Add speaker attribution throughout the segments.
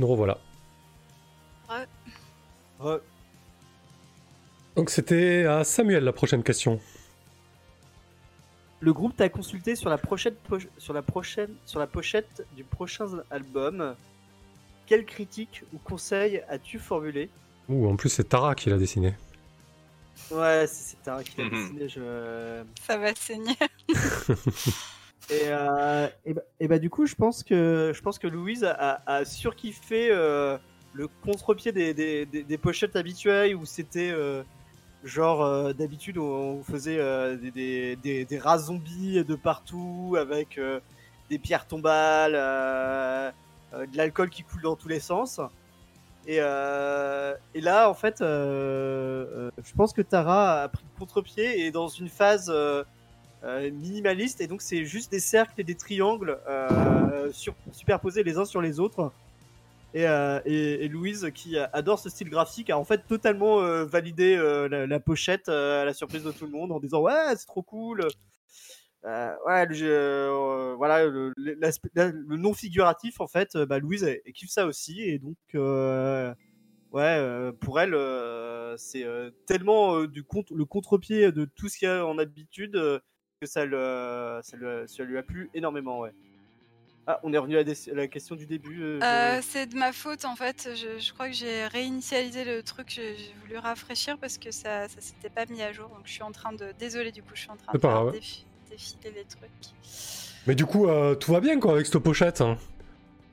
Speaker 1: nous revoilà.
Speaker 2: Ouais.
Speaker 3: Ouais.
Speaker 1: Donc c'était à Samuel la prochaine question.
Speaker 3: Le groupe t'a consulté sur la prochaine poche- sur la prochaine sur la pochette du prochain album. Quelle critique ou conseil as-tu formulé
Speaker 1: Ouh, en plus c'est Tara qui l'a dessiné.
Speaker 3: Ouais, c'est c'est Tara qui l'a
Speaker 4: Mhm.
Speaker 3: dessiné. Je...
Speaker 2: Ça va saigner.
Speaker 3: Et, euh, bah, et bah, du coup, je pense que je pense que Louise a, surkiffé euh, le contre-pied des, des, pochettes habituelles où c'était euh, genre d'habitude on faisait des, des, rats zombies de partout avec des pierres tombales, de l'alcool qui coule dans tous les sens. Et, là, en fait, je pense que Tara a pris le contre-pied et dans une phase euh, minimaliste et donc c'est juste des cercles et des triangles euh, sur- superposés les uns sur les autres. Et, euh, et, et Louise, qui adore ce style graphique, a en fait totalement validé la, pochette à la surprise de tout le monde en disant ouais c'est trop cool. Ouais, le, voilà le, non figuratif en fait, bah, Louise elle, kiffe ça aussi et donc ouais pour elle c'est tellement du contre, le contre-pied de tout ce qu'il y a en habitude que ça, le, ça, le- ça lui a plu énormément, ouais. Ah, on est revenu à, des- à la question du début. euh,
Speaker 2: Euh, c'est de ma faute en fait. Je, je crois que j'ai réinitialisé le truc. J'ai voulu rafraîchir parce que ça, ça s'était pas mis à jour. Donc je suis en train de. Désolé du coup, je suis en train de défiler les trucs.
Speaker 1: Mais du coup, euh, tout va bien quoi avec cette pochette. hein.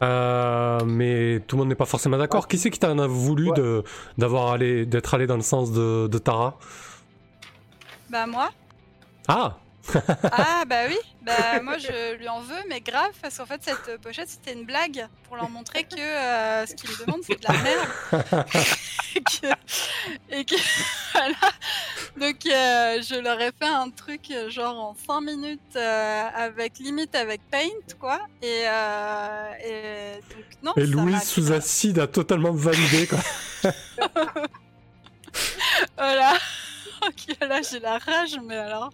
Speaker 1: Euh, mais tout le monde n'est pas forcément d'accord. Qui c'est qui t'en a voulu
Speaker 3: Ouais.
Speaker 1: de d'avoir allé d'être allé dans le sens de, de Tara?
Speaker 2: Bah moi
Speaker 1: Ah
Speaker 2: Ah bah oui, bah moi je lui en veux, mais grave, parce qu'en fait cette pochette c'était une blague pour leur montrer que euh, ce qu'ils me demandent c'est de la merde. et que, et que- voilà. Donc euh, je leur ai fait un truc genre en 5 minutes euh, avec limite avec Paint quoi. Et, euh, et donc non.
Speaker 1: Et Louise sous acide a totalement validé quoi.
Speaker 2: Voilà. Ok, là j'ai la rage, mais alors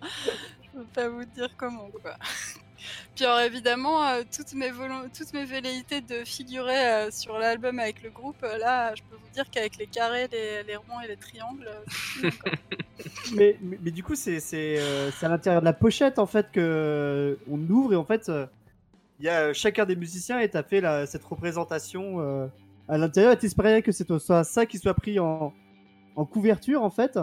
Speaker 2: je peux pas vous dire comment quoi. Puis alors évidemment, euh, toutes, mes toutes mes velléités de figurer euh, sur l'album avec le groupe, euh, là je peux vous dire qu'avec les carrés, les, les ronds et les triangles, euh, c'est fini,
Speaker 3: mais, mais, mais du coup, c'est euh, à l'intérieur de la pochette en fait que euh, on ouvre et en fait, euh, il y a euh, chacun des musiciens et t'as fait la, cette représentation euh, à l'intérieur. Et t'espérais que ce soit ça qui soit pris en, en couverture en fait?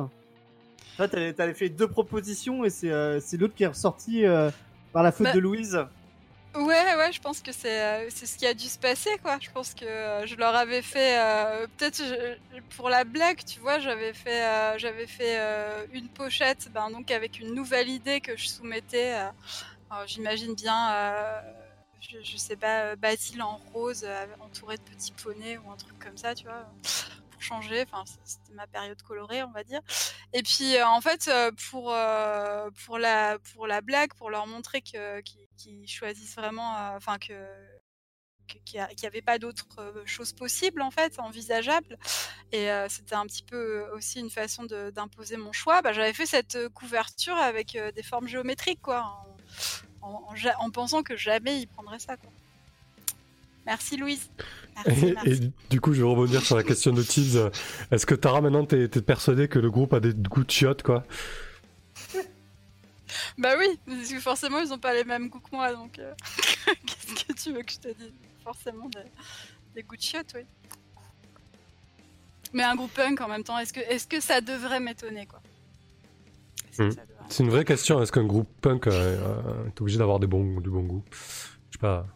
Speaker 3: Là, t'avais t'avais fait deux propositions et c'est euh, c'est l'autre qui est ressorti euh, par la faute
Speaker 2: Bah,
Speaker 3: de Louise.
Speaker 2: Ouais, ouais, je pense que c'est euh, c'est ce qui a dû se passer, quoi. Je pense que je leur avais fait, peut-être je- pour la blague, tu vois, j'avais fait, j'avais fait une pochette, ben, donc avec une nouvelle idée que je soumettais. alors, J'imagine bien, je, je sais pas, Basile en rose, entouré de petits poneys ou un truc comme ça, tu vois, pour changer. Enfin, c'était ma période colorée, on va dire. Et puis euh, en fait, euh, pour euh, pour la pour la blague, pour leur montrer qu'ils choisissent vraiment, enfin que qu'il n'y avait pas d'autre chose possible en fait, envisageable. Et c'était un petit peu aussi une façon d'imposer mon choix. Bah, J'avais fait cette couverture avec des formes géométriques, quoi, en, pensant que jamais ils prendraient ça. Merci Louise. Merci,
Speaker 1: Et,
Speaker 2: merci.
Speaker 1: et du coup, je vais revenir sur la question de Tibbs. Est-ce que Tara maintenant t'es t'es persuadé que le groupe a des goûts de chiottes quoi?
Speaker 2: Bah oui, parce que forcément ils ont pas les mêmes goûts que moi, donc euh, qu'est-ce que tu veux que je te dise? Forcément des, des goûts de chiottes, oui. Mais un groupe punk en même temps, est-ce que, est que ça devrait m'étonner quoi?
Speaker 1: Hmm. C'est une vraie question. Est-ce qu'un groupe punk euh, euh, est obligé d'avoir des bons, du bon goût? Je sais pas.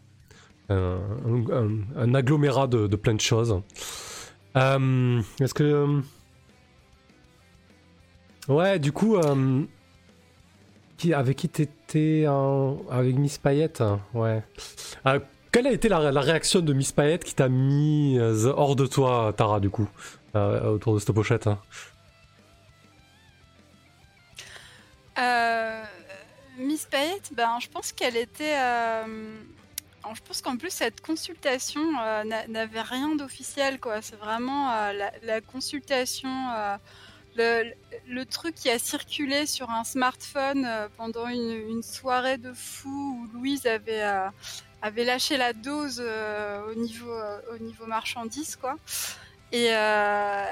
Speaker 1: Un, un- un- un agglomérat de, de plein de choses. Euh, Est-ce que. euh, Ouais, du coup. euh, qui, avec qui t'étais en... Avec Miss Payette hein, Ouais. Euh, quelle a été la, la réaction de Miss Payette qui t'a mis hors de toi, Tara, du coup, euh, autour de cette pochette hein?
Speaker 2: Euh, Miss Payette, ben, je pense qu'elle était. Je pense qu'en plus, cette consultation euh, n'a- n'avait rien d'officiel, quoi. C'est vraiment euh, la, consultation, euh, le, truc qui a circulé sur un smartphone pendant une, soirée de fou où Louise avait, avait lâché la dose au niveau au niveau marchandise quoi. Et, euh,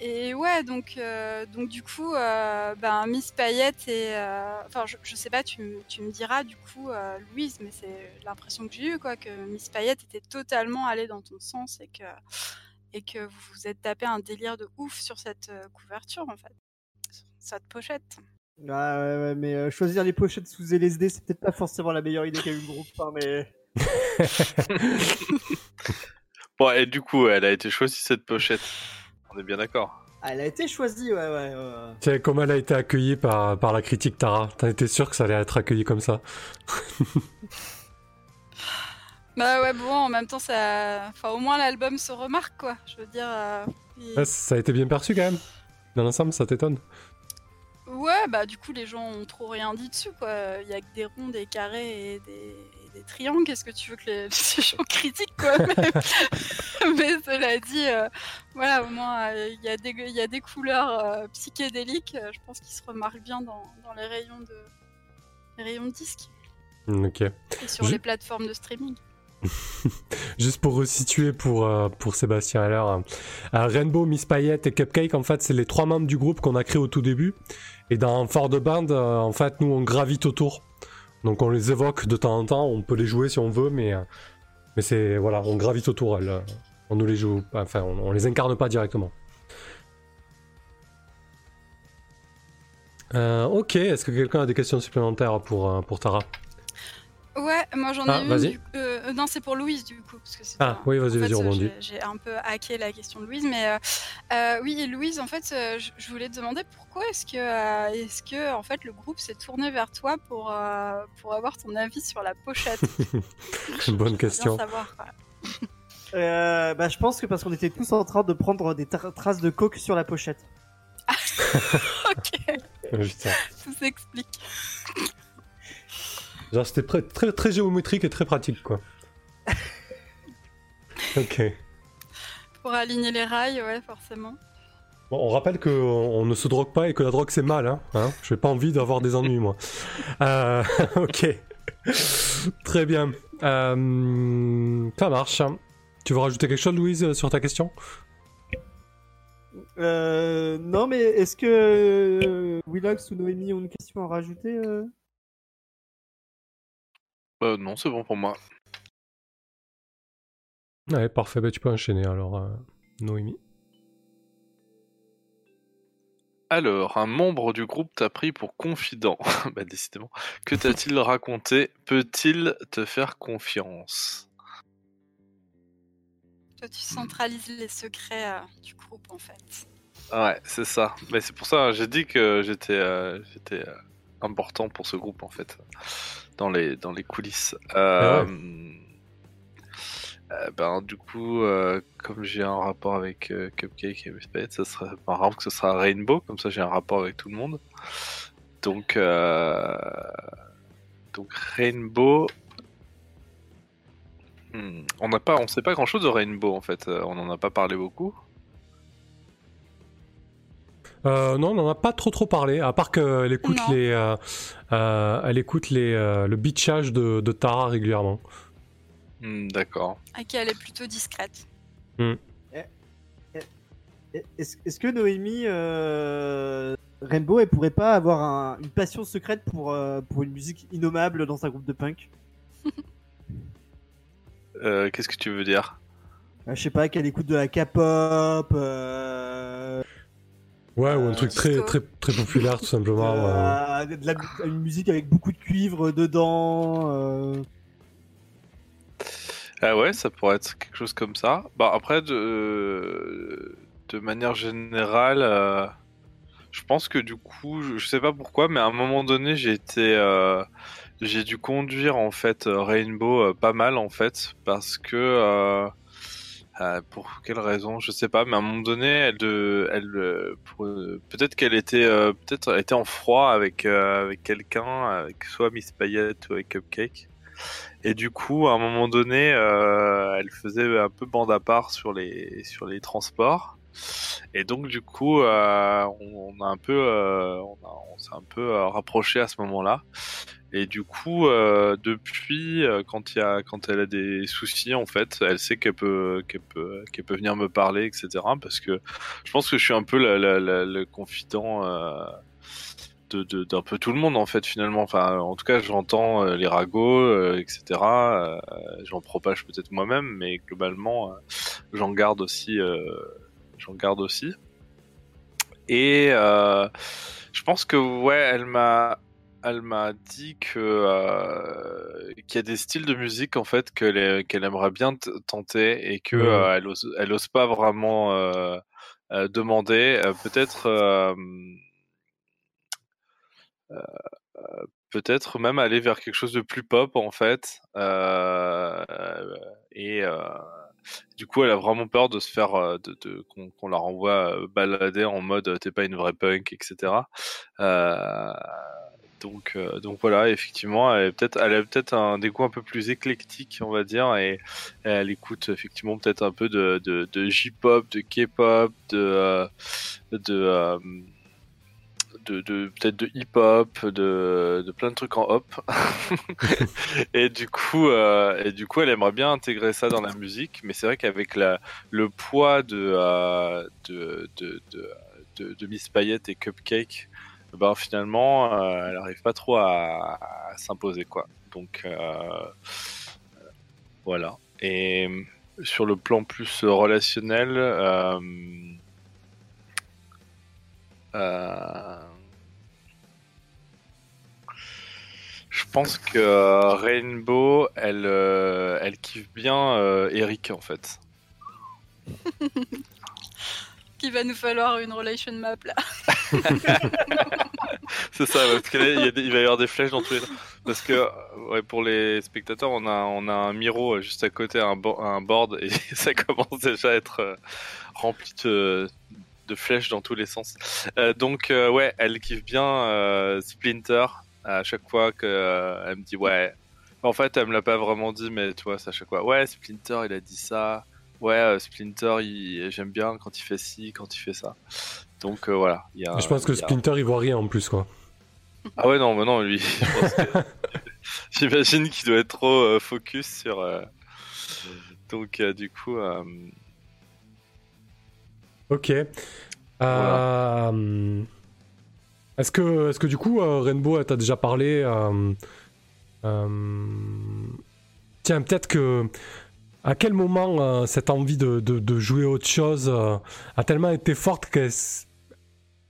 Speaker 2: et, ouais, donc, euh, donc du coup, euh, ben, Miss Payette et. Enfin, je, je, sais pas, tu, tu, me diras du coup, Louise, mais c'est l'impression que j'ai eue, quoi, que Miss Payette était totalement allée dans ton sens et que, et que vous vous êtes tapé un délire de ouf sur cette couverture, en fait. Sur cette pochette.
Speaker 5: Ah ouais, ouais, mais choisir les pochettes sous LSD, c'est peut-être pas forcément la meilleure idée qu'a eu le groupe, hein, mais.
Speaker 4: Bon, et du coup, elle a été choisie cette pochette. On est bien d'accord.
Speaker 5: Elle a été choisie, ouais, ouais.
Speaker 1: ouais. comment elle a été accueillie par, par la critique, Tara T'as été sûr que ça allait être accueilli comme ça
Speaker 2: Bah ouais, bon, en même temps, ça. Enfin, au moins l'album se remarque, quoi. Je veux dire.
Speaker 1: Euh, ça a été bien perçu quand même. Dans l'ensemble, ça t'étonne
Speaker 2: Ouais, bah du coup, les gens ont trop rien dit dessus, quoi. Il y a que des ronds, des carrés et des, des triangles, qu'est-ce que tu veux que les, gens critiquent quoi mais, cela dit, euh, voilà, au moins euh, il y, a des, y a des couleurs euh, psychédéliques, je pense qu'ils se remarquent bien dans, les rayons de les rayons de disques.
Speaker 1: Ok.
Speaker 2: Et sur les plateformes de streaming.
Speaker 1: Juste pour resituer pour, pour Sébastien alors, Rainbow, Miss Payette et Cupcake, en fait, c'est les trois membres du groupe qu'on a créé au tout début. Et dans Fort de Band, en fait, nous on gravite autour. Donc on les évoque de temps en temps, on peut les jouer si on veut, mais, euh, mais c'est voilà, on gravite autour. Elles, on ne les joue, enfin on, les incarne pas directement. Euh, ok, est-ce que quelqu'un a des questions supplémentaires pour, euh, pour Tara?
Speaker 2: Ouais, moi j'en ai ah, une. Euh, non, c'est pour Louise du coup. Parce que
Speaker 1: ah oui, vas-y, vas-y, rebondis.
Speaker 2: J'ai un peu hacké la question de Louise, mais euh, euh, oui, Louise, en fait, je voulais te demander pourquoi est-ce que, est-ce que en fait, le groupe s'est tourné vers toi pour, pour avoir ton avis sur la pochette
Speaker 1: Bonne question.
Speaker 5: Savoir, bah, je pense que parce qu'on était tous en train de prendre des traces de coke sur la pochette.
Speaker 2: ok. Tout s'explique.
Speaker 1: Genre, c'était très, très, très géométrique et très pratique, quoi. ok.
Speaker 2: Pour aligner les rails, ouais, forcément.
Speaker 1: Bon, on rappelle qu'on on ne se drogue pas et que la drogue c'est mal, hein. hein J'ai pas envie d'avoir des ennuis, moi. Euh, ok. Très bien. Euh, ça marche. Tu veux rajouter quelque chose, Louise, sur ta question?
Speaker 5: Euh, Non, mais est-ce que Willax ou Noémie ont une question à rajouter
Speaker 4: euh, non, c'est bon pour moi.
Speaker 1: Ouais, parfait, bah, tu peux enchaîner alors, euh, Noémie.
Speaker 4: Alors, un membre du groupe t'a pris pour confident. bah, décidément. Que t'a-t-il raconté? Peut-il te faire confiance?
Speaker 2: Toi, tu centralises les secrets euh, du groupe, en fait.
Speaker 4: Ouais, c'est ça. Mais c'est pour ça, j'ai dit que j'étais euh, j'étais important pour ce groupe, en fait dans les, dans les coulisses. Euh, euh, ben, du coup, euh, comme j'ai un rapport avec Cupcake et Miss ça serait marrant que ce sera Rainbow, comme ça j'ai un rapport avec tout le monde. Donc, donc Rainbow. Hmm, on n'a pas, on sait pas grand chose de Rainbow en fait. on n'en a pas parlé beaucoup.
Speaker 1: Euh, non, on n'en a pas trop trop parlé, à part qu'elle écoute les, euh, euh, elle écoute les, le bitchage de, Tara régulièrement.
Speaker 4: Hmm, d'accord.
Speaker 2: Ok, elle est plutôt discrète.
Speaker 1: Hmm.
Speaker 5: Eh, eh, eh, est-ce que Noémie Rainbow, elle pourrait pas avoir une passion secrète pour, pour une musique innommable dans un groupe de punk?
Speaker 4: Qu'est-ce que tu veux dire?
Speaker 5: Je sais pas, qu'elle écoute de la K-pop.
Speaker 1: Ouais, ou un truc très, très, très populaire, tout simplement.
Speaker 5: Euh, de la, une musique avec beaucoup de cuivre dedans. Euh.
Speaker 4: Ah ouais, ça pourrait être quelque chose comme ça. Bah après, de, de manière générale, euh, je pense que du coup, je sais pas pourquoi, mais à un moment donné, j'ai été, j'ai dû conduire en fait Rainbow pas mal en fait, parce que euh, pour quelle raison Je sais pas, mais à un moment donné, elle, de, elle, euh, euh, peut-être qu'elle était, peut-être elle était en froid avec avec quelqu'un, avec soit Miss Payette ou avec Cupcake. Et du coup, à un moment donné, elle faisait un peu bande à part sur les sur les transports. Et donc du coup, on, a un peu, on, on s'est un peu rapproché à ce moment-là. Et du coup, euh, depuis, euh, quand, a, quand elle a des soucis, en fait, elle sait qu'elle peut, peut, peut venir me parler, etc. Parce que je pense que je suis un peu le confident euh, d'un peu tout le monde, en fait, finalement. Enfin, en tout cas, j'entends les ragots, etc. J'en propage peut-être moi-même, mais globalement, j'en garde aussi. j'en garde aussi. Et je pense que ouais, elle m'a, elle m'a dit que euh, qu'il y a des styles de musique en fait qu'elle est- qu'elle aimerait bien tenter et que
Speaker 1: Ouais.
Speaker 4: euh, elle ose, elle ose pas vraiment euh, euh, demander. Peut-être. peut-être même aller vers quelque chose de plus pop en fait et du coup elle a vraiment peur de se faire de, de- qu'on qu'on la renvoie balader en mode t'es pas une vraie punk etc Euh, donc euh, donc voilà effectivement elle, a peut-être un des goûts un peu plus éclectiques on va dire et elle écoute effectivement peut-être un peu de, de, J-pop de K-pop de euh, de euh, de, de peut-être de hip-hop, de, de plein de trucs en hop. et du coup, et du coup, elle aimerait bien intégrer ça dans la musique, mais c'est vrai qu'avec le poids de, de, de, de Miss Payette et Cupcake, ben finalement, euh, elle arrive pas trop à, s'imposer quoi. Donc euh, voilà. Et sur le plan plus relationnel. Euh, euh, je pense que euh, Rainbow, elle, euh, elle kiffe bien euh, Eric en fait.
Speaker 2: Qu'il va nous falloir une relation map là.
Speaker 4: C'est ça, parce que va y avoir des flèches dans tous les. Parce que euh, pour les spectateurs, on a, un Miro euh, juste à côté, un, bo- un board, et ça commence déjà à être euh, rempli de, flèches dans tous les sens. Donc ouais, elle kiffe bien Splinter à chaque fois que euh, elle me dit ouais. En fait, elle me l'a pas vraiment dit, mais tu vois, c'est à chaque fois. Ouais, Splinter, il a dit ça. Ouais, euh, Splinter, il... j'aime bien quand il fait ci, quand il fait ça. Donc euh, voilà. Il y a,
Speaker 1: je pense que
Speaker 4: il y a-
Speaker 1: Splinter il voit rien en plus quoi.
Speaker 4: ah ouais, non, mais non, lui, que- j'imagine qu'il doit être trop euh, focus sur. euh, Donc, du coup,
Speaker 1: Ok. Est-ce que, est que du coup, Rainbow, t'as déjà parlé Tiens, peut-être que. À quel moment euh, cette envie de, de- de jouer autre chose euh, a tellement été forte qu'elle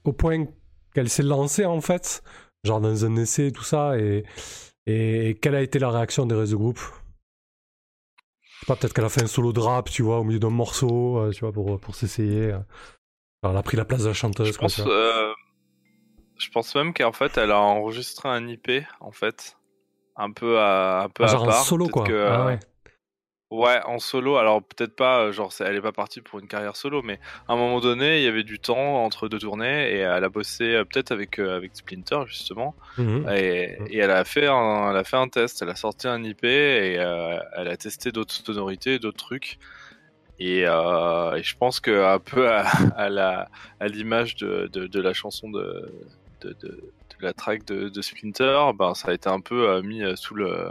Speaker 1: au point qu'elle s'est lancée en fait, genre dans un essai et tout ça, et, et quelle a été la réaction des restes de groupe Je sais pas, peut-être qu'elle a fait un solo drap, tu vois, au milieu d'un morceau, euh, tu vois, pour, pour s'essayer. Alors, elle a pris la place de la chanteuse,
Speaker 4: je pense, je pense même qu'en fait, elle a enregistré un IP, en fait, un peu à, un peu
Speaker 1: Ah,
Speaker 4: à
Speaker 1: genre en
Speaker 4: part.
Speaker 1: solo, quoi.
Speaker 4: que,
Speaker 1: Ah ouais.
Speaker 4: Ouais, en solo. Alors peut-être pas, euh, genre elle est pas partie pour une carrière solo, mais à un moment donné, il y avait du temps entre deux tournées et elle a bossé euh, peut-être avec euh, avec Splinter justement.
Speaker 1: Mhm.
Speaker 4: Et, et elle a fait un, elle a fait un test, elle a sorti un IP et euh, elle a testé d'autres sonorités, d'autres trucs. Et, euh, et je pense que un peu à, à la à l'image de, de, de la chanson de de, de, la track de, Splinter, ben ça a été un peu mis sous le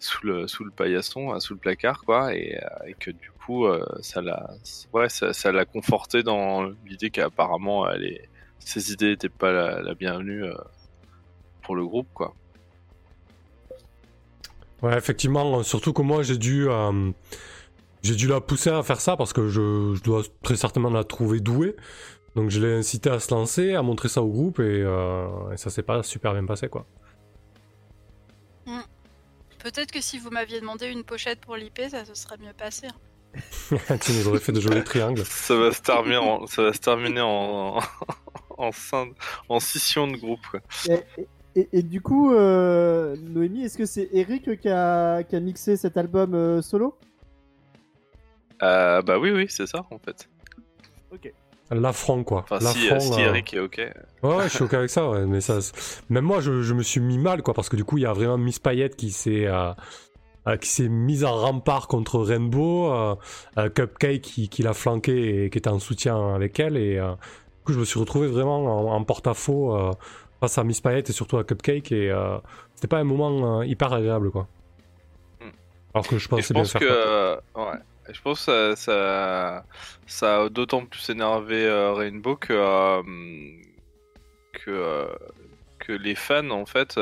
Speaker 4: sous le sous paillasson, euh, sous le placard quoi, et, euh, que du coup euh, ça l'a ouais ça l'a conforté dans l'idée qu'apparemment elle est ses idées n'étaient pas la, bienvenue euh, pour le groupe quoi.
Speaker 1: Ouais, effectivement, surtout que moi j'ai dû, euh, j'ai dû la pousser à faire ça parce que je, dois très certainement la trouver douée. Donc je l'ai incité à se lancer, à montrer ça au groupe et, euh, et ça s'est pas super bien passé quoi.
Speaker 2: Peut-être que si vous m'aviez demandé une pochette pour l'IP, ça se serait mieux passé. hein.
Speaker 1: tu nous aurais fait de jolis triangles.
Speaker 4: Ça va se terminer en, ça va se terminer en en, scin- en scission de groupe quoi.
Speaker 5: Et, et- et du coup, euh, Noémie, est-ce que c'est Eric qui a, qui a mixé cet album euh, solo?
Speaker 4: Euh, bah oui oui c'est ça en fait.
Speaker 1: L'affront quoi.
Speaker 4: Enfin si, euh,
Speaker 1: L'affront,
Speaker 4: si
Speaker 1: euh,
Speaker 4: Eric est ok.
Speaker 1: Ouais, ouais, je suis ok avec ça, ouais, mais ça, même moi, je, je me suis mis mal, quoi, parce que du coup, il y a vraiment Miss Payette qui s'est, euh, qui s'est mise en rempart contre Rainbow, euh, Cupcake qui, qui l'a flanqué et qui était en soutien avec elle, et euh, du coup, je me suis retrouvé vraiment en, en porte-à-faux face à Miss Payette et surtout à Cupcake et c'était pas un moment hyper agréable quoi.
Speaker 4: Mm.
Speaker 1: Alors que je pensais
Speaker 4: je
Speaker 1: bien
Speaker 4: pense
Speaker 1: faire
Speaker 4: que ouais. Je pense que ça, a d'autant plus énervé euh, Rainbow que euh, euh, que les fans en fait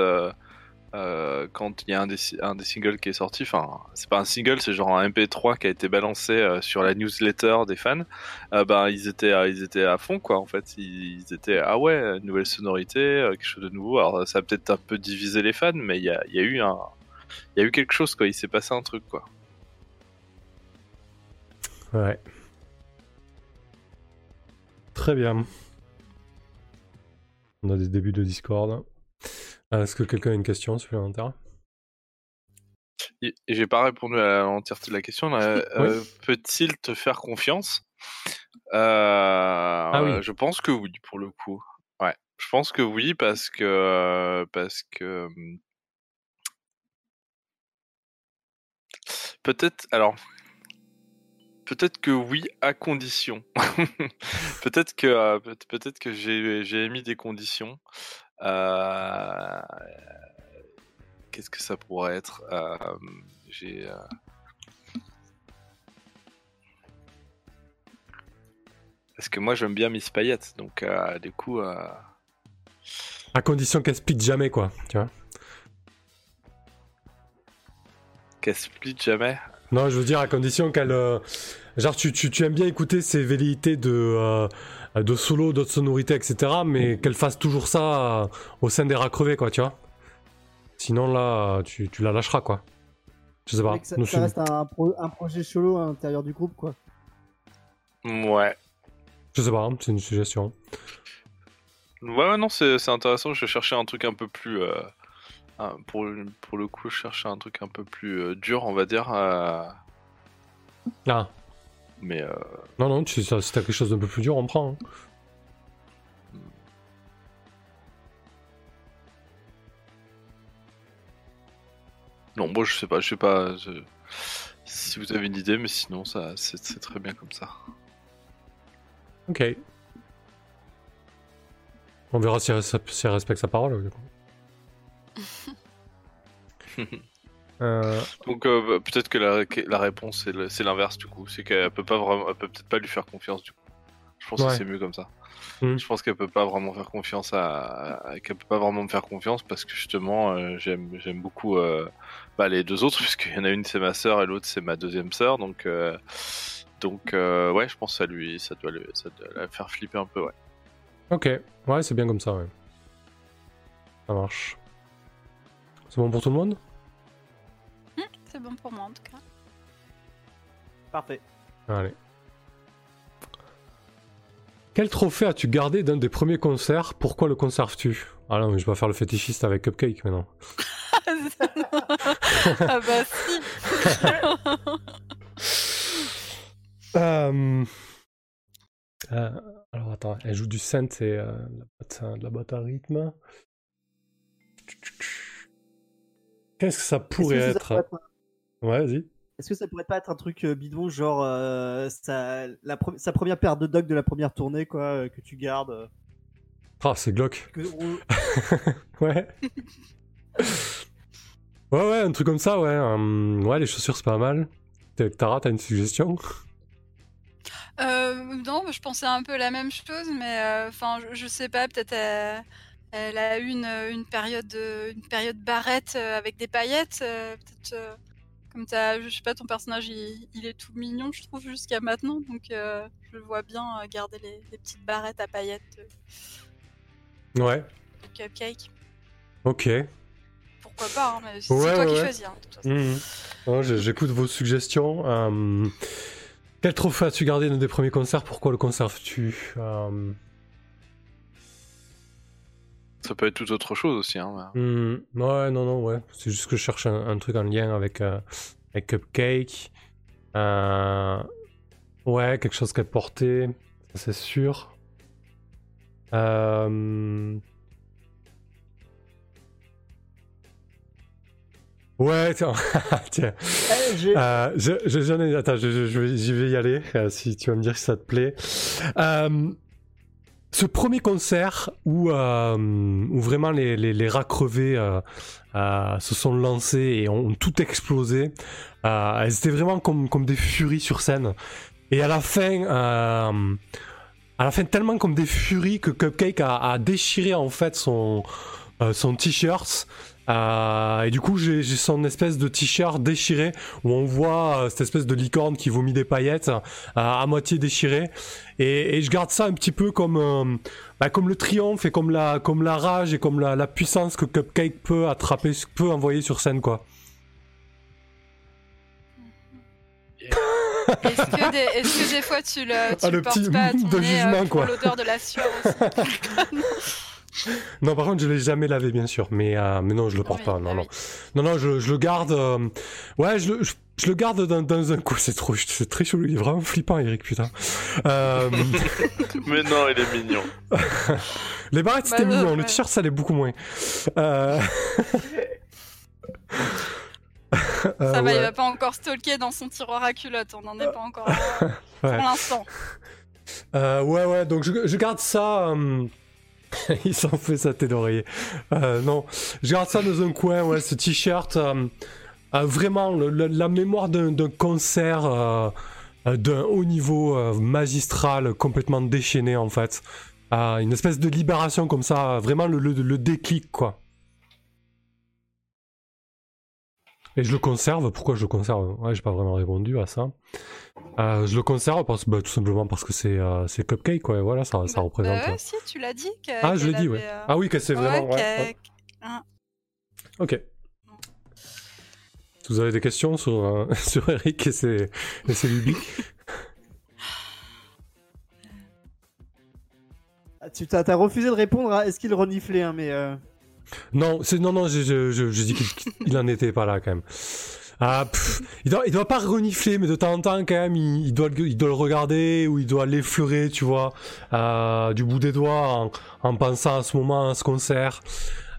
Speaker 4: quand il y a un des, singles qui est sorti, enfin c'est pas un single, c'est genre un MP3 qui a été balancé sur la newsletter des fans, ben ils étaient ils étaient à fond quoi en fait, ils, étaient ah ouais nouvelle sonorité, quelque chose de nouveau. Alors ça a peut-être un peu divisé les fans, mais il y a, il y a eu quelque chose quoi, il s'est passé un truc quoi.
Speaker 1: Ouais. Très bien. On a des débuts de Discord. Euh, Est-ce que quelqu'un a une question supplémentaire
Speaker 4: j'ai pas répondu à l'entièreté de la question.
Speaker 1: Oui.
Speaker 4: Euh, Peut-il te faire confiance? Euh,
Speaker 1: Ah oui.
Speaker 4: Je pense que oui, pour le coup. Ouais, je pense que oui parce que parce que hum, peut-être. Alors. Peut-être que oui, à condition. peut-être que euh, peut- peut-être que j'ai j'ai émis des conditions. Euh, Qu'est-ce que ça pourrait être? Euh, J'ai. euh, Parce que moi j'aime bien Miss Payette, donc du coup.
Speaker 1: À condition qu'elle split jamais, quoi. Tu vois
Speaker 4: Qu'elle split jamais?
Speaker 1: Non, je veux dire à condition qu'elle. euh, Genre, tu, tu, tu aimes bien écouter ses velléités de, euh, de solo, d'autres sonorités, etc. Mais qu'elle fasse toujours ça euh, au sein des rats crevés, quoi, tu vois Sinon, là, tu, tu la lâcheras, quoi. Je sais pas.
Speaker 5: Ça,
Speaker 1: Nous,
Speaker 5: ça reste un, pro- un projet solo à l'intérieur du groupe, quoi.
Speaker 4: Ouais.
Speaker 1: Je sais pas, hein, c'est une suggestion.
Speaker 4: Ouais, ouais, non, c'est c'est intéressant. Je cherchais un truc un peu plus. Un- pour, le- pour le coup, je cherchais un truc un peu plus euh, dur, on va dire. euh,
Speaker 1: Ah,
Speaker 4: mais euh,
Speaker 1: non, non, tu, ça, si t'as quelque chose d'un peu plus dur, on prend. hein.
Speaker 4: non, moi je sais pas. Je sais pas je- si vous avez une idée, mais sinon, ça c'est c'est très bien comme ça.
Speaker 1: Ok. On verra si elle, si respecte sa parole. du coup. Euh,
Speaker 4: Donc euh, bah, peut-être que la, réponse c'est l'inverse du coup, c'est qu'elle peut pas vraiment, elle peut peut-être pas lui faire confiance du coup. Je pense
Speaker 1: Ouais.
Speaker 4: que c'est mieux comme ça.
Speaker 1: Hmm.
Speaker 4: Je pense qu'elle peut pas vraiment faire confiance à, qu'elle peut pas vraiment me faire confiance parce que justement euh, j'aime j'aime beaucoup bah, les deux autres puisqu'il y en a une c'est ma sœur et l'autre c'est ma deuxième sœur donc donc ouais je pense que ça lui ça doit, ça doit la faire flipper un peu ouais.
Speaker 1: ok, ouais, c'est bien comme ça, ouais. Ça marche. C'est bon pour tout le monde
Speaker 2: C'est bon pour moi en tout cas.
Speaker 5: Parfait.
Speaker 1: Allez. Quel trophée as-tu gardé d'un des premiers concerts? Pourquoi le conserves-tu? Ah non, mais je vais pas faire le fétichiste avec Cupcake maintenant.
Speaker 2: ah bah si.
Speaker 1: Euh, euh, alors attends, elle joue du synth et euh, la, boîte, euh, la boîte à rythme. Qu'est-ce que ça pourrait
Speaker 5: ça
Speaker 1: être?
Speaker 5: pourrait être-
Speaker 1: Ouais, vas-y.
Speaker 5: Est-ce que ça pourrait pas être un truc euh, bidon, genre euh, sa, la pre- sa première paire de dogs de la première tournée, quoi, euh, que tu gardes euh,
Speaker 1: Ah, c'est glauque.
Speaker 5: que
Speaker 1: Ouais. ouais, ouais, un truc comme ça, ouais. ouais, les chaussures, c'est pas mal. Tara, t'as une suggestion?
Speaker 2: Euh, non, je pensais un peu la même chose, mais euh, enfin, je, je sais pas, peut-être elle, a eu une, une période, euh, une période barrette euh, avec des paillettes. euh, peut-être, euh, comme t'as, je sais pas, ton personnage, il, il est tout mignon, je trouve, jusqu'à maintenant, donc euh, je le vois bien euh, garder les, les petites barrettes à paillettes euh,
Speaker 1: Ouais,
Speaker 2: de cupcake.
Speaker 1: ok.
Speaker 2: Pourquoi pas, hein, mais c'est
Speaker 1: Ouais,
Speaker 2: toi
Speaker 1: ouais,
Speaker 2: qui choisis. hein, de toute façon.
Speaker 1: Mhm. Ouais, j'ai- J'écoute vos suggestions. Hum, quel trophée as-tu gardé d'un des premiers concerts? Pourquoi le conserves-tu
Speaker 4: Ça peut être tout autre chose aussi hein. mais-
Speaker 1: Hmm, ouais, non, non, ouais. C'est juste que je cherche un, un truc en lien avec, euh, avec Cupcake. Euh, ouais, quelque chose qu'elle portait, ça c'est sûr. Euh, Ouais, tiens. tiens.
Speaker 5: Eh, j'ai-
Speaker 1: Euh, je, Attends, je, je- je vais- j'y vais y aller, euh, si tu vas me dire si ça te plaît. Euh, ce premier concert où, euh, vraiment les, les, rats crevés euh, euh, se sont lancés et ont tout explosé. Elles étaient vraiment comme, des furies sur scène. Et à la fin, à la fin tellement comme des furies que Cupcake a, déchiré en fait son t-shirt. Euh, et du coup, j'ai son espèce de t-shirt déchiré où on voit euh, cette espèce de licorne qui vomit des paillettes euh, à moitié déchiré. Et, et je garde ça un petit peu comme, bah, comme le triomphe et comme la, comme la rage et comme la, la puissance que Cupcake peut attraper, peut envoyer sur scène, quoi.
Speaker 2: Est-ce que, des, que des fois tu le, tu
Speaker 1: Ah, le
Speaker 2: portes
Speaker 1: petit
Speaker 2: pas à ton
Speaker 1: de
Speaker 2: nez,
Speaker 1: jugement,
Speaker 2: pour
Speaker 1: quoi.
Speaker 2: l'odeur de la sueur aussi
Speaker 1: Non, par contre, je l'ai jamais lavé, bien sûr. Mais, euh, mais non, je le porte
Speaker 2: Oui,
Speaker 1: pas. Non, non.
Speaker 2: oui.
Speaker 1: Non, non, je, je le garde. euh, Ouais, je le, je, je le garde dans, dans un coup. C'est trop, c'est très chelou. Il est vraiment flippant, Eric, putain. Euh,
Speaker 4: Mais non, il est mignon.
Speaker 1: les barrettes, c'était
Speaker 2: Bah, euh,
Speaker 1: mignon. Le
Speaker 2: ouais.
Speaker 1: t-shirt, ça l'est beaucoup moins. Euh...
Speaker 2: Ça
Speaker 1: euh,
Speaker 2: va, il
Speaker 1: ouais.
Speaker 2: va pas encore stalker dans son tiroir à culotte, on n'en est pas encore là
Speaker 1: Ouais.
Speaker 2: pour l'instant.
Speaker 1: Euh, ouais, ouais, donc je, je garde ça. euh, Il s'en fait sa tête d'oreiller. Euh, non, je garde ça dans un coin, ouais, ce t-shirt. euh, euh, vraiment, la mémoire d'un concert d'un haut niveau magistral, complètement déchaîné en fait. Une espèce de libération comme ça, vraiment le, le, le déclic quoi. Et je le conserve. Pourquoi je le conserve? Ouais, j'ai pas vraiment répondu à ça. Euh, je le conserve parce, bah, tout simplement parce que c'est euh, c'est cupcake, quoi. et Voilà, ça, ça
Speaker 2: Bah-
Speaker 1: représente.
Speaker 2: Bah ouais, si, tu l'as dit. que-
Speaker 1: ah, je l'ai dit, ouais.
Speaker 2: euh,
Speaker 1: Ah oui, que c'est vraiment.
Speaker 2: ouais,
Speaker 1: ouais. Ok. Vous avez des questions sur, euh, sur Eric et ses, et ses lubies
Speaker 5: Ah, Tu t'as t'as refusé de répondre à est-ce qu'il reniflait, hein, mais. euh,
Speaker 1: Non, c'est non, non, je, je, je, je dis qu'il il en était pas là quand même. Ah, il doit, doit pas renifler, mais de temps en temps quand même, il, doit, le- regarder ou il doit l'effleurer, tu vois, euh, du bout des doigts en, en pensant à ce moment, à ce concert.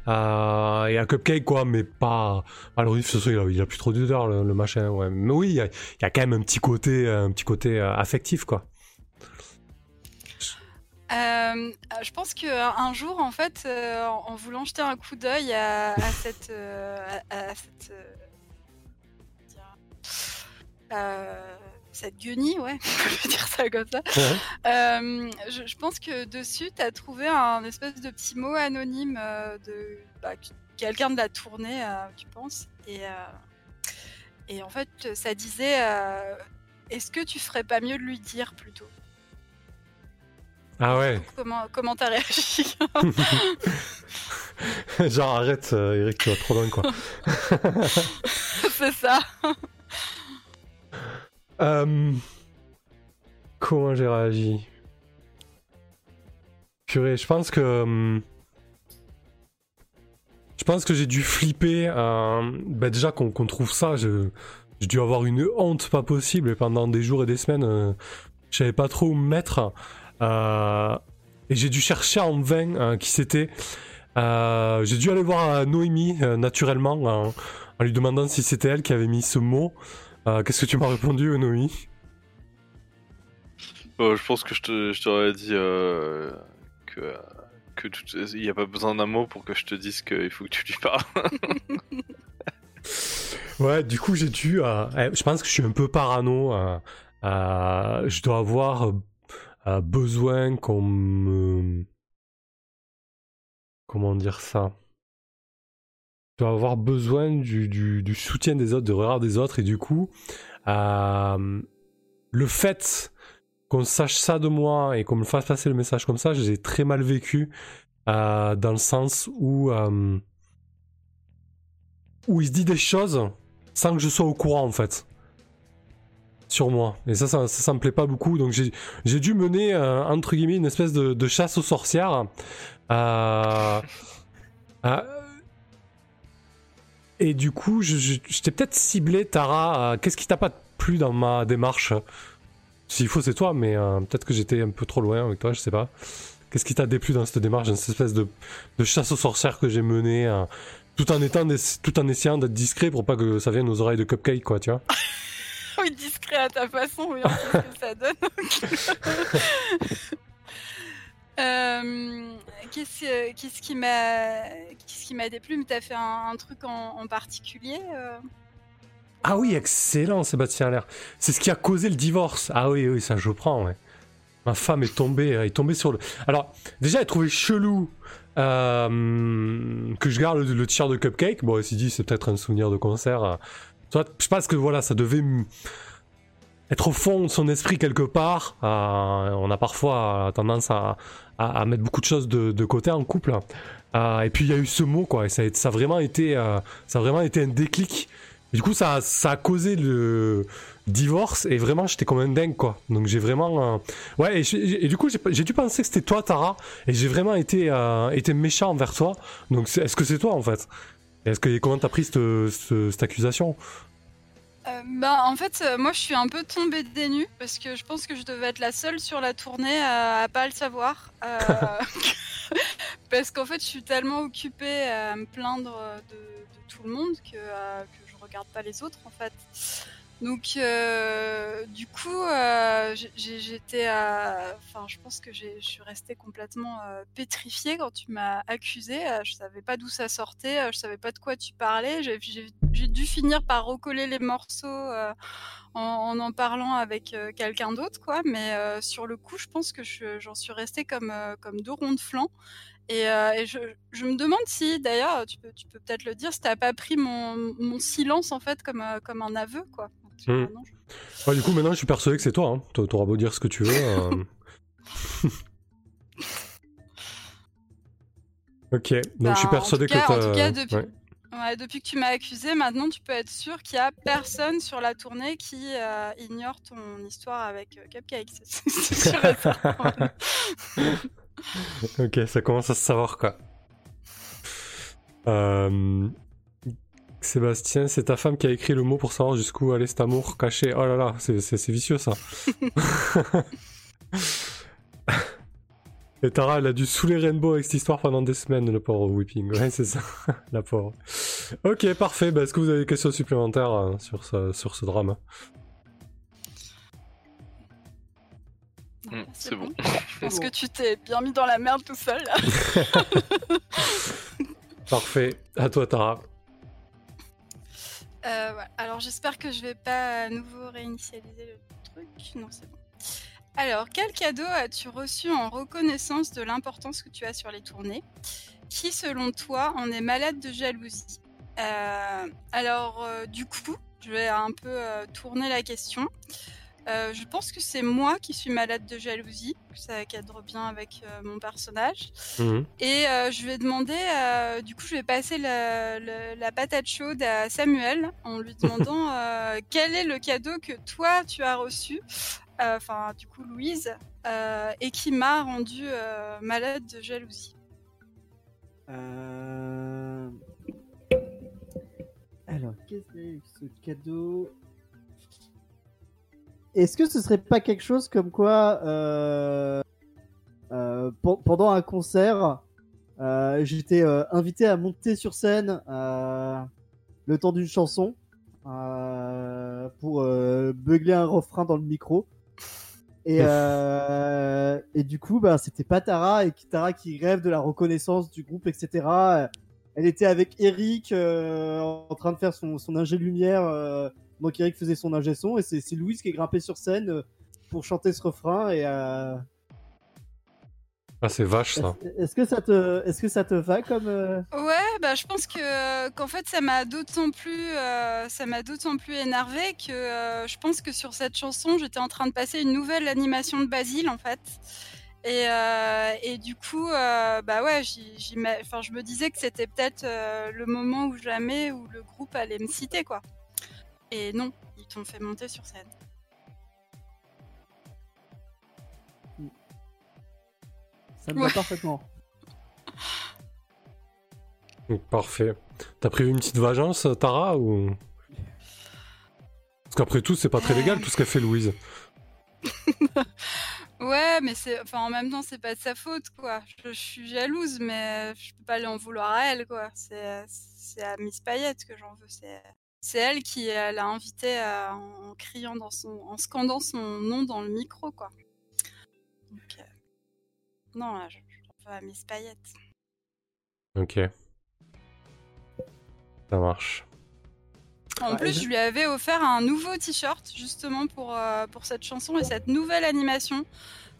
Speaker 1: Euh, et à Cupcake quoi, mais pas. Ah, le renifle, il a, il plus trop d'odeur le, machin. Mais oui, il y a, quand même un petit côté, un petit côté euh, affectif quoi.
Speaker 2: Euh, je pense que un jour, en fait, euh, en voulant jeter un coup d'œil à, cette, euh, à cette, euh, cette guenille, ouais, je dire ça comme ça. Euh, je, je pense que dessus, tu as trouvé un espèce de petit mot anonyme euh, de bah, que- quelqu'un de la tournée, euh, tu penses, et et en fait, ça disait, est-ce que tu ferais pas mieux de lui dire plutôt?
Speaker 1: Ah ouais.
Speaker 2: Comment comment t'as réagi
Speaker 1: Genre arrête, Eric, tu vas trop loin quoi.
Speaker 2: C'est ça.
Speaker 1: Euh, Comment j'ai réagi Purée, je pense que. hum, Je pense que j'ai dû flipper. euh, bah déjà qu'on trouve ça, j'ai dû avoir une honte pas possible et pendant des jours et des semaines, euh, je savais pas trop où me mettre. Euh, et j'ai dû chercher en vain euh, qui c'était. Euh, j'ai dû aller voir euh, Noémie euh, naturellement en- lui demandant si c'était elle qui avait mis ce mot. Euh, Qu'est-ce que tu m'as répondu, Noémie
Speaker 4: Euh, je pense que je te- je t'aurais dit euh, que que tout- il n'y a pas besoin d'un mot pour que je te dise qu'il faut que tu lui parles.
Speaker 1: Ouais, du coup, j'ai dû. euh, eh, je pense que je suis un peu parano. euh, je dois avoir besoin qu'on me. Comment dire ça? Je dois avoir besoin du, soutien des autres, du regard des autres, et du coup, euh, le fait qu'on sache ça de moi et qu'on me fasse passer le message comme ça, j'ai très mal vécu, euh, dans le sens où. euh, où il se dit des choses sans que je sois au courant en fait sur moi. Et ça ça, ça, ça me plaît pas beaucoup. Donc j'ai dû mener entre guillemets une espèce de, de chasse aux sorcières et du coup je, je, je t'ai peut-être ciblé Tara euh, qu'est-ce qui t'a pas plu dans ma démarche? S'il faut c'est toi mais euh, peut-être que j'étais un peu trop loin avec toi je sais pas. Qu'est-ce qui t'a déplu dans cette démarche dans cette espèce de, de chasse aux sorcières que j'ai menée euh, tout en étant tout en essayant d'être discret pour pas que ça vienne aux oreilles de Cupcake quoi tu vois?
Speaker 2: Oui, discret à ta façon, oui, on sait ce que ça donne. Euh, qu'est-ce, qui m'a, qu'est-ce qui m'a déplu t'as fait un, truc en, particulier euh?
Speaker 1: Ah oui, excellent, Sébastien Allaire. C'est ce qui a causé le divorce. Ah oui, oui, ça je prends. Ma femme est tombée, est tombée sur le. Alors, déjà, elle trouvait chelou euh, que je garde le, le t-shirt de Cupcake. Bon, elle s'est dit, c'est peut-être un souvenir de concert. Soit, je pense que voilà, ça devait être au fond de son esprit quelque part. On a parfois tendance à, à- mettre beaucoup de choses de, côté en couple. Euh, et puis il y a eu ce mot, quoi. Et ça, a- vraiment été, euh, ça vraiment été un déclic. Du coup, ça, a- causé le divorce. Et vraiment, j'étais comme un dingue, quoi. Donc j'ai vraiment, euh, ouais. Et, du coup, j'ai dû penser que c'était toi, Tara. Et j'ai vraiment été, méchant envers toi. Donc est-ce que c'est toi, en fait? Est-ce que comment t'as pris cette- cette accusation?
Speaker 2: Euh, bah, en fait, euh, moi, je suis un peu tombée des nues parce que je pense que je devais être la seule sur la tournée à, à pas le savoir. Euh, parce qu'en fait, je suis tellement occupée à me plaindre de, tout le monde que, que je regarde pas les autres, en fait. Donc, euh, du coup, euh, j'étais, enfin, je pense que je suis restée complètement euh, pétrifiée quand tu m'as accusée. Je savais pas d'où ça sortait, je savais pas de quoi tu parlais. J'ai- dû finir par recoller les morceaux en, en parlant avec quelqu'un d'autre, quoi. Mais sur le coup, je pense que je- j'en suis restée comme deux ronds de flanc. Et, je, me demande si, d'ailleurs, tu peux, peut-être le dire, si t'as pas pris mon, silence en fait comme, comme un aveu, quoi.
Speaker 1: Hmm. Du coup, maintenant, je suis persuadé que c'est toi. Hein. T'a- T'auras beau dire ce que tu veux. euh. ok, donc
Speaker 2: Bah,
Speaker 1: je suis
Speaker 2: en
Speaker 1: persuadé que
Speaker 2: en tout cas, depuis-
Speaker 1: ouais.
Speaker 2: Ouais, depuis que tu m'as accusé, maintenant tu peux être sûr qu'il y a personne sur la tournée qui euh, ignore ton histoire avec euh, Cupcake. C'est- c'est sûr et certain.
Speaker 1: ok, ça commence à se savoir quoi. Euh, Sébastien, c'est ta femme qui a écrit le mot pour savoir jusqu'où allait cet amour caché. Oh là là, c'est- vicieux ça. Et Tara, elle a dû saouler Rainbow avec cette histoire pendant des semaines, le pauvre Whipping. Ouais, c'est ça, la pauvre. Ok, parfait. Bah, Est-ce que vous avez des questions supplémentaires euh, sur, ce, sur ce drame?
Speaker 4: Hmm, c'est bon.
Speaker 2: Je pense que tu t'es bien mis dans la merde tout seul. là.
Speaker 1: Parfait. À toi, Tara.
Speaker 2: Euh. Alors j'espère que je vais pas à nouveau réinitialiser le truc. Non, c'est bon. Alors, quel cadeau as-tu reçu en reconnaissance de l'importance que tu as sur les tournées Qui, selon toi, en est malade de jalousie? Euh, Alors, euh, du coup, je vais un peu tourner la question. Euh, je pense que c'est moi qui suis malade de jalousie. Ça cadre bien avec euh, mon personnage.
Speaker 1: Mhm.
Speaker 2: Et euh, je vais demander, euh, du coup, je vais passer la, la- la patate chaude à Samuel en lui demandant euh, quel est le cadeau que toi tu as reçu, euh, enfin, du coup, Louise, euh, et qui m'a rendu euh, malade de jalousie.
Speaker 5: Euh... Alors, qu'est-ce que c'est que ce cadeau? Est-ce que ce serait pas quelque chose comme quoi, euh, euh, pen- pendant un concert, euh, j'étais invité à monter sur scène le temps d'une chanson pour beugler un refrain dans le micro. Et, et du coup, bah, c'était pas Tara, et Tara qui rêve de la reconnaissance du groupe, etc. Elle était avec Eric en train de faire son, son ingé lumière. Donc Eric faisait son ingé son, et c'est c'est Louise qui est grimpée sur scène euh, pour chanter ce refrain. Et euh,
Speaker 1: Ah, c'est vache ça.
Speaker 5: est-ce que ça te, est-ce que ça te va comme euh,
Speaker 2: Ouais, bah je pense que qu'en fait ça m'a d'autant plus euh, ça m'a d'autant plus énervé que euh, je pense que sur cette chanson j'étais en train de passer une nouvelle animation de Basile en fait et, euh, et du coup euh, bah ouais enfin je me disais que c'était peut-être euh, le moment ou jamais où le groupe allait me citer quoi et non ils t'ont fait monter sur scène
Speaker 5: Ça me
Speaker 2: Ouais.
Speaker 5: va parfaitement.
Speaker 1: Parfait. T'as prévu une petite vengeance, Tara, ou... Parce qu'après tout, c'est pas très légal tout ce qu'a fait Louise.
Speaker 2: Ouais, mais c'est, enfin, en même temps, c'est pas de sa faute, quoi. Je, je suis jalouse, mais je peux pas lui en vouloir à elle, quoi. C'est, c'est à Miss Payette que j'en veux. C'est, c'est elle qui euh, l'a invité à- en criant dans son, en scandant son nom dans le micro, quoi. Donc, euh, maintenant, là, je, je à Miss Payette.
Speaker 1: Ok. Ça marche.
Speaker 2: En plus,
Speaker 5: je-
Speaker 2: lui avais offert un nouveau t-shirt justement pour, euh, pour cette chanson et cette nouvelle animation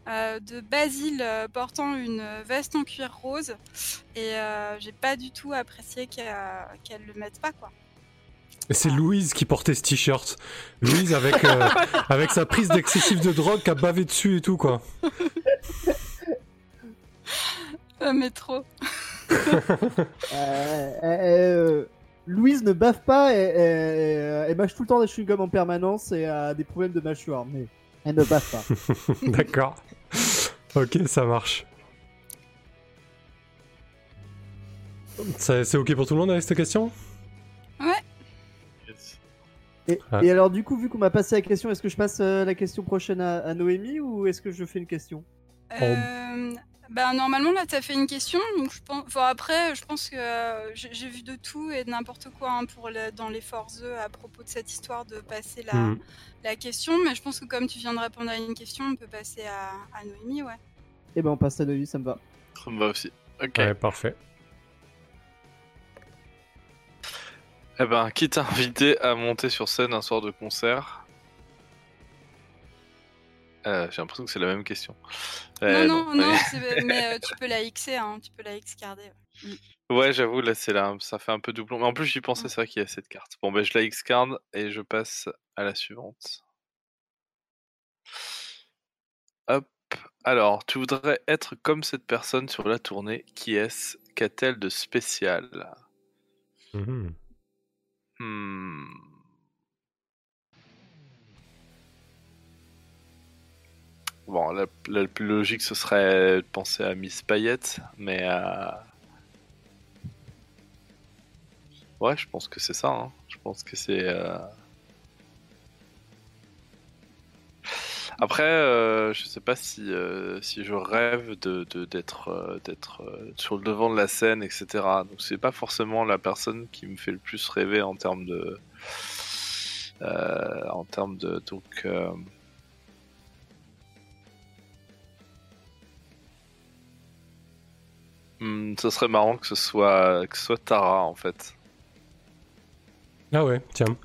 Speaker 2: euh, de Basile euh, portant une veste en cuir rose. Et euh, j'ai pas du tout apprécié qu'elle qu'elle le mette pas quoi.
Speaker 1: Et c'est Louise qui portait ce t-shirt. Louise avec, euh, avec sa prise d'excessif de drogue qui a bavé dessus et tout, quoi.
Speaker 2: Euh, mais trop.
Speaker 5: Euh, euh, Louise ne baffe pas et, et- et- et mâche tout le temps des chewing-gums en permanence et a des problèmes de mâchoire, mais elle ne baffe pas.
Speaker 1: D'accord. Ok, ça marche. Ça- C'est ok pour tout le monde avec cette question?
Speaker 5: Et,
Speaker 1: Ah.
Speaker 5: et alors du coup, vu qu'on m'a passé la question, est-ce que je passe euh, la question prochaine à, à Noémie ou est-ce que je fais une question?
Speaker 2: Euh, bah, normalement, là, tu as fait une question. Donc je pense... enfin, après, je pense que euh, j'ai vu de tout et de n'importe quoi hein, pour le- dans les Force à propos de cette histoire de passer la,
Speaker 1: Hmm.
Speaker 2: la question. Mais je pense que comme tu viens de répondre à une question, on peut passer à, à Noémie, ouais.
Speaker 5: Eh ben on passe à Noémie, ça me va.
Speaker 4: Ça me va aussi. Ok.
Speaker 1: Ouais, parfait.
Speaker 4: Eh ben, qui t'a invité à monter sur scène un soir de concert Euh, J'ai l'impression que c'est la même question. Euh,
Speaker 2: non, non,
Speaker 4: mais-
Speaker 2: non, euh, tu peux la Xer, hein, tu peux la X-carder. ouais.
Speaker 4: Ouais, j'avoue, là, c'est là, ça fait un peu doublon. Mais en plus, j'y pensais, c'est vrai qu'il y a cette carte. Bon, ben, je la X-card et je passe à la suivante. Hop. Alors, tu voudrais être comme cette personne sur la tournée. Qui est-ce? Qu'a-t-elle de spécial?
Speaker 1: Mhm.
Speaker 4: Hmm. Bon, la, plus logique, ce serait de penser à Miss Payette, mais... euh, Ouais, je pense que c'est ça. hein. Je pense que c'est... euh, Après, euh, je sais pas si, euh, si je rêve de de- d'être euh, d'être euh, sur le devant de la scène, etc. Donc c'est pas forcément la personne qui me fait le plus rêver en termes de euh, en termes de donc. euh, hmm, ce serait marrant que ce soit que ce soit Tara en fait.
Speaker 1: Ah ouais, tiens.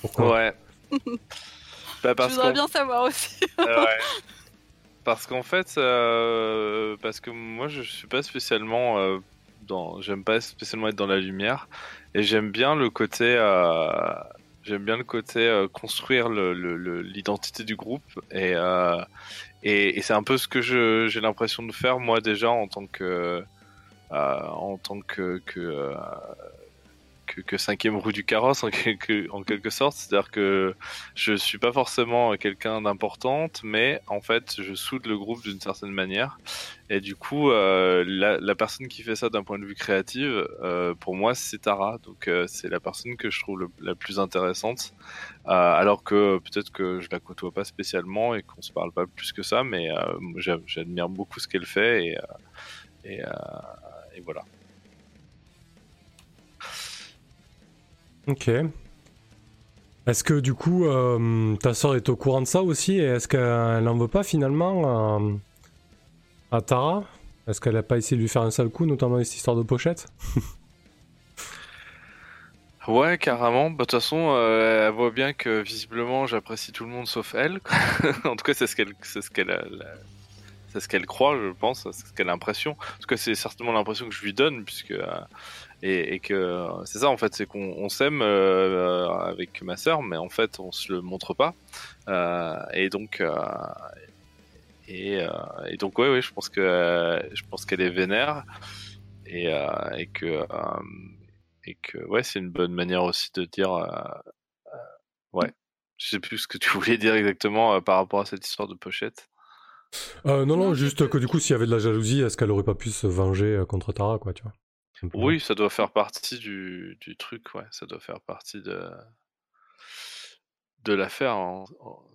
Speaker 1: Pourquoi?
Speaker 4: Ouais. Bah,
Speaker 2: Je voudrais bien savoir aussi.
Speaker 4: Ouais. Parce qu'en fait, euh, parce que moi je suis pas spécialement euh, dans, j'aime pas spécialement être dans la lumière et j'aime bien le côté, euh, j'aime bien le côté construire l'identité du groupe et et, et c'est un peu ce que j'ai l'impression de faire moi déjà en tant que en tant que que, que cinquième roue du carrosse en quelque en quelque sorte, c'est-à-dire que je suis pas forcément quelqu'un d'importante, mais en fait, je soude le groupe d'une certaine manière. Et du coup, euh, la, personne qui fait ça d'un point de vue créatif, euh, pour moi, c'est Tara. Donc, euh, c'est la personne que je trouve la plus intéressante. Alors que peut-être que je la côtoie pas spécialement et qu'on se parle pas plus que ça, mais j'admire beaucoup ce qu'elle fait et, et voilà.
Speaker 1: Ok. Est-ce que du coup, euh, ta soeur est au courant de ça aussi et est-ce qu'elle n'en veut pas finalement euh, à Tara? Est-ce qu'elle a pas essayé de lui faire un sale coup, notamment avec cette histoire de pochette?
Speaker 4: Ouais, carrément. Bah, De toute façon, euh, elle voit bien que visiblement j'apprécie tout le monde sauf elle. en tout cas, c'est ce qu'elle, c'est ce qu'elle, c'est ce qu'elle croit, je pense. C'est ce qu'elle a l'impression. En tout cas, c'est certainement l'impression que je lui donne, puisque et, et que euh, c'est ça en fait, c'est qu'on on s'aime euh, avec ma sœur, mais en fait, on se le montre pas. Euh, et donc. euh, et, euh, et donc ouais, ouais, je pense que euh, je pense qu'elle est vénère et, euh, et que euh, et que ouais, c'est une bonne manière aussi de dire euh, euh, ouais. Je sais plus ce que tu voulais dire exactement euh, par rapport à cette histoire de pochette.
Speaker 1: Euh, Non, non, juste que du coup, s'il y avait de la jalousie, est-ce qu'elle aurait pas pu se venger euh, contre Tara, quoi, tu vois?
Speaker 4: Oui, ça doit faire partie du, du truc, ouais. Ça doit faire partie de de l'affaire. hein.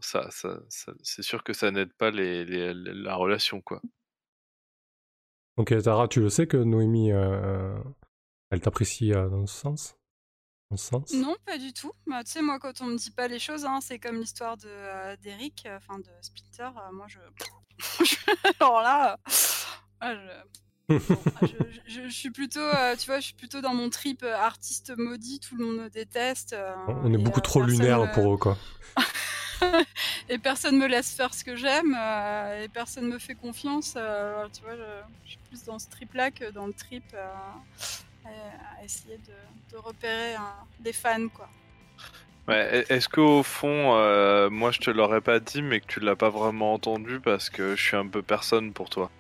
Speaker 4: Ça, ça, ça- c'est sûr que ça n'aide pas les, les- les- la relation, quoi.
Speaker 1: Ok, Tara, tu le sais que Noémie, euh, elle t'apprécie euh, dans ce sens? Dans ce sens?
Speaker 2: Non, pas du tout. Bah, tu sais, moi, quand on me dit pas les choses, hein, c'est comme l'histoire de euh, d'Eric, euh, enfin de Splinter. euh, moi, je. Alors là, euh, Ah, je... Bon, je, je- je suis plutôt, euh, tu vois, je suis plutôt dans mon trip euh, artiste maudit, tout le monde me déteste. euh,
Speaker 1: On est beaucoup
Speaker 2: euh,
Speaker 1: trop lunaire pour eux, quoi.
Speaker 2: et personne me laisse faire ce que j'aime, euh, et personne me fait confiance. euh, alors, tu vois, je, je suis plus dans ce trip-là que dans le trip euh, à, à essayer de, de repérer des fans, quoi.
Speaker 4: Ouais, est-ce qu'au fond, euh, moi je te l'aurais pas dit, mais que tu l'as pas vraiment entendu parce que je suis un peu personne pour toi?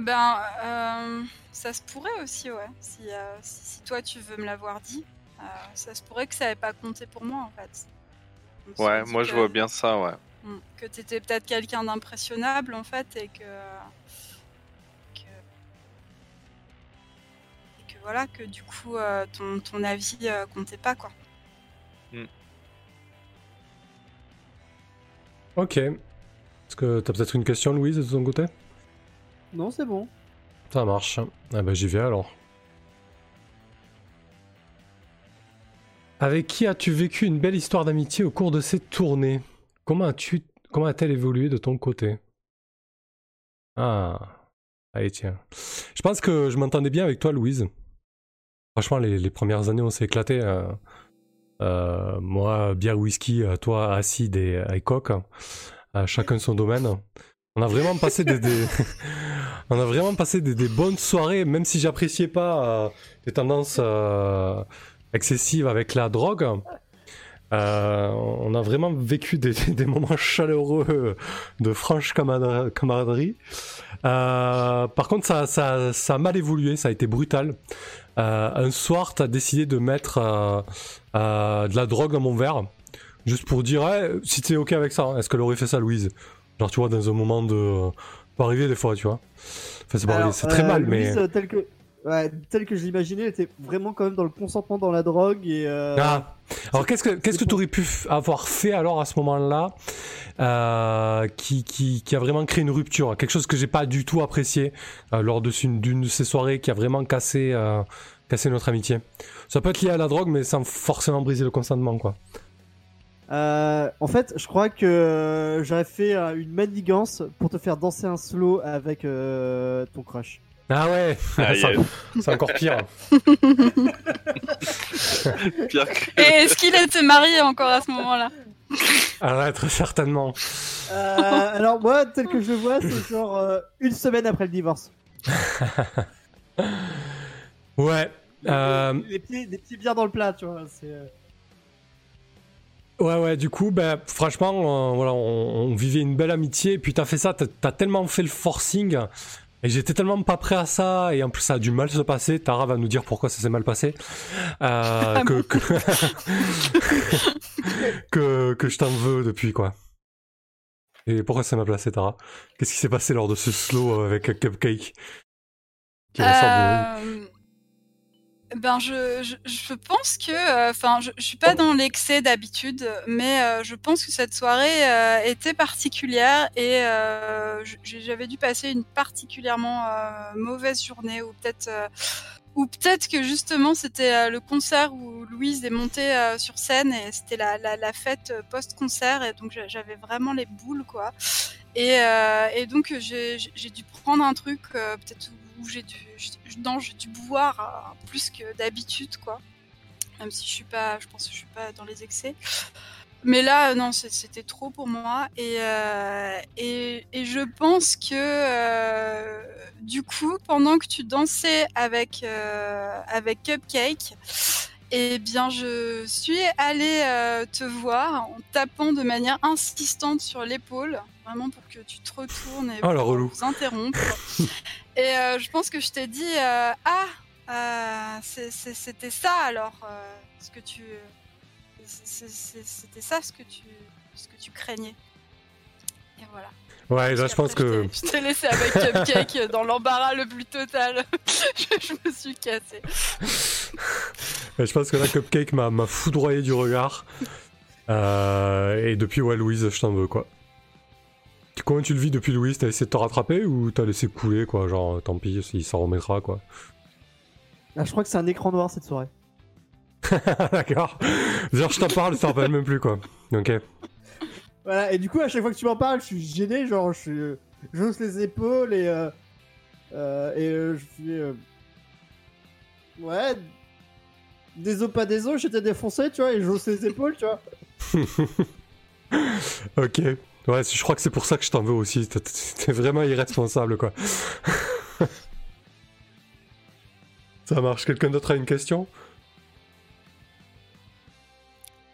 Speaker 2: Ben, euh, ça se pourrait aussi, ouais. Si, euh, si, si toi tu veux me l'avoir dit, euh, ça se pourrait que ça n'avait pas compté pour moi en fait.
Speaker 4: Ouais, moi je vois bien ça, ouais.
Speaker 2: Mm. Que t'étais peut-être quelqu'un d'impressionnable en fait et que, que. et que voilà, que du coup euh, ton, ton avis euh, comptait pas quoi.
Speaker 1: Ok. Est-ce que t'as peut-être une question, Louise, de ton côté?
Speaker 5: Non, c'est bon.
Speaker 1: Ça marche. Ah bah j'y vais alors. Avec qui as-tu vécu une belle histoire d'amitié au cours de cette tournée? Comment as-tu comment a-t-elle évolué de ton côté? Ah. Allez tiens. Je pense que je m'entendais bien avec toi Louise. Franchement les, premières années on s'est éclaté. euh. Euh, moi bière whisky, euh, toi acide et, et. Euh, chacun son domaine. On a vraiment passé des, on a vraiment passé des, bonnes soirées, même si j'appréciais pas euh, les tendances euh, excessives avec la drogue. Euh, on a vraiment vécu des, moments chaleureux de franche camaraderie. Par contre, ça, a mal évolué, ça a été brutal. Un soir, tu as décidé de mettre de la drogue dans mon verre, juste pour dire hey, si t'es ok avec ça. hein. Est-ce qu'elle aurait fait ça, Louise? Genre, tu vois, dans un moment de. Ça peut arriver des fois, tu vois. Enfin, c'est pas
Speaker 5: Alors,
Speaker 1: arrivé, c'est très
Speaker 5: euh,
Speaker 1: mal,
Speaker 5: Louise,
Speaker 1: mais.
Speaker 5: euh, tel que, ouais, tel que je l'imaginais, était vraiment quand même dans le consentement dans la drogue et. euh,
Speaker 1: Ah. Alors qu'est-ce que qu'est-ce que
Speaker 5: c'est
Speaker 1: tu aurais pu avoir fait alors à ce moment-là euh, qui, qui, qui a vraiment créé une rupture quelque chose que j'ai pas du tout apprécié euh, lors de d'une de ces soirées qui a vraiment cassé euh, cassé notre amitié. Ça peut être lié à la drogue mais sans forcément briser le consentement quoi.
Speaker 5: Euh, en fait, je crois que euh, j'aurais fait euh, une manigance pour te faire danser un slow avec euh, ton crush.
Speaker 1: Ah ouais,
Speaker 4: Ah, yes.
Speaker 1: c'est encore pire.
Speaker 4: Pire que-
Speaker 2: Et est-ce qu'il était marié encore à ce moment-là?
Speaker 1: Ah ouais, très certainement.
Speaker 5: Euh, alors moi, tel que je le vois, c'est genre euh, une semaine après le divorce.
Speaker 1: Ouais. euh,
Speaker 5: Les, pieds, les pieds bien dans le plat, tu vois. C'est.
Speaker 1: Ouais, ouais, du coup, ben, franchement, euh, voilà, on, on vivait une belle amitié, et puis t'as fait ça, t'as t'as tellement fait le forcing, et j'étais tellement pas prêt à ça, et en plus ça a du mal se passer, Tara va nous dire pourquoi ça s'est mal passé, euh, que, que... que, que je t'en veux depuis, quoi. Et pourquoi ça m'a placé, Tara? Qu'est-ce qui s'est passé lors de ce slow avec cupcake? Qui
Speaker 2: Euh, Ben je, je, pense que, euh, enfin, je, je suis pas dans l'excès d'habitude, mais euh, je pense que cette soirée euh, était particulière et j'avais dû passer une particulièrement mauvaise journée ou peut-être, ou peut-être que justement c'était le concert où Louise est montée sur scène et c'était la, la, la fête post-concert et donc j'a- j'avais vraiment les boules quoi. Et, et donc j'ai dû prendre un truc peut-être où j'ai j'ai dû boire euh, plus que d'habitude quoi. Même si je suis pas, je pense que je suis pas dans les excès. Mais là, euh, non, c'était trop pour moi. Et, euh, et, et je pense que euh, du coup, pendant que tu dansais avec, euh, avec Cupcake, eh bien, je suis allée te voir en tapant de manière insistante sur l'épaule, vraiment pour que tu te retournes et
Speaker 1: Oh,
Speaker 2: pour
Speaker 1: relou.
Speaker 2: vous interrompre. et euh, je pense que je t'ai dit euh, Ah, euh, c'était ça alors, ce que tu. C'était ça ce que tu, ce que tu craignais. Et voilà.
Speaker 1: Ouais, là,
Speaker 2: Puis
Speaker 1: je pense que...
Speaker 2: Je t'ai laissé avec Cupcake dans l'embarras le plus total. je, je me suis.
Speaker 1: Ouais, Je pense que la cupcake m'a m'a foudroyé du regard. Euh, et depuis, ouais, Louise, je t'en veux, quoi. Comment tu le vis depuis Louise T'as essayé de te rattraper ou t'as laissé couler, quoi? Genre, tant pis, il s'en remettra, quoi.
Speaker 5: Ah, je crois que c'est un écran noir cette soirée.
Speaker 1: D'accord. Genre, je t'en parle, t'en rappelle même plus, quoi. Ok.
Speaker 5: Voilà, et du coup, à chaque fois que tu m'en parles, je suis gêné, genre, je suis. j'hausse les épaules et euh, euh, et euh, je fais euh, ouais des os pas des os, j'étais défoncé, tu vois, et j'hausse les épaules, tu vois.
Speaker 1: ok. Ouais, je crois que c'est pour ça que je t'en veux aussi. T'es- vraiment irresponsable, quoi. ça marche. Quelqu'un d'autre a une question?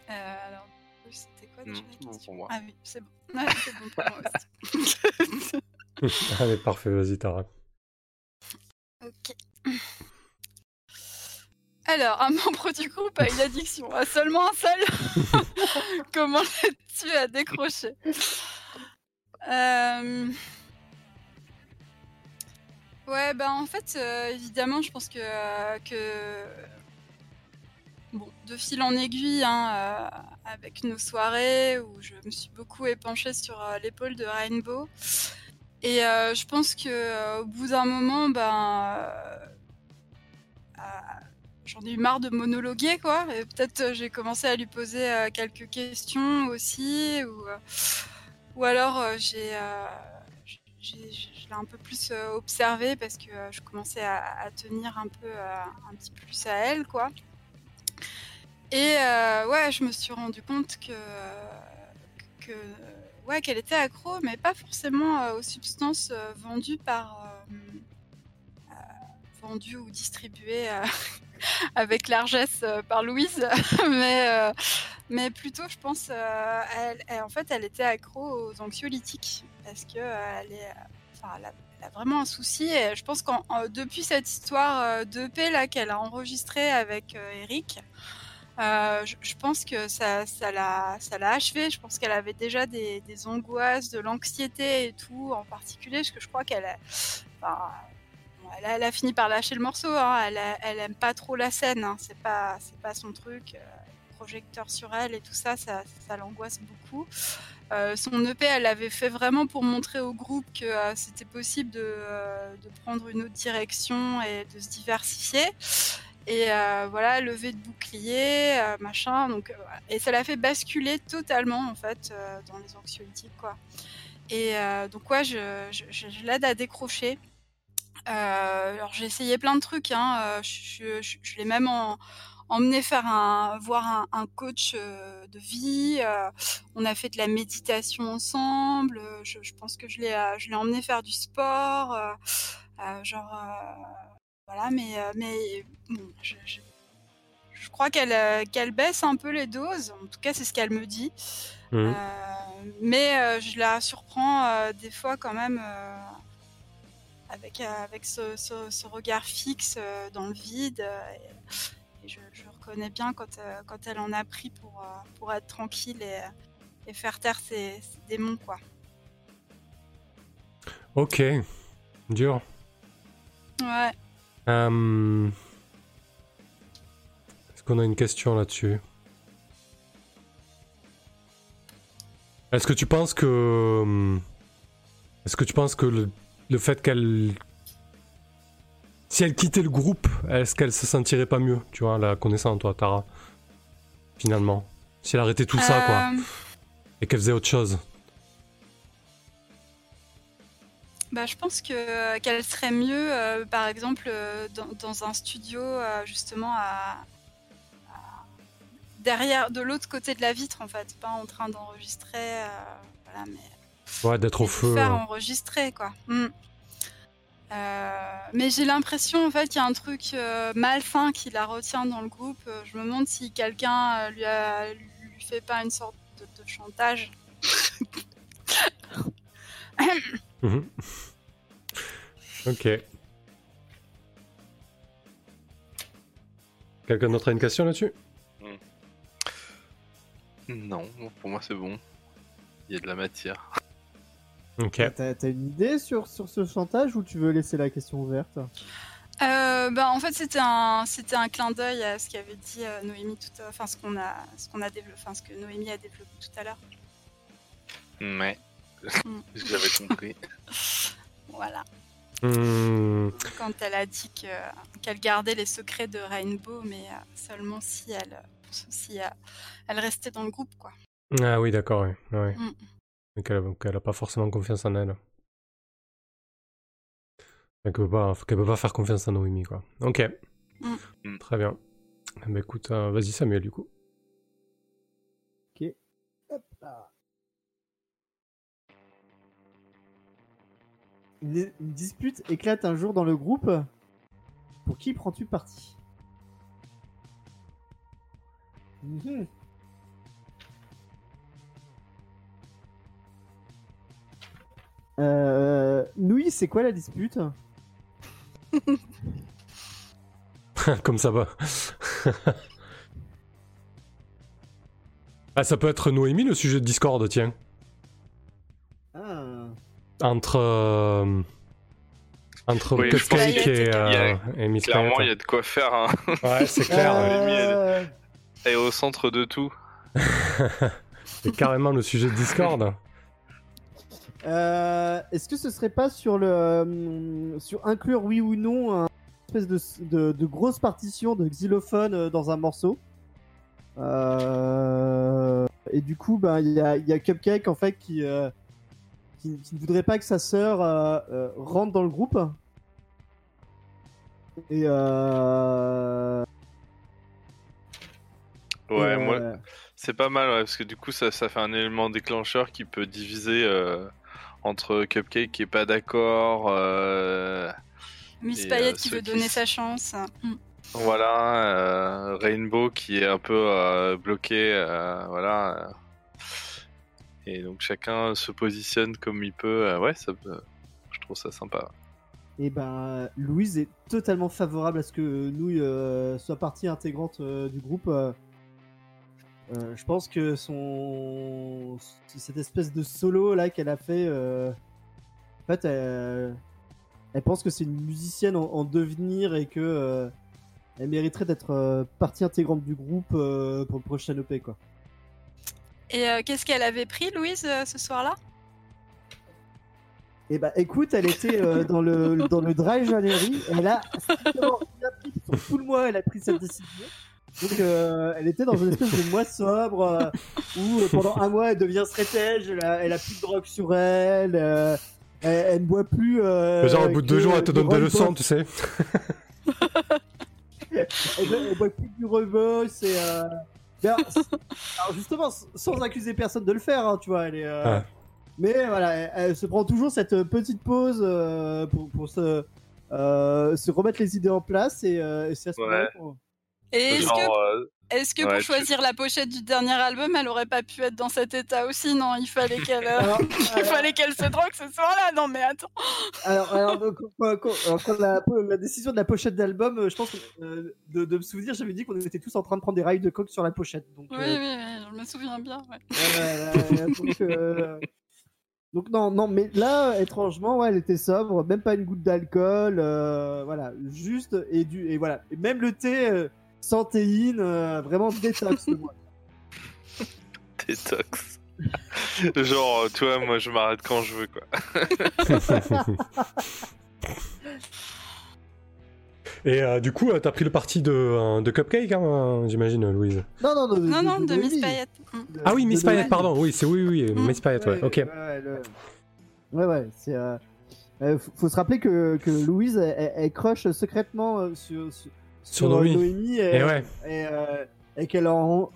Speaker 2: Euh, alors, c'était quoi déjà
Speaker 4: Non,
Speaker 2: la question?
Speaker 4: pour moi.
Speaker 2: Ah oui, c'est bon. C'est bon pour moi aussi.
Speaker 1: Allez, parfait, vas-y, Tara.
Speaker 2: ok. Alors, un membre du groupe a une addiction à seulement un seul. Comment l'as-tu à décrocher? Euh, Ouais, bah en fait, euh, évidemment, je pense que, euh, que... Bon, de fil en aiguille, hein, avec nos soirées où je me suis beaucoup épanchée sur l'épaule de Rainbow. Et je pense que au bout d'un moment, ben, j'en ai eu marre de monologuer, quoi. Et peut-être euh, j'ai commencé à lui poser euh, quelques questions aussi, ou, euh, ou alors j'ai, je l'ai un peu plus observé parce que je commençais à, tenir un peu, un petit plus à elle, quoi. Et ouais, je me suis rendu compte que, que ouais, qu'elle était accro, mais pas forcément aux substances vendues par vendues ou distribuées avec largesse euh, par Louise, mais euh, mais plutôt, je pense, euh, elle, en fait, elle était accro aux anxiolytiques parce que elle est, enfin, elle a, vraiment un souci. Et je pense qu'en en- depuis cette histoire d'EP là qu'elle a enregistrée avec Eric. Je, pense que ça, ça l'a, ça l'a achevé. Je pense qu'elle avait déjà des, angoisses, de l'anxiété et tout, en particulier, parce que je crois qu'elle, a, elle, a, fini par lâcher le morceau. Hein. Elle, a- aime pas trop la scène. Hein. C'est pas, c'est pas son truc. Euh, projecteur sur elle et tout ça, ça, l'angoisse beaucoup. Euh, son EP, elle l'avait fait vraiment pour montrer au groupe que euh, c'était possible de, euh, de prendre une autre direction et de se diversifier. Et voilà, levée de bouclier, machin. Donc. Et ça l'a fait basculer totalement, en fait, dans les anxiolytiques, quoi. Et donc, ouais, je l'aide à décrocher. Euh, alors, j'ai essayé plein de trucs. Hein. euh, Je, je- je l'ai même en- emmené faire un, voir un, un coach euh, de vie. euh, on a fait de la méditation ensemble. Je, je pense que je l'ai, je l'ai emmené faire du sport. genre, euh, voilà, mais, mais bon, je, je- je crois qu'elle qu'elle baisse un peu les doses. En tout cas, c'est ce qu'elle me dit. Euh, mais euh, je la surprends euh, des fois quand même euh, avec, euh, avec ce, ce- ce regard fixe euh, dans le vide. euh, et, et je, je reconnais bien quand, quand elle en a pris pour, pour être tranquille et, et faire taire ses, ses démons. Quoi.
Speaker 1: Ok. Dur.
Speaker 2: Ouais.
Speaker 1: Euh, Est-ce qu'on a une question là-dessus? Est-ce que tu penses que. Est-ce que tu penses que le, le fait qu'elle. Si elle quittait le groupe, est-ce qu'elle se sentirait pas mieux, tu vois, la connaissant, toi, Tara Finalement? Si elle arrêtait tout ça, quoi,
Speaker 2: Euh,
Speaker 1: et qu'elle faisait autre chose.
Speaker 2: Bah, je pense que qu'elle serait mieux, euh, par exemple, euh, dans, dans un studio, euh, justement, à, à- derrière, de l'autre côté de la vitre, en fait, pas en train d'enregistrer, euh, voilà, mais
Speaker 1: Ouais, d'être au feu.
Speaker 2: faire enregistrer, quoi. Mm. Euh, mais j'ai l'impression, en fait, qu'il y a un truc euh, malsain qui la retient dans le groupe. Euh, Je me demande si quelqu'un euh, lui, a, lui fait pas une sorte de, de chantage.
Speaker 1: Mhm. ok. Quelqu'un d'autre a une question là-dessus?
Speaker 4: Non, pour moi c'est bon. Il y a de la matière.
Speaker 5: T'as une idée sur, sur ce chantage ou tu veux laisser la question ouverte?
Speaker 2: Euh, bah, en fait, c'était un, c'était un clin d'œil à ce qu'avait dit euh, Noémie tout à enfin ce qu'on a, ce qu'on a développé, enfin ce que Noémie a développé tout à l'heure.
Speaker 4: Mais
Speaker 2: Mm.
Speaker 4: j'avais compris.
Speaker 2: Voilà.
Speaker 1: Hmm,
Speaker 2: Quand elle a dit que, qu'elle gardait les secrets de Rainbow, mais euh, seulement si elle, si euh, elle restait dans le groupe, quoi.
Speaker 1: Ah oui, d'accord, ouais. ouais.
Speaker 2: Mm.
Speaker 1: Mais qu'elle a, qu'elle a pas forcément confiance en elle. Qu'elle peut, pas- qu'elle peut pas faire confiance à Noémie, quoi. Ok.
Speaker 2: Mm.
Speaker 4: Mm.
Speaker 1: Très bien. Ben, écoute, euh, vas-y Samuel, du coup.
Speaker 3: Hop là. Une, une dispute éclate un jour dans le groupe. Pour qui prends-tu parti? Mhm. Euh, Nouille, c'est quoi la dispute
Speaker 1: Comme ça va. ah, ça peut être Noémie, le sujet de Discord, tiens.
Speaker 3: Ah.
Speaker 1: Entre. euh, Entre
Speaker 4: Oui, je
Speaker 1: Cupcake
Speaker 2: pense qu'il y
Speaker 1: et, euh, et Miss
Speaker 4: Clairement, il y a de quoi faire. Hein.
Speaker 1: Ouais, c'est clair.
Speaker 3: Euh,
Speaker 4: Elle est au centre de tout.
Speaker 1: C'est carrément le sujet de Discord.
Speaker 3: Euh, Est-ce que ce serait pas sur le euh, sur inclure oui ou non un espèce de, de, de grosse partition de xylophone euh, dans un morceau? Euh, Et du coup, ben il y a, y a Cupcake en fait qui, euh, qui qui ne voudrait pas que sa sœur rentre dans le groupe. Et euh...
Speaker 4: Ouais, moi, c'est pas mal, ouais, parce que du coup, ça, ça fait un élément déclencheur qui peut diviser entre Cupcake qui est pas d'accord. euh,
Speaker 2: Miss
Speaker 4: Et,
Speaker 2: Payette
Speaker 4: euh,
Speaker 2: qui veut
Speaker 4: qui
Speaker 2: donner sa chance. Mm.
Speaker 4: Voilà, euh, Rainbow qui est un peu euh, bloqué, euh, voilà. euh. Et donc chacun se positionne comme il peut. euh, ouais, ça, je trouve ça sympa.
Speaker 3: Et ben, Louise est totalement favorable à ce que Nouille euh, soit partie intégrante euh, du groupe. Euh. Je pense que son cette espèce de solo là qu'elle a fait, euh, en fait, elle, elle pense que c'est une musicienne en, en devenir et que euh, elle mériterait d'être partie intégrante du groupe pour le prochain EP quoi.
Speaker 2: Et euh, qu'est-ce qu'elle avait pris, Louise, euh, ce soir-là?
Speaker 3: Et bah écoute, elle était euh, dans le dans le dry January. Elle a pris sur tout le mois. Elle a pris cette décision. Donc euh, elle était dans une espèce de mois sobre euh, où euh, pendant un mois elle devient straight elle a, elle a plus de drogue sur elle. euh, elle, elle ne boit plus. euh,
Speaker 1: Genre, au bout de deux jours, elle te donne des leçons, tu sais.
Speaker 3: elle, boit- elle boit plus du reboss et. Euh... ben, alors justement, sans accuser personne de le faire, hein, tu vois, elle est. euh,
Speaker 1: Ouais.
Speaker 3: Mais voilà, elle, elle se prend toujours cette petite pause euh, pour, pour se, euh, se remettre les idées en place et, euh, et c'est à ce
Speaker 4: Ouais.
Speaker 3: moment-là
Speaker 2: est-ce
Speaker 4: Genre,
Speaker 2: que,
Speaker 4: euh,
Speaker 2: est-ce que
Speaker 4: ouais,
Speaker 2: pour
Speaker 4: tu-
Speaker 2: choisir la pochette du dernier album, elle aurait pas pu être dans cet état aussi Non, il fallait qu'elle euh,
Speaker 3: Alors,
Speaker 2: il
Speaker 3: alors-
Speaker 2: fallait qu'elle se drogue ce soir-là. Non, mais attends.
Speaker 3: Alors, alors, donc, quand, quand- alors, quand la, la décision de la pochette d'album, euh, je pense que, euh, de, de me souvenir, j'avais dit qu'on était tous en train de prendre des rails de coke sur la pochette. Donc,
Speaker 2: Oui,
Speaker 3: euh,
Speaker 2: oui, oui, je me souviens bien. ouais.
Speaker 3: donc, euh, donc non, non, mais là, étrangement, ouais, elle était sobre, même pas une goutte d'alcool, euh, voilà, juste et du et voilà, et même le thé euh, sans théine, euh, vraiment détox. le mois.
Speaker 4: détox. Genre, euh, toi, moi, je m'arrête quand je veux, quoi.
Speaker 1: Et euh, du coup, euh, t'as pris le parti de, euh, de Cupcake, hein, j'imagine, Louise.
Speaker 3: Non, non, non,
Speaker 2: Non, non, de Miss. Payette.
Speaker 3: De-
Speaker 1: Ah oui,
Speaker 3: de
Speaker 1: Miss. Payette, pardon. Oui, c'est oui, oui,
Speaker 2: Mm.
Speaker 1: Miss Payette, ouais. Ok.
Speaker 3: Ouais, ouais, le- ouais, ouais, c'est. euh, euh, faut, faut se rappeler que, que Louise, elle, elle- elle crush secrètement euh, sur, sur,
Speaker 1: Sur Noémie.
Speaker 3: et,
Speaker 1: Et ouais.
Speaker 3: et, euh, et qu'elle en-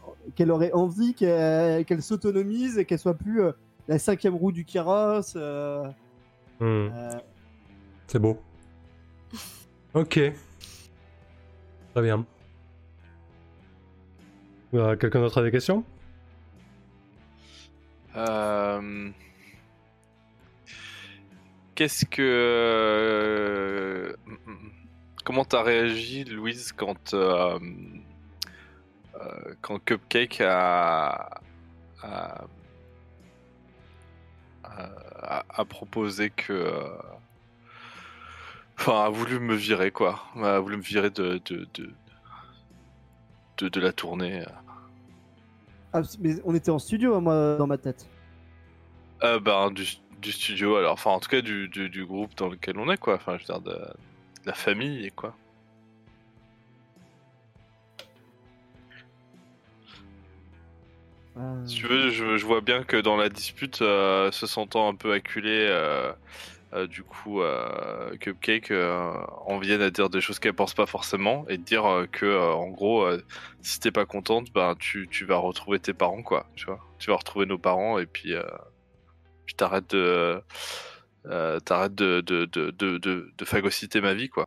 Speaker 3: aurait envie qu'elle s'autonomise et qu'elle soit plus euh, la cinquième roue du carrosse. euh,
Speaker 1: Hmm,
Speaker 3: euh,
Speaker 1: c'est beau. Ok. Très bien. Euh, Quelqu'un d'autre a des questions?
Speaker 4: Euh, Qu'est-ce que. Comment t'as réagi, Louise, quand. euh, euh, quand Cupcake a. a, a- a proposé que. euh, Enfin, a voulu me virer, quoi. A voulu me virer de. de, de, de, de la tournée.
Speaker 3: ah, mais on était en studio, hein, moi, dans ma tête.
Speaker 4: Euh, ben, du, du studio, alors, enfin, en tout cas, du, du, du groupe dans lequel on est, quoi. Enfin, je veux dire, de la famille, quoi.
Speaker 3: Euh,
Speaker 4: Si tu veux, je, je vois bien que dans la dispute, euh, se sentant un peu acculé, euh, du coup, Cupcake en vienne à dire des choses qu'elle pense pas forcément et dire que, en gros, si t'es pas contente, ben tu, tu vas retrouver tes parents, quoi. Tu vois, tu vas retrouver nos parents et puis, puis t'arrêtes de, euh, t'arrêtes de, de, de, de, de, de phagocyter ma vie, quoi.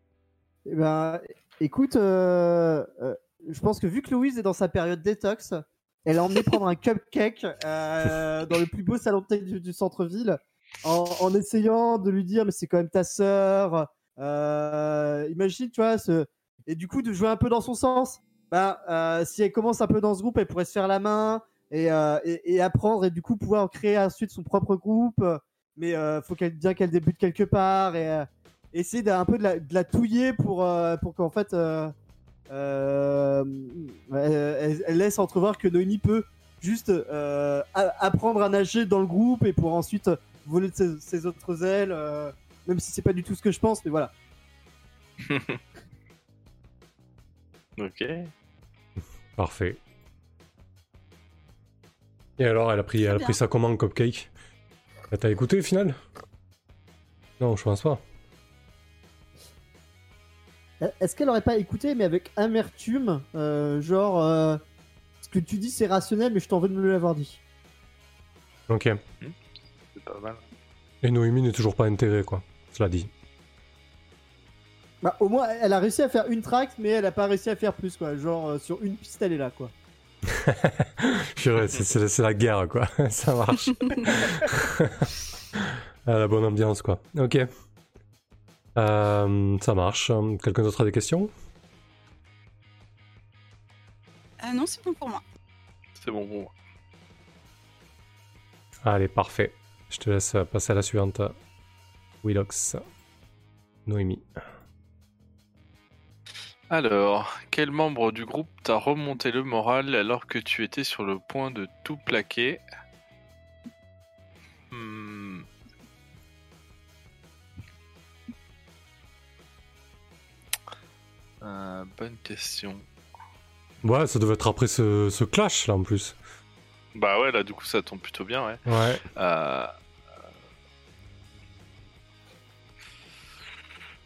Speaker 3: Eh ben, écoute, euh, euh, je pense que vu que Louise est dans sa période détox, elle a emmené prendre un cupcake euh, dans le plus beau salon de thé du, du centre-ville, en, en essayant de lui dire mais c'est quand même ta sœur. Euh, imagine, tu vois, ce... et du coup de jouer un peu dans son sens. Bah, euh, si elle commence un peu dans ce groupe, elle pourrait se faire la main et, euh, et, et apprendre et du coup pouvoir créer ensuite son propre groupe. Mais euh, faut qu'elle bien qu'elle débute quelque part et euh, essayer d'un peu de la, de la touiller pour euh, pour qu'en fait euh, euh, elle, elle laisse entrevoir que Noémie peut juste euh, a- apprendre à nager dans le groupe et pour ensuite voler de ses, ses autres ailes, euh, même si c'est pas du tout ce que je pense, mais voilà.
Speaker 4: Ok.
Speaker 1: Parfait. Et alors, elle a pris, elle a pris ça comment, Cupcake? Elle t'a écouté au final Non, je pense pas.
Speaker 3: Est-ce qu'elle aurait pas écouté, mais avec amertume, euh, genre euh, ce que tu dis c'est rationnel, mais je t'en veux de me l'avoir dit.
Speaker 1: Ok.
Speaker 4: C'est pas mal.
Speaker 1: Et Noémie n'est toujours pas intégrée, quoi. Cela dit.
Speaker 3: Bah, au moins, elle a réussi à faire une track, mais elle a pas réussi à faire plus, quoi. Genre, euh, sur une piste, elle est là, quoi.
Speaker 1: C'est- la guerre, quoi. ça marche. Ah, la bonne ambiance, quoi. Ok. Euh, ça marche. Quelqu'un d'autre a des questions?
Speaker 2: Ah non, c'est bon pour moi.
Speaker 4: C'est bon pour moi.
Speaker 1: Allez, parfait. Je te laisse passer à la suivante. Willox. Noémie.
Speaker 4: Alors, quel membre du groupe t'a remonté le moral alors que tu étais sur le point de tout plaquer? Hmm. Euh, bonne question.
Speaker 1: Ouais, ça devait être après ce, ce clash, là, en plus.
Speaker 4: Bah ouais, là du coup ça tombe plutôt bien, ouais.
Speaker 1: Ouais.
Speaker 4: Euh,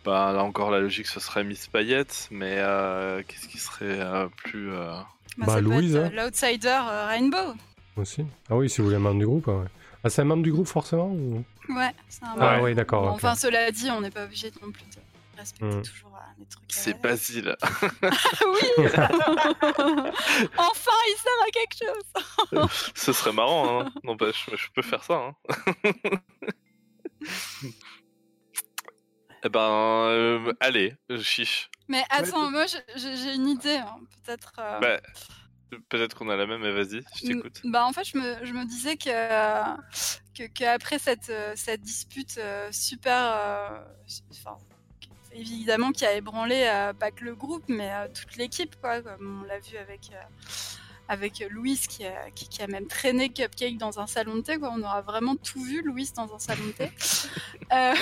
Speaker 4: Bah là encore la logique ce serait Miss Payette, mais euh, qu'est-ce qui serait euh, plus... euh,
Speaker 1: Bah,
Speaker 2: ça peut
Speaker 1: Louise, hein.
Speaker 2: euh, L'outsider euh, Rainbow.
Speaker 1: Aussi. Ah oui, si vous voulez un membre du groupe. ouais. Ah, c'est un membre du groupe, forcément ou...
Speaker 2: Ouais, c'est un
Speaker 1: Ah
Speaker 2: bon.
Speaker 1: oui, d'accord.
Speaker 2: Bon,
Speaker 1: ok.
Speaker 2: Enfin, cela dit, on n'est pas obligé non plus de respecter
Speaker 1: Hmm.
Speaker 2: toujours euh, les trucs.
Speaker 4: C'est Basile.
Speaker 2: oui Enfin, il sert à quelque chose
Speaker 4: Ce serait marrant, hein. Non, bah, je, je peux faire ça, hein. eh ben, euh, allez, chiche.
Speaker 2: Mais attends, moi j'ai- une idée, hein, peut-être. euh,
Speaker 4: Bah, peut-être qu'on a la même, mais vas-y, je t'écoute.
Speaker 2: Bah en fait je me, je me disais que euh, que, que après cette euh, cette dispute euh, super euh, enfin évidemment qui a ébranlé euh, pas que le groupe mais euh, toute l'équipe quoi comme on l'a vu avec euh, avec Louise qui a, qui, qui a même traîné Cupcake dans un salon de thé quoi. On aura vraiment tout vu Louise dans un salon de thé. Euh,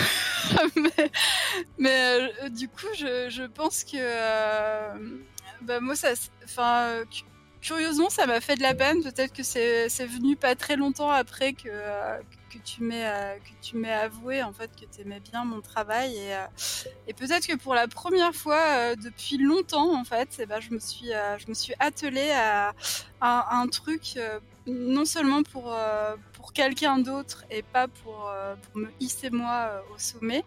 Speaker 2: mais, mais, euh, du coup je, je pense que euh, bah, moi ça enfin curieusement, ça m'a fait de la peine. Peut-être que c'est venu pas très longtemps après que, euh, que tu m'aies euh, que tu m'aies avoué en fait que tu aimais bien mon travail et, euh, et peut-être que pour la première fois depuis longtemps en fait, eh ben, je me suis attelée à, à un truc non seulement pour pour quelqu'un d'autre et pas pour pour me hisser moi au sommet.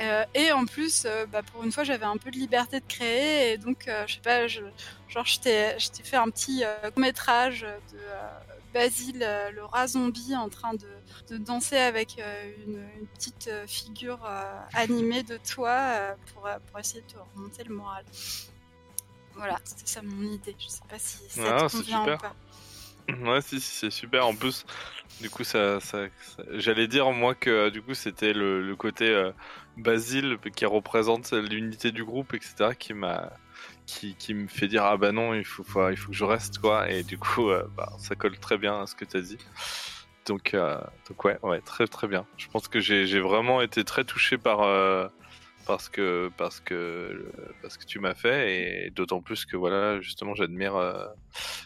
Speaker 2: Euh, et en plus, euh, bah, pour une fois, j'avais un peu de liberté de créer et donc, euh, je sais pas, je, genre je t'ai fait un petit euh, métrage de Basile, le rat zombie, en train de, de danser avec une, une petite figure animée de toi pour, pour essayer de te remonter le moral. Voilà, c'était ça mon idée. Je sais pas si ça
Speaker 4: Ah,
Speaker 2: te convient ou pas.
Speaker 4: Ouais, si, si, c'est super. En plus, du coup, ça, ça, ça- j'allais dire moi que du coup, c'était le, le côté Basile qui représente l'unité du groupe, etc., qui m'a, qui, qui me fait dire ah bah non, il faut, il faut que je reste quoi. Et du coup, euh, bah, ça colle très bien à ce que tu as dit. Donc, euh, donc ouais, ouais, très très bien. Je pense que j'ai, vraiment été très touché par euh, parce que parce que parce que tu m'as fait et d'autant plus que voilà justement j'admire euh,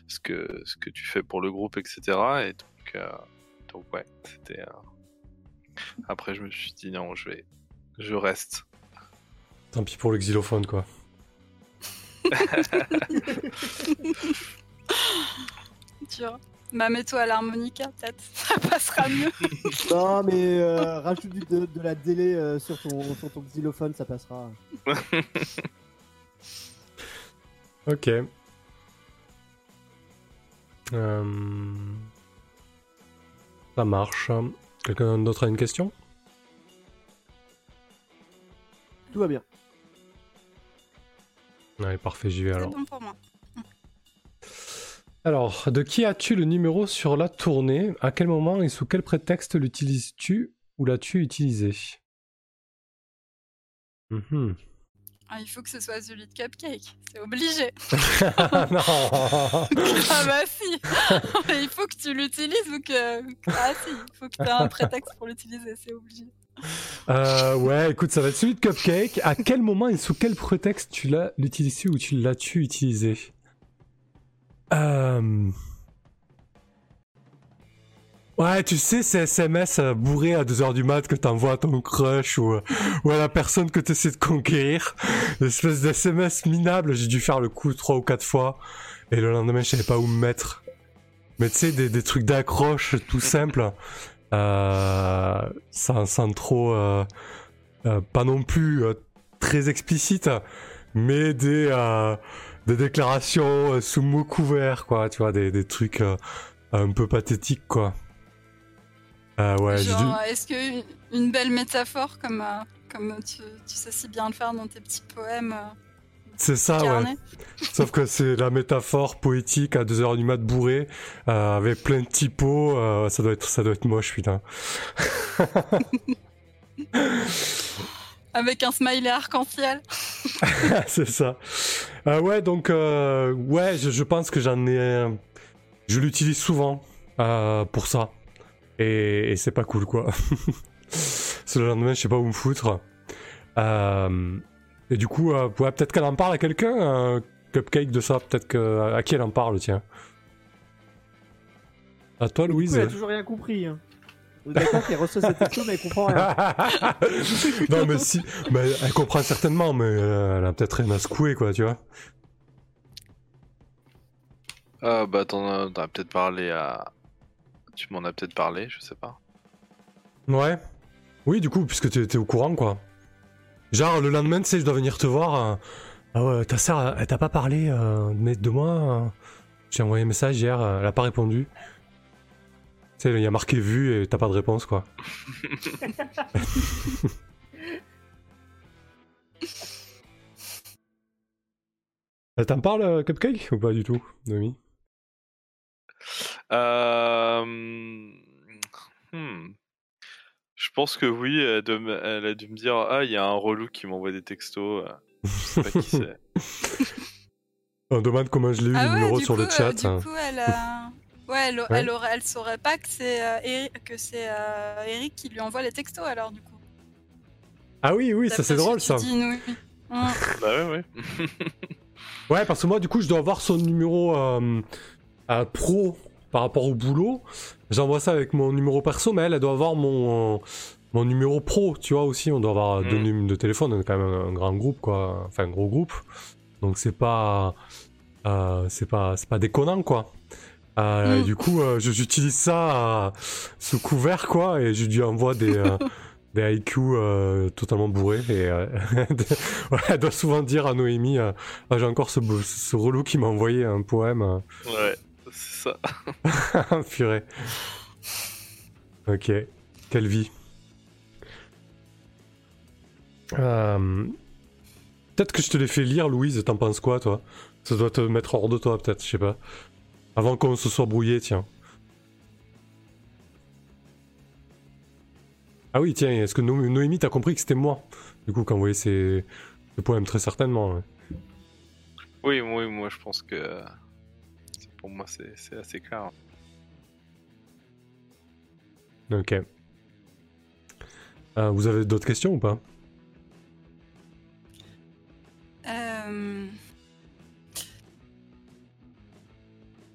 Speaker 4: ce que ce que tu fais pour le groupe etc et donc donc ouais c'était Après, je me suis dit non, je vais, je reste.
Speaker 1: Tant pis pour le xylophone, quoi.
Speaker 2: Dur. Bah, mets-toi à l'harmonica, peut-être. Ça passera mieux.
Speaker 3: Non, mais euh, rajoute du- de, de la délai euh, sur, ton, sur ton xylophone, ça passera.
Speaker 1: Ok. Euh, Ça marche. Quelqu'un d'autre a une question?
Speaker 3: Tout va bien.
Speaker 1: Allez, parfait, j'y vais
Speaker 2: C'est
Speaker 1: alors.
Speaker 2: bon pour moi.
Speaker 1: Alors, de qui as-tu le numéro sur la tournée? À quel moment et sous quel prétexte l'utilises-tu ou l'as-tu utilisé? Mhm.
Speaker 2: Ah, il faut que ce soit celui de Cupcake. C'est obligé.
Speaker 1: non
Speaker 2: ah bah si. il faut que tu l'utilises ou que... Ah si, il faut que tu aies un prétexte pour l'utiliser, c'est obligé.
Speaker 1: Euh, ouais, écoute, ça va être celui de Cupcake. À quel moment et sous quel prétexte tu l'as utilisé ou tu l'as-tu utilisé? Euh, Ouais, tu sais, ces SMS euh, bourrés à 2h du mat que t'envoies à ton crush ou, à la personne que tu essaies de conquérir. L'espèce d'SMS minable, j'ai dû faire le coup trois ou quatre fois. Et le lendemain, je savais pas où me mettre. Mais tu sais, des, des trucs d'accroche tout simples. Euh, sans, sans trop... euh, euh, pas non plus très explicite, mais des, des déclarations sous mots couverts, quoi. Tu vois, des, des trucs un peu pathétiques, quoi. Ouais, j'ai dû...
Speaker 2: Genre, est-ce que une- belle métaphore comme, comme tu, tu sais si bien le faire dans tes petits poèmes
Speaker 1: C'est ça, ouais. Sauf que c'est la métaphore poétique à 2h du mat bourré, euh, avec plein de typos, euh, ça doit être, ça doit être moche, putain.
Speaker 2: Avec un smiley arc-en-ciel
Speaker 1: c'est ça. Euh, ouais, donc, euh, ouais, je, je pense que j'en ai. Je l'utilise souvent euh, pour ça. Et, et c'est pas cool, quoi. Ce lendemain, je sais pas où me foutre. Euh, et du coup, euh, ouais, peut-être qu'elle en parle à quelqu'un, euh, Cupcake de ça. Peut-être que. À qui elle en parle, tiens. À toi, Louise
Speaker 3: elle a toujours rien compris. Hein. D'accord qu'elle reçoit cette texto, mais elle comprend rien.
Speaker 1: non, mais si. Mais elle comprend certainement, mais euh, elle a peut-être rien à secouer, quoi, tu vois.
Speaker 4: Ah bah t'en as, peut-être parlé à. Tu m'en as peut-être parlé, je sais pas.
Speaker 1: Ouais. Oui, du coup, puisque t'es t'es au courant, quoi. Genre, le lendemain, tu sais, je dois venir te voir. euh, Ah ouais, ta sœur, elle t'a pas parlé euh, mais de moi euh. J'ai envoyé un message hier, elle a pas répondu. Tu sais, il y a marqué vu et t'as pas de réponse, quoi. Elle t'en parle, Cupcake, ou pas du tout, Noémie?
Speaker 4: Euh... hmm. Je pense que oui, elle, me- elle a dû me dire Ah, il y a un relou qui m'envoie des textos. euh, Je sais pas qui c'est.
Speaker 1: On demande comment je l'ai eu,
Speaker 2: Ah
Speaker 1: le
Speaker 2: ouais,
Speaker 1: numéro
Speaker 2: du
Speaker 1: sur
Speaker 2: coup,
Speaker 1: le
Speaker 2: euh,
Speaker 1: chat.
Speaker 2: du
Speaker 1: hein.
Speaker 2: coup, elle, a- ouais, elle,
Speaker 1: Ouais.
Speaker 2: elle, aurait, elle saurait pas que c'est euh, Eric, que c'est euh, Eric qui lui envoie les textos alors du coup.
Speaker 1: Ah oui, oui, ça
Speaker 2: D'après
Speaker 1: c'est
Speaker 2: ce que
Speaker 1: drôle
Speaker 2: tu
Speaker 1: ça.
Speaker 2: dis, Noé. Hum.
Speaker 4: bah ouais, ouais.
Speaker 1: Ouais, parce que moi, du coup, je dois avoir son numéro euh, euh, pro par rapport au boulot. J'envoie ça avec mon numéro perso, mais elle, elle doit avoir mon, euh, mon numéro pro, tu vois, aussi. On doit avoir deux
Speaker 4: Mm.
Speaker 1: numéros de téléphone, on est quand même un, un grand groupe, quoi. Enfin, un gros groupe. Donc, c'est pas. euh, c'est pas, c'est pas déconnant, quoi. Euh,
Speaker 2: Mm.
Speaker 1: Du coup, euh, j'utilise ça sous couvert, quoi, et je lui envoie des. Des IQ euh, totalement bourrés et euh, ouais, elle doit souvent dire à Noémie euh, ah, j'ai encore ce, ce relou qui m'a envoyé un poème
Speaker 4: Ouais, ça.
Speaker 1: purée. Ok. Quelle vie. Euh, peut-être que je te l'ai fait lire Louise. T'en penses quoi toi? Ça doit te mettre hors de toi peut-être je sais pas. Avant qu'on se soit brouillé tiens. Ah oui tiens est-ce que No- Noémie t'as compris que c'était moi? Du coup qui a envoyé ces, ces poèmes très certainement ouais.
Speaker 4: Oui, oui, moi je pense que. Pour moi, c'est assez clair.
Speaker 1: Ok. Euh, vous avez d'autres questions ou pas?
Speaker 2: Euh,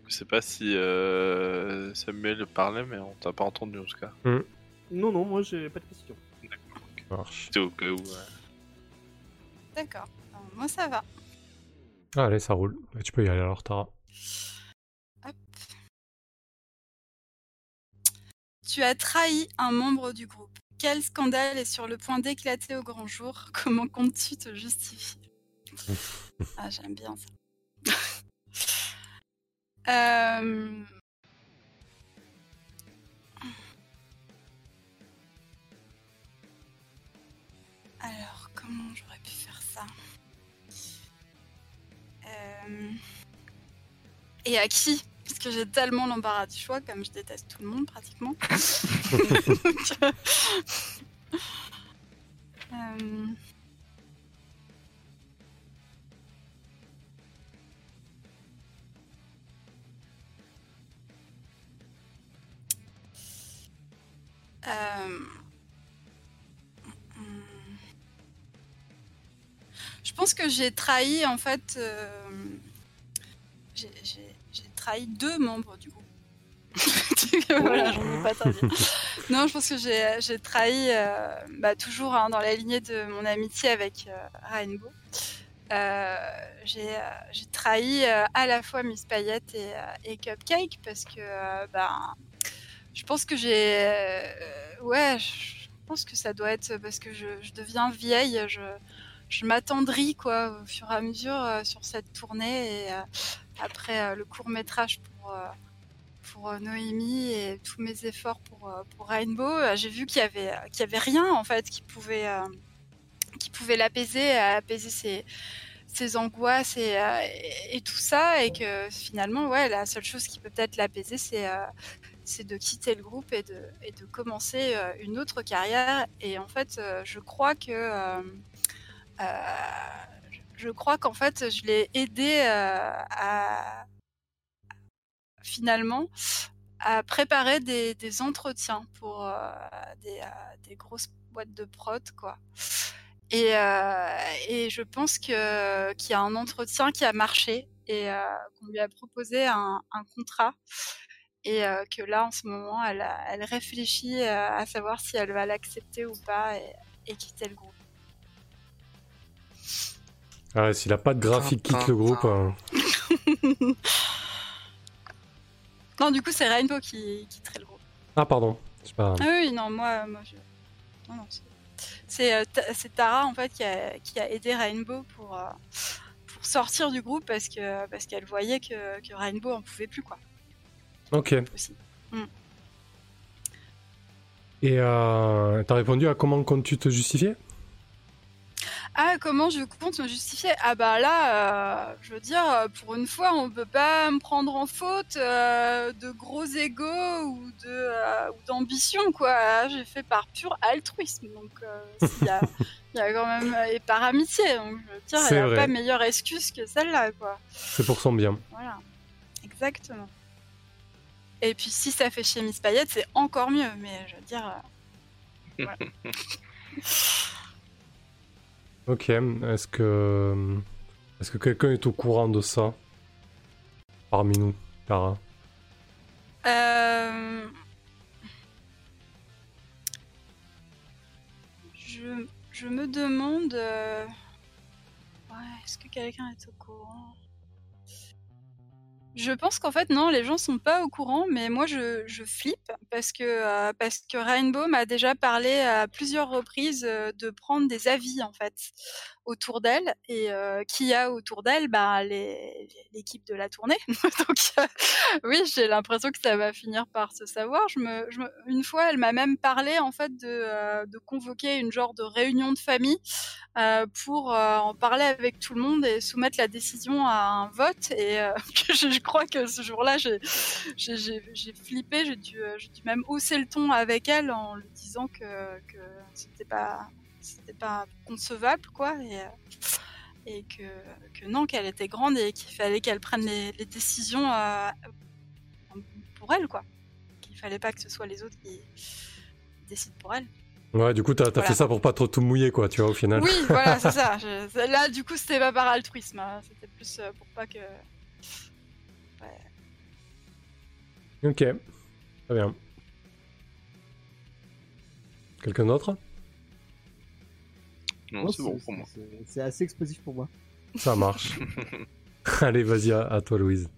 Speaker 4: Je sais pas si euh, Samuel parlait, mais on t'a pas entendu en tout cas.
Speaker 5: Non, non, moi j'ai pas de questions.
Speaker 1: Ça marche.
Speaker 4: C'était au cas où. ouais.
Speaker 2: D'accord. Euh, Moi, ça va.
Speaker 1: Allez, ça roule. Tu peux y aller alors, Tara.
Speaker 2: Tu as trahi un membre du groupe. Quel scandale est sur le point d'éclater au grand jour Comment comptes-tu te justifier? Ah, j'aime bien ça. Euh, Alors, comment j'aurais pu faire ça? Euh, Et à qui? Parce que j'ai tellement l'embarras du choix, comme je déteste tout le monde pratiquement. Euh, euh. Je pense que j'ai trahi en fait. euh, j'ai trahi deux membres du groupe. Non, je pense que j'ai trahi, euh, bah, toujours hein, dans la lignée de mon amitié avec euh, Rainbow. Euh, j'ai euh, trahi à la fois Miss Payette et, Cupcake parce que ben, je pense que j'ai. ouais, je pense que ça doit être parce que je, je deviens vieille. Je, je m'attendris quoi au fur et à mesure euh, sur cette tournée et euh, après euh, le court métrage pour pour Noémie et tous mes efforts pour pour Rainbow, j'ai vu qu'il y avait qu'il y avait rien en fait qui pouvait qui pouvait l'apaiser, apaiser ses ses angoisses et, tout ça et que finalement ouais la seule chose qui peut peut-être l'apaiser c'est c'est de quitter le groupe et de, et de commencer une autre carrière. Et en fait, je crois que je crois qu'en fait, je l'ai aidé euh, à finalement à préparer des, entretiens pour euh, des, euh, grosses boîtes de prod, quoi. Et, euh, je pense qu'il y a un entretien qui a marché et euh, qu'on lui a proposé un, contrat et euh, que là en ce moment elle, réfléchit euh, à savoir si elle va l'accepter ou pas et quitter le groupe.
Speaker 1: Ah, s'il a pas de graphique, quitte le groupe. hein.
Speaker 2: Non, du coup c'est Rainbow qui quitterait le groupe.
Speaker 1: Ah, pardon. Pas.
Speaker 2: Ah oui, non, moi, moi je... non, non, c'est- c'est euh, Tara en fait qui a, qui a aidé Rainbow pour, euh, pour sortir du groupe parce que parce qu'elle voyait que, que Rainbow en pouvait plus quoi
Speaker 1: Ok.
Speaker 2: aussi.
Speaker 1: Et euh, t'as répondu à comment comptes-tu te justifier?
Speaker 2: Ah, comment je compte me justifier? Ah bah là, euh, je veux dire, euh, pour une fois, on peut pas me prendre en faute euh, de gros égaux ou de euh, ou d'ambition quoi. J'ai fait par pur altruisme, donc euh, s'il y a, il y a quand même et par amitié. Donc je veux dire, il
Speaker 1: C'est
Speaker 2: n'y a
Speaker 1: vrai.
Speaker 2: pas meilleure excuse que celle-là quoi.
Speaker 1: C'est pour son bien.
Speaker 2: Voilà, exactement. Et puis si ça fait chez Miss Payette, c'est encore mieux. Mais je veux dire, euh, voilà.
Speaker 1: Ok. Est-ce que. Est-ce que quelqu'un est au courant de ça? Parmi nous, Clara.
Speaker 2: Euh, Je, je me demande. euh, Ouais, est-ce que quelqu'un est au courant? Je pense qu'en fait, non, les gens sont pas au courant, mais moi je, je flippe parce que, euh, parce que Rainbow m'a déjà parlé à plusieurs reprises euh, de prendre des avis en fait autour d'elle et euh, qui a autour d'elle bah, l'équipe de la tournée. Donc euh, oui, j'ai l'impression que ça va finir par se savoir. Je me, je me- une fois, elle m'a même parlé en fait de, euh, de convoquer une genre de réunion de famille euh, pour euh, en parler avec tout le monde et soumettre la décision à un vote. Et euh, je, crois que ce jour-là, j'ai flippé, j'ai dû, dû même hausser le ton avec elle en lui disant que, que c'était pas c'était pas concevable quoi et, euh, et que, que non qu'elle était grande et qu'il fallait qu'elle prenne les, les décisions euh, pour elle quoi qu'il fallait pas que ce soit les autres qui décident pour elle
Speaker 1: Ouais, du coup, t'as
Speaker 2: Voilà.
Speaker 1: fait ça pour pas trop tout mouiller, quoi, tu vois, au final.
Speaker 2: oui voilà c'est ça Je- là du coup c'était pas par altruisme hein. c'était plus euh, pour pas que
Speaker 1: Ok. Très bien. Quelqu'un d'autre?
Speaker 4: Non, c'est bon pour moi.
Speaker 3: c'est- assez explosif pour moi.
Speaker 1: Ça marche. Allez, vas-y, à, à toi, Louise.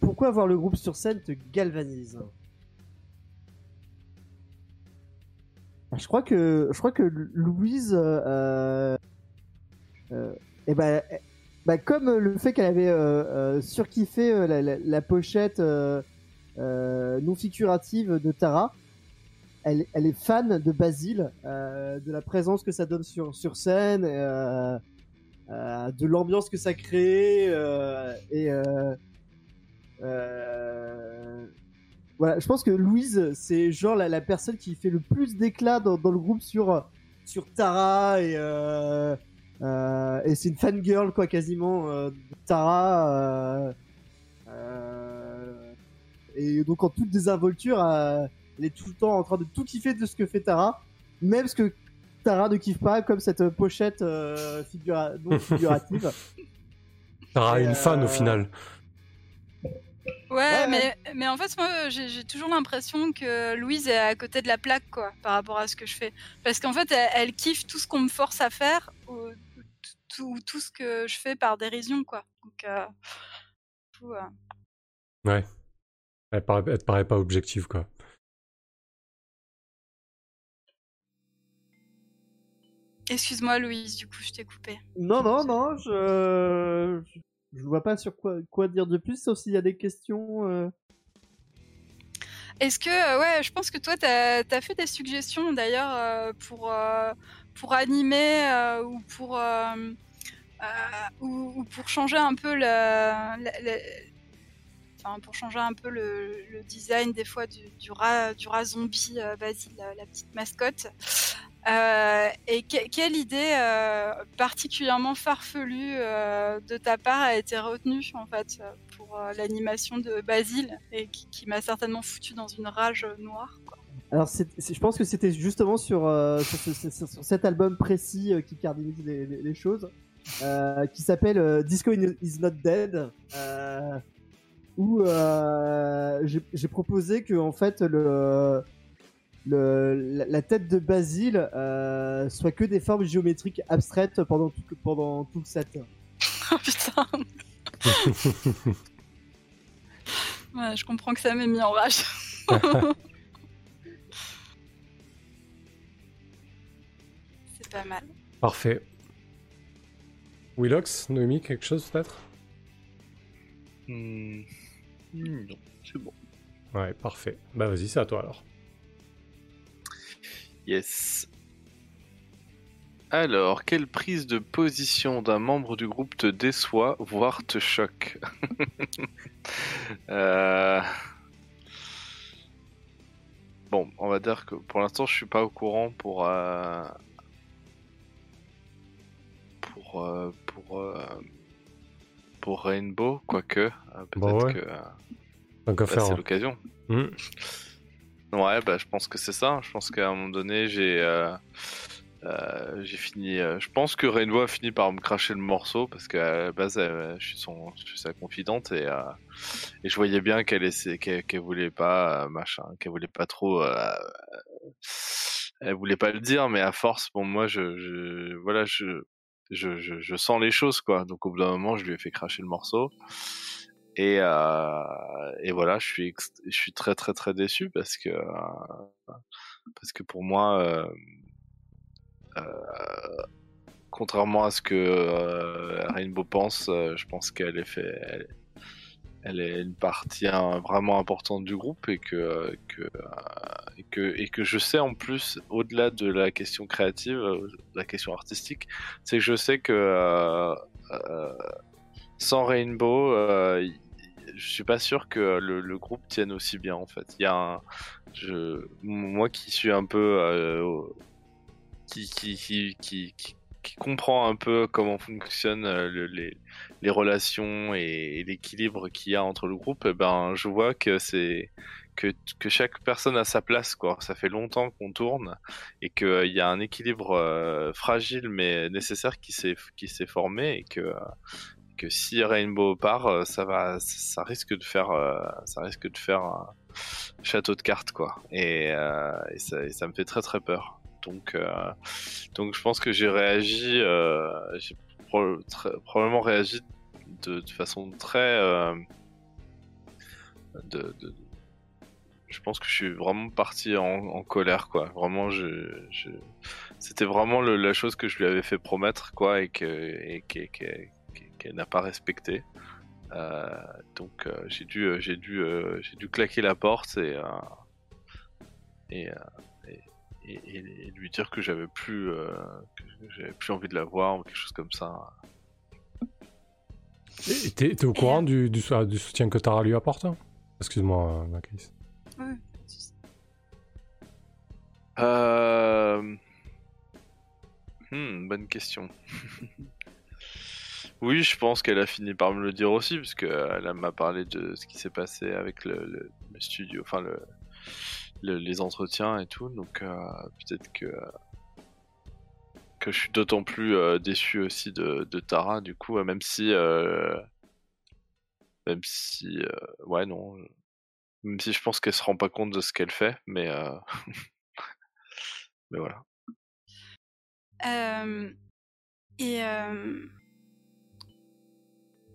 Speaker 3: Pourquoi voir le groupe sur scène te galvanise Ah, Je crois que je crois que Louise, euh, euh, eh ben, eh, bah, comme le fait qu'elle avait euh, euh, surkiffé euh, la, la- la pochette euh, euh, non figurative de Tara, elle, est fan de Basile, euh, de la présence que ça donne sur scène, euh, euh, de l'ambiance que ça crée et voilà, je pense que Louise, c'est genre la, personne qui fait le plus d'éclat dans, le groupe sur sur Tara et c'est une fangirl quoi quasiment Tara et donc en toute désinvolture, elle est tout le temps en train de tout kiffer de ce que fait Tara, même ce que Tara ne kiffe pas, comme cette pochette euh, figura- non figurative.
Speaker 1: Tara
Speaker 3: Et,
Speaker 1: une fan
Speaker 3: euh,
Speaker 1: au final.
Speaker 2: Ouais,
Speaker 3: Ouais,
Speaker 2: mais, mais en fait, moi, j'ai j'ai toujours l'impression que Louise est à côté de la plaque, quoi, par rapport à ce que je fais. Parce qu'en fait, elle, elle kiffe tout ce qu'on me force à faire, ou tout, tout ce que je fais par dérision, quoi. Donc, euh, tout, euh,
Speaker 1: Ouais. Elle, paraît, elle te paraît pas objective, quoi.
Speaker 2: Excuse-moi, Louise, du coup, je t'ai coupé.
Speaker 3: Non, non, non, je je ne vois pas sur quoi quoi dire de plus, sauf s'il y a des questions. euh.
Speaker 2: Est-ce que, euh, ouais, je pense que toi, t'as as fait des suggestions d'ailleurs euh, pour, pour animer ou, pour, ou, ou pour changer un peu enfin, pour changer un peu le, le design des fois du, du rat, du rat zombie Basile, la, la petite mascotte. Euh, et que- quelle idée euh, particulièrement farfelue euh, de ta part a été retenue en fait pour l'animation de Basile et qui, m'a certainement foutu dans une rage noire.
Speaker 3: Alors, je pense que c'était justement sur, sur, ce- sur- sur- sur cet album précis qui cardinalise les, les- choses, qui s'appelle Disco is Not Dead, où j'ai proposé que en fait le, le la, la tête de Basile euh, soit que des formes géométriques abstraites pendant tout, pendant tout le set.
Speaker 2: Oh putain Ouais, je comprends que ça m'ait mis en rage. C'est pas mal.
Speaker 1: Parfait. Willox, Noémie, quelque chose peut-être?
Speaker 4: Hmm. Hmm, Non, c'est bon.
Speaker 1: Ouais, parfait. Bah vas-y, c'est à toi alors.
Speaker 4: Yes. Alors, quelle prise de position d'un membre du groupe te déçoit, voire te choque Euh, Bon, on va dire que pour l'instant, je suis pas au courant pour euh, pour euh, pour pour Rainbow, quoique peut-être
Speaker 1: Bah ouais.
Speaker 4: que
Speaker 1: Tant
Speaker 4: c'est l'occasion. Ouais, bah, je pense que c'est ça. Je pense qu'à un moment donné, j'ai euh, euh, j'ai fini. euh, je pense que a fini par me cracher le morceau parce qu'à la base, je suis son, je suis sa confidente et et je voyais bien qu'elle qu'elle, voulait pas machin, qu'elle voulait pas trop. elle voulait pas le dire, mais à force, bon, moi, je, je voilà, je, je, je sens les choses quoi. Donc au bout d'un moment, je lui ai fait cracher le morceau. Et, euh, et voilà, je suis, très très très déçu parce que euh, parce que pour moi, euh, contrairement à ce que Rainbow pense, je pense qu'elle est fait, elle, est une partie hein, vraiment importante du groupe et que que, que et que je sais en plus au-delà de la question créative, la question artistique, c'est que je sais que sans Rainbow, je suis pas sûr que le, groupe tienne aussi bien en fait. Il y a moi qui suis un peu, euh, qui, comprend un peu comment fonctionnent euh, le- les, relations et, l'équilibre qu'il y a entre le groupe, eh ben je vois que c'est que, que chaque personne a sa place quoi. Ça fait longtemps qu'on tourne et qu'il y a un équilibre euh, fragile mais nécessaire qui s'est qui s'est formé et que euh, si Rainbow part, euh, ça va, ça risque de faire, euh, ça risque de faire un, château de cartes, quoi. Et, et, ça, me fait très très peur. Donc, donc je pense que j'ai réagi, j'ai probablement réagi de, façon très de, je pense que je suis vraiment parti en, colère, quoi. Vraiment, je... c'était vraiment le, la chose que je lui avais fait promettre, quoi, et que qu'elle n'a pas respecté. Euh, donc euh, j'ai dû, euh, j'ai dû, j'ai dû claquer la porte et et, et, et, lui dire que j'avais plus, que j'avais plus envie de la voir ou quelque chose comme ça.
Speaker 1: Et t'es, au courant du, du, du, soutien que Tara lui apporte Excuse-moi, Macris.
Speaker 4: Euh... Hmm, bonne question. oui, je pense qu'elle a fini par me le dire aussi, parce qu'elle m'a parlé de ce qui s'est passé avec le, studio, enfin le, les entretiens et tout, donc euh, peut-être que que je suis d'autant plus euh, déçu aussi de, Tara, du coup, même si euh, même si ouais non, même si je pense qu'elle se rend pas compte de ce qu'elle fait, mais mais voilà.
Speaker 2: et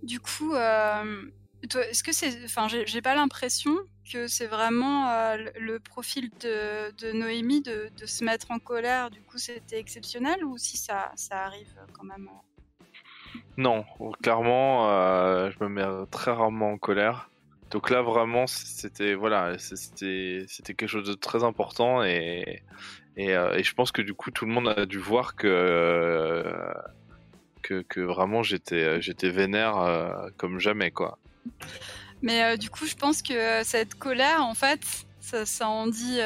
Speaker 2: du coup, est-ce que c'est, enfin, j'ai pas l'impression que c'est vraiment le profil de, Noémie de, se mettre en colère. Du coup, c'était exceptionnel ou si ça, ça arrive quand même.
Speaker 4: Non, clairement, je me mets très rarement en colère. Donc là, vraiment, c'était voilà, c'était quelque chose de très important et euh, et, je pense que du coup, tout le monde a dû voir que euh, que, vraiment j'étais j'étais vénère euh, comme jamais quoi.
Speaker 2: Mais du coup, je pense que cette colère, en fait, ça, en dit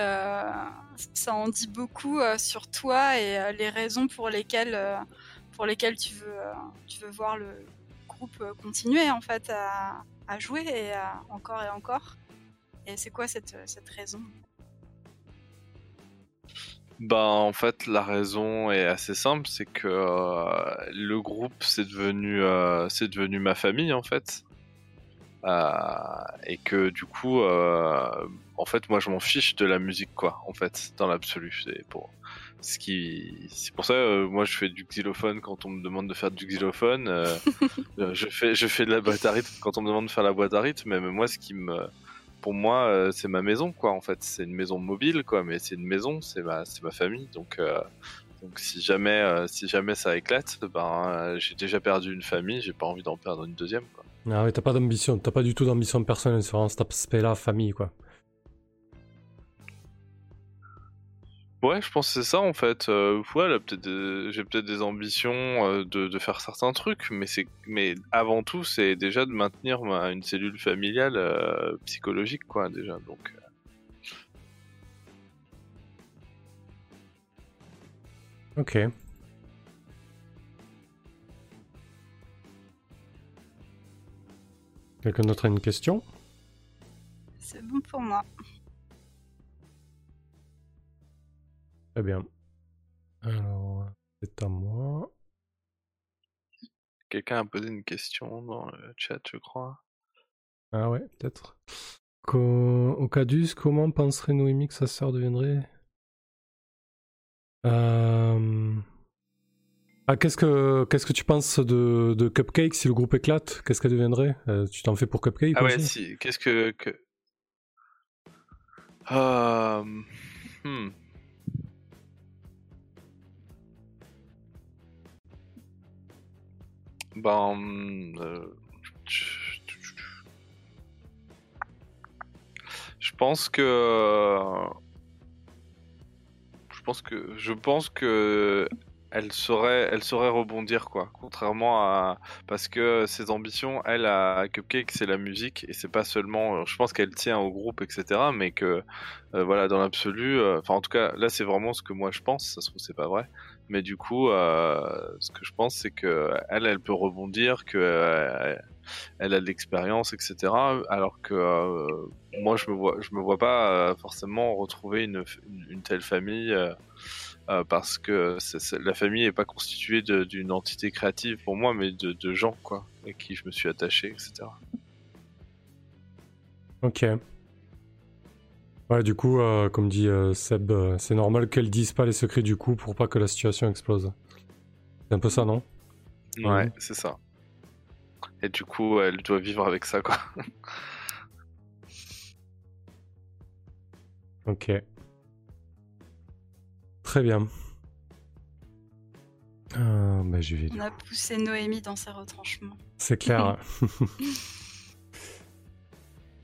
Speaker 2: ça en dit beaucoup sur toi et les raisons pour lesquelles pour lesquelles tu veux tu veux voir le groupe continuer en fait à jouer et encore et encore. Et c'est quoi cette raison?
Speaker 4: Bah en fait la raison est assez simple, c'est que euh, le groupe c'est devenu euh, c'est devenu ma famille en fait. Euh, et que du coup en fait moi je m'en fiche de la musique quoi en fait dans l'absolu c'est pour ce qui c'est pour ça moi je fais du xylophone quand on me demande de faire du xylophone je fais je fais de la boîte à rythme quand on me demande de faire la boîte à rythme mais moi ce qui me pour moi, euh, c'est ma maison, quoi. En fait, c'est une maison mobile, quoi, mais c'est une maison, c'est ma, c'est ma famille. Donc, euh, donc si jamais, euh, si jamais ça éclate, ben, j'ai déjà perdu une famille, j'ai pas envie d'en perdre une deuxième, quoi.
Speaker 1: Ah oui, t'as pas d'ambition, t'as pas du tout d'ambition personnelle sur cet aspect-là, famille, quoi.
Speaker 4: Ouais, je pense que c'est ça en fait. Euh, ouais, peut-être j'ai peut-être des ambitions euh, de, de, faire certains trucs, mais c'est mais avant tout, c'est déjà de maintenir ma, une cellule familiale euh, psychologique, quoi, déjà. Donc.
Speaker 1: Ok. Quelqu'un d'autre a une question?
Speaker 2: C'est bon pour moi.
Speaker 1: Très bien. Alors, c'est à moi.
Speaker 4: Quelqu'un a posé une question dans le chat, je crois.
Speaker 1: Ah ouais, peut-être. Au Cadus, comment penserait Noémie que sa sœur deviendrait? Euh... Ah, qu'est-ce que qu'est-ce que tu penses de, de Cupcake si le groupe éclate Qu'est-ce qu'elle deviendrait? Euh, Tu t'en fais pour Cupcake
Speaker 4: Ah ouais, si. Qu'est-ce que, que... Euh... Hmm. Ben, euh, je pense que je pense que je pense que elle saurait rebondir quoi. Contrairement à parce que ses ambitions elle à Cupcake c'est la musique et c'est pas seulement je pense qu'elle tient au groupe etc mais que euh, voilà dans l'absolu euh, enfin en tout cas là c'est vraiment ce que moi je pense ça se trouve c'est pas vrai mais du coup, euh, ce que je pense, c'est que elle, elle peut rebondir, que euh, elle a de l'expérience, etc. Alors que euh, moi, je me vois, je me vois pas forcément retrouver une, telle famille. parce que la famille n'est pas constituée d'une entité créative pour moi, mais de, de gens, quoi, avec qui je me suis attaché, etc.
Speaker 1: Ok. Ouais, du coup, euh, comme dit euh, Seb, euh, c'est normal qu'elle dise pas les secrets du coup pour pas que la situation explose. C'est un peu ça, non?
Speaker 4: Ouais,
Speaker 1: Mhm.
Speaker 4: c'est ça. Et du coup, elle doit vivre avec ça, quoi.
Speaker 1: Ok. Très bien. Euh, bah, vais.
Speaker 2: On a poussé Noémie dans ses retranchements.
Speaker 1: C'est clair.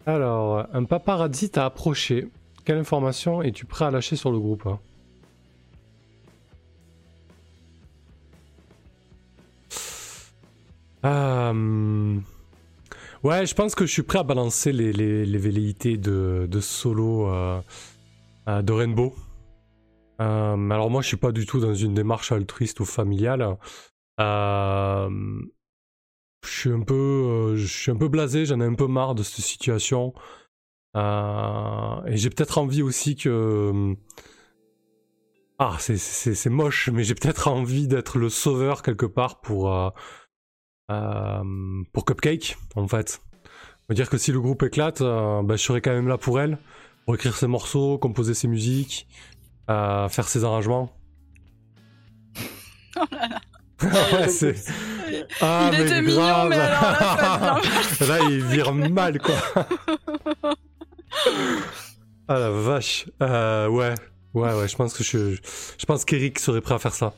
Speaker 1: Alors, un paparazzi t'a approché. Quelle information es-tu prêt à lâcher sur le groupe hein? Euh, Ouais, je pense que je suis prêt à balancer les, velléités de, solo euh, euh, de Rainbow. Alors moi, je suis pas du tout dans une démarche altruiste ou familiale. Je suis un peu, euh, je suis un peu blasé, j'en ai un peu marre de cette situation. Euh, et j'ai peut-être envie aussi que. Ah, c'est- c'est c'est moche, mais j'ai peut-être envie d'être le sauveur quelque part pour. euh, euh, pour Cupcake, en fait. Me dire que si le groupe éclate, euh, bah, je serai quand même là pour elle, pour écrire ses morceaux, composer ses musiques, euh, faire ses arrangements.
Speaker 2: Oh là là.
Speaker 1: ouais, c'est. Ah,
Speaker 2: il
Speaker 1: mais
Speaker 2: était mignon,
Speaker 1: grave.
Speaker 2: mais alors là, ça devient
Speaker 1: Là, il vire mal, quoi. ah la vache. Euh, ouais, ouais, ouais. Je pense que je, je pense qu'Eric serait prêt à faire ça.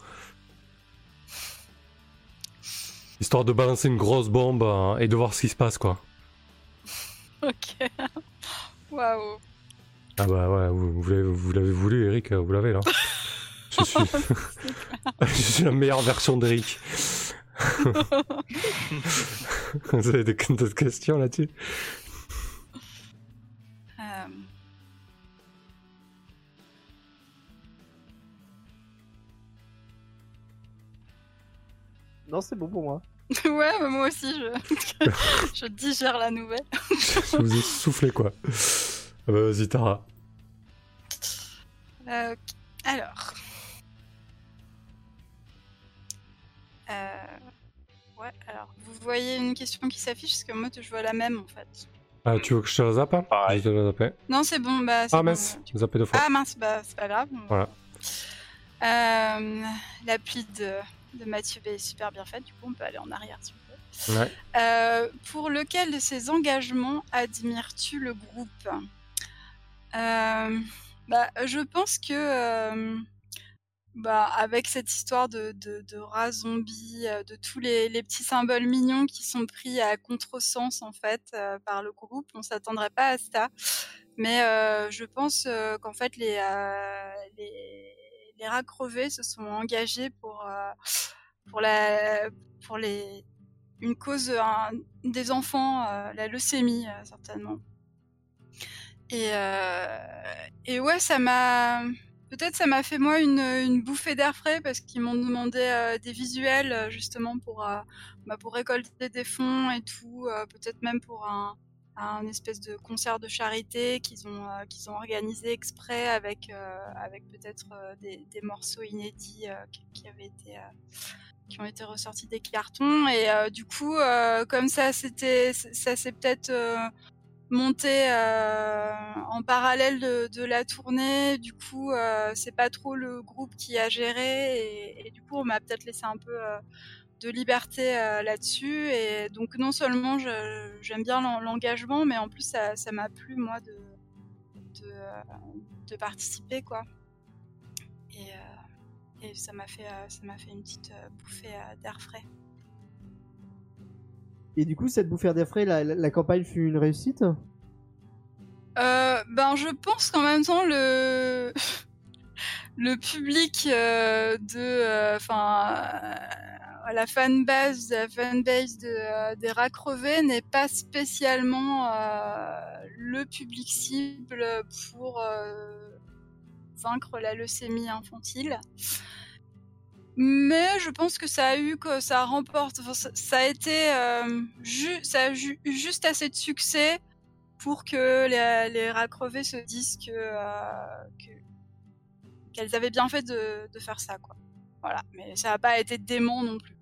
Speaker 1: Histoire de balancer une grosse bombe euh, et de voir ce qui se passe, quoi.
Speaker 2: Ok. Waouh.
Speaker 1: Ah bah ouais, vous, vous l'avez- vous l'avez voulu, Eric, euh, vous l'avez là. Je suis, je suis la meilleure version d'Eric. Vous avez d'autres questions là-dessus?
Speaker 2: Euh,
Speaker 5: Non, c'est bon pour moi.
Speaker 2: ouais, mais moi aussi, je... je digère la nouvelle.
Speaker 1: Je vous ai soufflé, quoi. Ah bah vas-y, Tara.
Speaker 2: Euh, ok. Alors. Euh, Ouais, alors, vous voyez une question qui s'affiche, parce que moi, je vois la même, en fait.
Speaker 1: Ah, tu veux que je te la zappe hein
Speaker 4: Pareil.
Speaker 1: Je te la zapper.
Speaker 2: Non, c'est bon, bah...
Speaker 1: Ah
Speaker 2: bon,
Speaker 1: mince, j'ai zappé deux fois.
Speaker 2: Ah mince, bah, c'est pas grave.
Speaker 1: Voilà.
Speaker 2: Euh, L'appli de, de Mathieu est super bien faite, du coup, on peut aller en arrière, si vous voulez.
Speaker 1: Ouais.
Speaker 2: Euh, pour lequel de ces engagements admires-tu le groupe? Euh, bah, Je pense que euh, bah, avec cette histoire de, de, de rat zombie, euh, de tous les, petits symboles mignons qui sont pris à contresens en fait euh, par le groupe, on s'attendrait pas à ça. Mais euh, je pense qu'en fait les, les rats crevés se sont engagés pour pour la pour les une cause des enfants, la leucémie certainement. Et et ouais, ça m'a peut-être ça m'a fait moi une, bouffée d'air frais parce qu'ils m'ont demandé euh, des visuels euh, justement pour euh, bah, pour récolter des fonds et tout, peut-être même pour un espèce de concert de charité qu'ils ont qu'ils ont organisé exprès avec avec peut-être des, morceaux inédits qui, avaient été qui ont été ressortis des cartons. Et du coup comme ça c'était ça s'est peut-être monté euh, en parallèle de, la tournée. Du coup euh, c'est pas trop le groupe qui a géré et, du coup on m'a peut-être laissé un peu euh, de liberté là-dessus. Et donc non seulement j'aime bien l'en- l'engagement mais en plus ça m'a plu moi de participer quoi. Et, et ça m'a fait ça m'a fait une petite bouffée d'air frais
Speaker 3: Et du coup, cette bouffée d'air frais, la, campagne fut une réussite?
Speaker 2: Euh, ben, je pense qu'en même temps, le, le public euh, de. Enfin. la fanbase, la fanbase de, euh, des rats crevés n'est pas spécialement euh, le public cible pour euh, vaincre la leucémie infantile. Mais je pense que ça a eu que ça remporte, ça, a été, euh, ça a ju- juste assez de succès pour que les, les rats se disent que euh, que- qu'elles avaient bien fait de, faire ça, quoi. Voilà, mais ça n'a pas été dément non plus.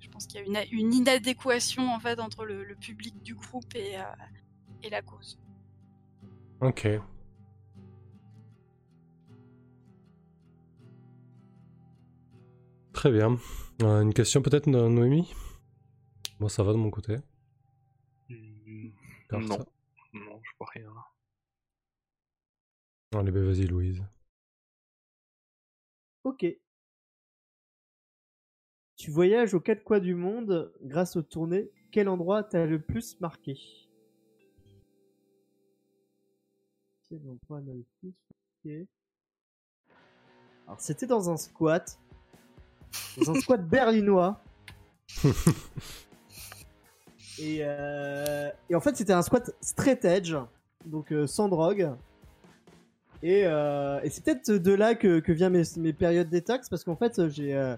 Speaker 2: Je pense qu'il y a une, une inadéquation en fait entre le, le public du groupe et, euh, et la cause.
Speaker 1: Ok. Très bien. Euh, une question peut-être, No- Noémie? Moi, ça va de mon côté. Garde
Speaker 4: Non.
Speaker 1: ça.
Speaker 4: Non, je vois rien.
Speaker 1: Allez, ben vas-y, Louise.
Speaker 3: Ok. Tu voyages aux quatre coins du monde grâce aux tournées. Quel endroit t'a le plus marqué? Quel endroit m'a le plus marqué? Alors c'était dans un squat. Dans un squat berlinois. Et, euh, et en fait c'était un squat straight edge. Donc euh, sans drogue. Et, euh, et c'est peut-être de là que, que vient mes, mes périodes détox parce qu'en fait j'ai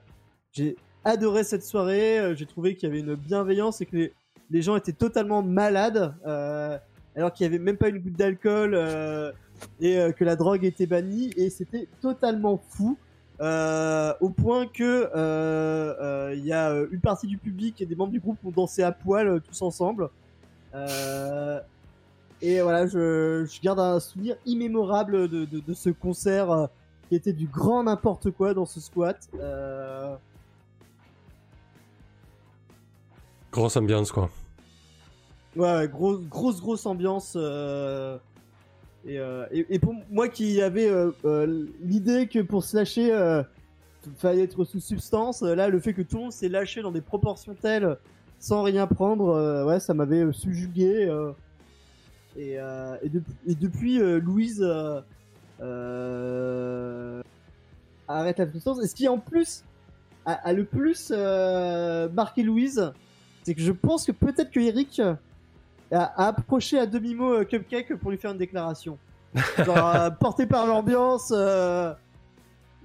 Speaker 3: j'ai adoré cette soirée. J'ai trouvé qu'il y avait une bienveillance et que les, les gens étaient totalement malades alors qu'il y avait même pas une goutte d'alcool et que la drogue était bannie et c'était totalement fou. Euh, au point que euh, euh, il y a une partie du public et des membres du groupe qui ont dansé à poil tous ensemble. Et voilà, je, je garde un souvenir immémorable de, de, de ce concert qui était du grand n'importe quoi dans ce squat.
Speaker 1: Grosse ambiance, quoi.
Speaker 3: ouais, ouais, grosse, grosse, grosse ambiance. euh, et, euh, et, et pour moi qui avait euh, euh, l'idée que pour se lâcher, euh, fallait être sous substance, là, le fait que tout le monde s'est lâché dans des proportions telles, sans rien prendre, ouais, ça m'avait subjugué. et, et, depuis- et depuis, Louise arrête la substance. Et ce qui en plus a, a le plus marqué Louise, c'est que je pense que peut-être que Eric a, approché à demi-mot euh, Cupcake pour lui faire une déclaration. Genre, euh, porté par l'ambiance, euh,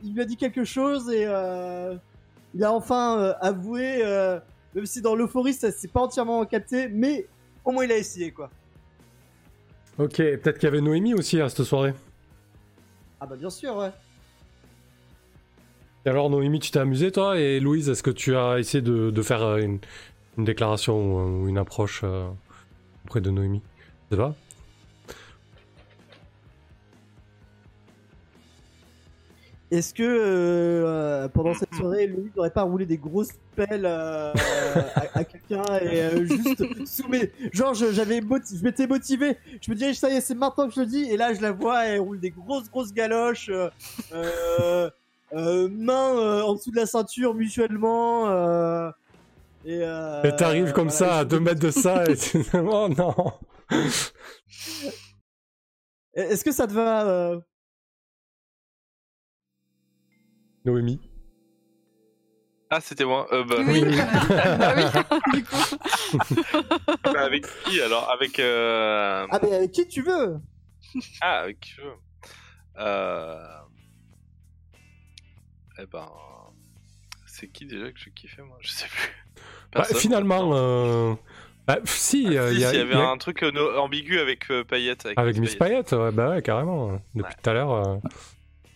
Speaker 3: il lui a dit quelque chose et il a enfin avoué, même si dans l'euphorie ça s'est pas entièrement capté, mais au moins il a essayé quoi.
Speaker 1: Ok, peut-être qu'il y avait Noémie aussi à cette soirée.
Speaker 3: Ah bah bien sûr, ouais.
Speaker 1: Et alors, Noémie, tu t'es amusé, toi? Et Louise, est-ce que tu as essayé de, de faire une, une déclaration ou, ou une approche euh, auprès de Noémie sais pas.
Speaker 3: Est-ce que euh, pendant cette soirée, Louis n'aurait pas roulé des grosses pelles euh, à, quelqu'un et euh, juste sous mes... Genre, j'avais je m'étais motivé. Je me disais, ça y est, c'est maintenant que je le dis. Et là, je la vois, elle roule des grosses, grosses galoches. Mains en dessous de la ceinture mutuellement. Euh, et euh,
Speaker 1: Et t'arrives comme
Speaker 3: voilà,
Speaker 1: ça à
Speaker 3: je-
Speaker 1: 2 mètres de ça et tu... Oh non
Speaker 3: Est-ce que ça te va euh,
Speaker 1: Noémie
Speaker 4: Ah, c'était moi. Euh, bah,
Speaker 2: Oui,
Speaker 1: oui.
Speaker 2: bah
Speaker 4: bah, avec qui alors? Avec. Euh...
Speaker 3: Ah, mais avec qui tu veux?
Speaker 4: Ah, avec qui je veux? Euh... Eh ben. C'est qui déjà que je kiffais moi? Je sais plus.
Speaker 1: Bah. Finalement, euh... bah, si,
Speaker 4: Ah,
Speaker 1: euh,
Speaker 4: si,
Speaker 1: il y
Speaker 4: si, y avait
Speaker 1: a-
Speaker 4: un truc euh, ambigu avec Payette. Avec,
Speaker 1: Avec Miss Payette, ouais, bah ouais, carrément. Depuis tout à l'heure,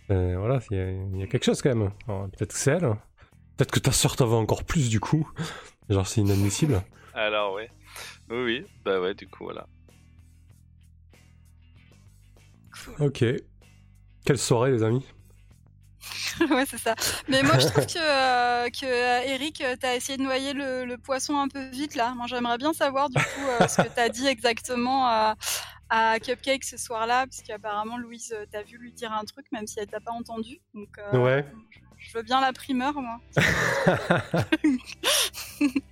Speaker 1: voilà, il y, a- il y a quelque chose quand même. Peut-être que c'est elle. Peut-être que ta soeur t'en veut encore plus du coup. Genre, c'est inadmissible.
Speaker 4: Alors, ouais. Oui, oui. Bah, ouais, du coup, voilà.
Speaker 1: Ok. Quelle soirée, les amis?
Speaker 2: ouais, c'est ça. Mais moi, je trouve que, euh, que euh, Eric, euh, t'as essayé de noyer le, le poisson un peu vite là. Moi, j'aimerais bien savoir du coup euh, ce que t'as dit exactement à, à Cupcake ce soir-là, puisqu'apparemment Louise euh, t'a vu lui dire un truc, même si elle t'a pas entendu. Donc, euh,
Speaker 1: Ouais.
Speaker 2: je, je veux bien la primeur, moi.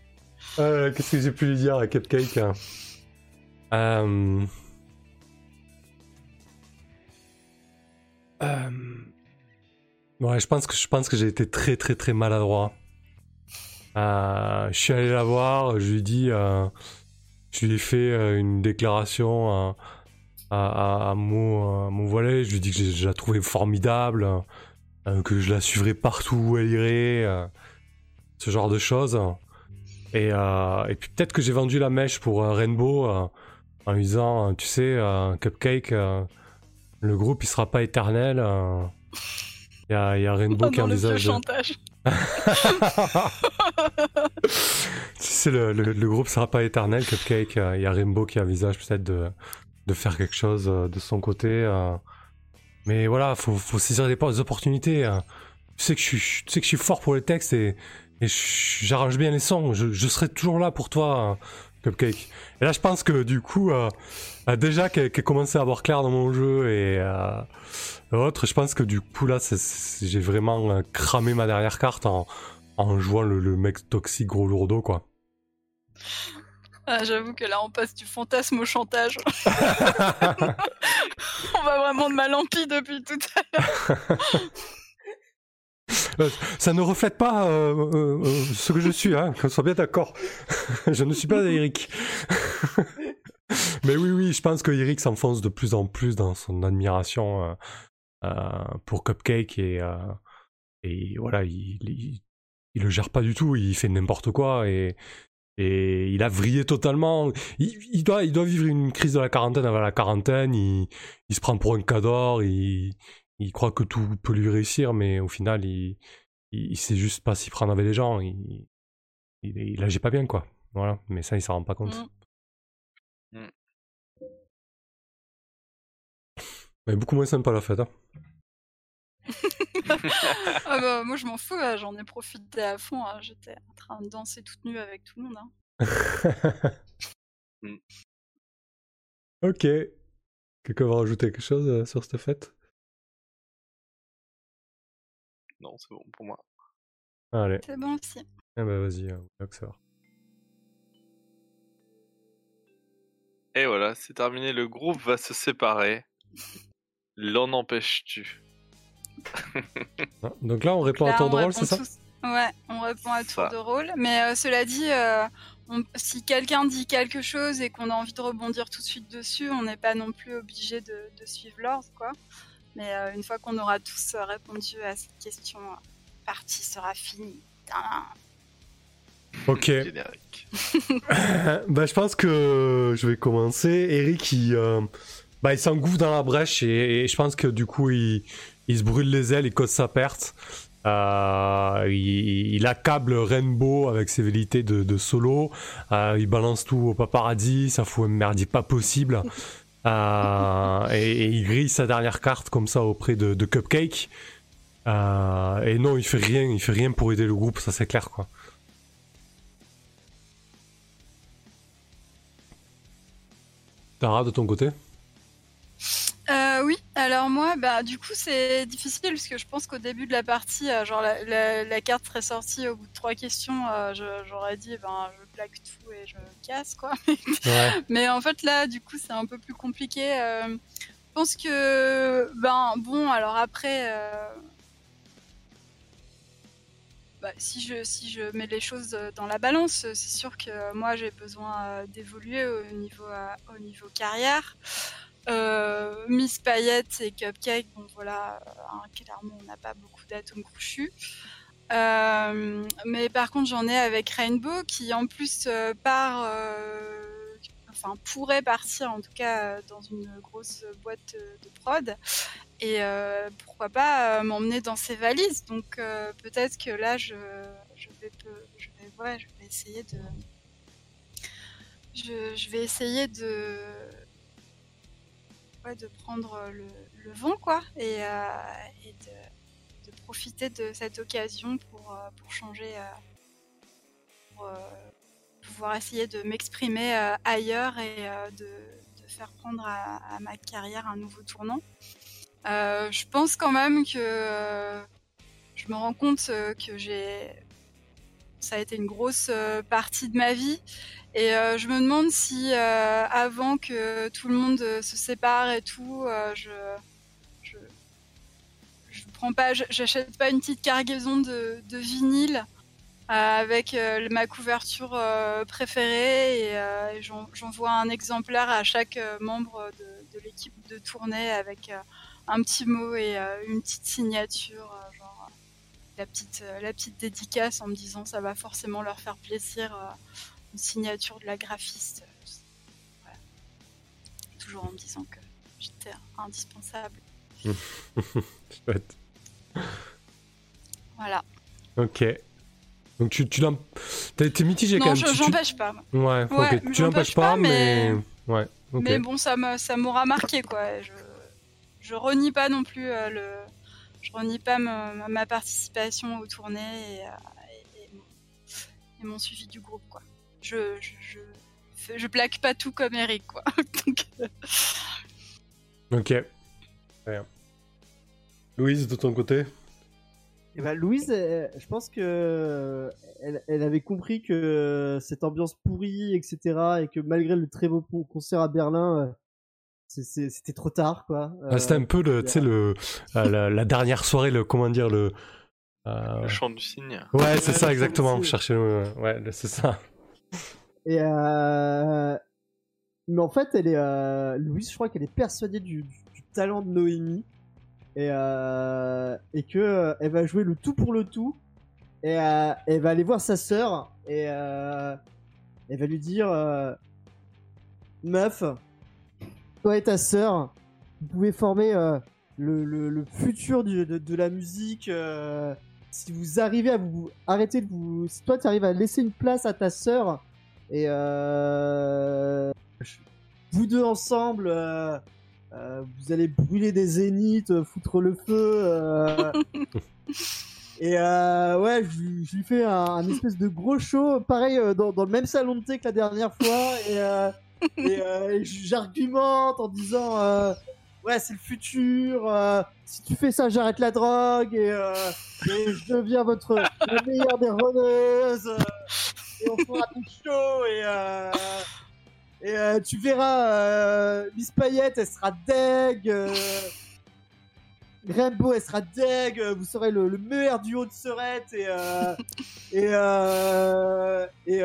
Speaker 1: Euh, Qu'est-ce que j'ai pu lui dire à Cupcake hein? Euh, euh, Ouais, je pense que je pense que j'ai été très très très maladroit. Euh, je suis allé la voir, je lui ai dit, euh, je lui ai fait euh, une déclaration à, mon, volet. Je lui dit que je, la trouvais formidable, euh, que je la suivrais partout où elle irait, ce genre de choses. Et, puis peut-être que j'ai vendu la mèche pour Rainbow en lui disant, tu sais, Cupcake, le groupe il sera pas éternel. Euh. Il y, a, y a Rainbow qui
Speaker 2: vieux
Speaker 1: envisage.
Speaker 2: chantage.
Speaker 1: c'est le, le, le groupe sera pas éternel, Cupcake. euh, Il y a Rainbow qui envisage peut-être de, de faire quelque chose euh, de son côté. euh. Mais voilà, faut, faut saisir les, les opportunités. euh. Tu sais que je suis, tu sais que je suis fort pour les textes et, et j'arrange bien les sons. Je, je serai toujours là pour toi, euh, Cupcake. Et là, je pense que du coup, euh, euh, déjà qu'elle qu'elle commençait à avoir clair dans mon jeu et euh, autres, je pense que du coup là, j'ai vraiment euh, cramé ma dernière carte en, en jouant le, le mec toxique gros lourdeau quoi.
Speaker 2: Ah, J'avoue que là, on passe du fantasme au chantage. on va vraiment de mal en pis depuis tout à l'heure.
Speaker 1: Euh, Ça ne reflète pas euh, euh, ce que je suis, hein, qu'on soit bien d'accord. je ne suis pas Eric. Mais oui, oui, je pense que Eric s'enfonce de plus en plus dans son admiration pour Cupcake et, voilà, il, il, le gère pas du tout, il fait n'importe quoi et, il a vrillé totalement. Il, doit, vivre une crise de la quarantaine avant la quarantaine, il, il se prend pour un cador, il, il croit que tout peut lui réussir, mais au final, il, il, il sait juste pas s'y prendre avec les gens. Il, il, il agit pas bien, quoi. Voilà, mais ça, il s'en rend pas compte.
Speaker 2: Mm.
Speaker 4: Mm.
Speaker 1: Mais beaucoup moins sympa la fête. Hein.
Speaker 2: Ah bah, moi, je m'en fous, hein, j'en ai profité à fond. hein. J'étais en train de danser toute nue avec tout le monde. hein.
Speaker 4: Mm.
Speaker 1: ok. Quelqu'un va rajouter quelque chose euh, sur cette fête?
Speaker 4: Non, c'est bon pour moi.
Speaker 1: Allez,
Speaker 2: C'est bon aussi.
Speaker 1: eh ben vas-y, euh, Oxford.
Speaker 4: Et voilà, c'est terminé. Le groupe va se séparer. L'en empêches-tu?
Speaker 1: Ah, Donc là, on répond à tour de rôle, c'est ça?
Speaker 2: Ouais, on répond à tour
Speaker 4: Ça.
Speaker 2: de rôle. Mais euh, cela dit, euh, on- si quelqu'un dit quelque chose et qu'on a envie de rebondir tout de suite dessus, on n'est pas non plus obligé de, de suivre l'ordre, quoi. Mais euh, une fois qu'on aura tous euh, répondu à cette question, euh, la partie sera finie. Tadam.
Speaker 1: Ok.
Speaker 4: Générique.
Speaker 1: bah, je pense que je vais commencer. Eric, il, euh, bah, il s'engouffre dans la brèche et, et je pense que du coup, il, il se brûle les ailes, il cause sa perte. Euh, il, il accable Rainbow avec ses velléités de, de solo. Euh, il balance tout au paparazzi, ça fout un merdier pas possible. Euh, et, il grille sa dernière carte comme ça auprès de, Cupcake. Euh, et non, il fait rien, il fait rien pour aider le groupe, ça c'est clair quoi. Tara, de ton côté?
Speaker 2: Euh, oui, alors moi, bah, du coup, c'est difficile parce que je pense qu'au début de la partie, genre la, carte serait sortie au bout de trois questions, j'aurais dit, ben, je plaque tout et je casse, quoi.
Speaker 1: Ouais.
Speaker 2: Mais en fait, là, du coup, c'est un peu plus compliqué. euh, je pense que, ben, bon, alors après, euh, bah, si, je, si je mets les choses dans la balance, c'est sûr que moi, j'ai besoin euh, d'évoluer au niveau, au niveau carrière. Euh, Miss Payette et Cupcake, bon voilà, hein, clairement on n'a pas beaucoup d'atomes crochus. Euh, mais par contre j'en ai avec Rainbow qui en plus euh, part, euh, enfin pourrait partir en tout cas dans une grosse boîte de prod et pourquoi pas m'emmener dans ses valises. Donc peut-être que là je, vais je je vais essayer de je, vais essayer de ouais, de prendre le, vent quoi et de, de profiter de cette occasion pour, euh, pour changer euh, pour euh, pouvoir essayer de m'exprimer ailleurs et de, faire prendre à, ma carrière un nouveau tournant. Je pense quand même que je me rends compte que j'ai ça a été une grosse partie de ma vie et je me demande si avant que tout le monde se sépare et tout, je j'achète pas une petite cargaison de, de vinyle euh, avec euh, ma couverture euh, préférée et, et j'en- j'envoie un exemplaire à chaque membre de, l'équipe de tournée avec un petit mot et une petite signature, genre la petite la petite dédicace en me disant ça va forcément leur faire plaisir. une signature de la graphiste. Toujours en me disant que j'étais indispensable. Voilà.
Speaker 1: Ok. Donc tu, tu, t'es t'es mitigé quand
Speaker 2: Non,
Speaker 1: même.
Speaker 2: je-
Speaker 1: Tu- tu-
Speaker 2: j'empêche pas.
Speaker 1: Ouais,
Speaker 2: Ouais,
Speaker 1: ok. Tu
Speaker 2: j'empêche
Speaker 1: n'empêches pas, mais.
Speaker 2: mais-
Speaker 1: Ouais.
Speaker 2: Mais bon, ça m'a- ça m'aura marqué, quoi. Je, je renie pas non plus euh, le. Je renie pas ma, ma participation aux tournées et, euh, et- et mon, et mon suivi du groupe, quoi. Je, je, je, plaque pas tout comme Eric, quoi. Donc, euh,
Speaker 1: Ok. Très bien. Louise, de ton côté
Speaker 3: Et bah, Louise, euh, je pense que elle, elle avait compris que cette ambiance pourrie, etc., et que malgré le très beau con- concert à Berlin, euh, c'était trop tard, quoi.
Speaker 1: Ah, C'était un
Speaker 3: Euh,
Speaker 1: peu le, euh, la, la dernière soirée, le, comment dire, le. euh,
Speaker 4: Le chant du cygne.
Speaker 1: Ouais, c'est ça, exactement. Cherchez le. Ouais, c'est ça.
Speaker 3: Et euh... mais en fait, elle est euh... Louise, je crois qu'elle est persuadée du, du- du talent de Noémie et euh... et que euh, elle va jouer le tout pour le tout et euh, elle va aller voir sa sœur et euh... elle va lui dire meuf, toi et ta sœur, vous pouvez former le, le, le futur de, de la musique. si vous arrivez à vous arrêter de vous, si toi tu arrives à laisser une place à ta sœur et vous deux ensemble, euh, vous allez brûler des zéniths, euh, foutre le feu. euh, et euh, ouais, je, lui- je lui fais un, un espèce de gros show, pareil dans, dans le même salon de thé que la dernière fois. Et, euh, et, euh, j'argumente en disant euh, ouais, c'est le futur. euh, si tu fais ça, j'arrête la drogue et, euh, et je deviens votre meilleure des euh, et on fera des shows et, euh, et euh, tu verras euh, Miss Payette elle sera deg euh, Rainbow elle sera deg euh, vous serez le, le meilleur duo de Serette et euh, et et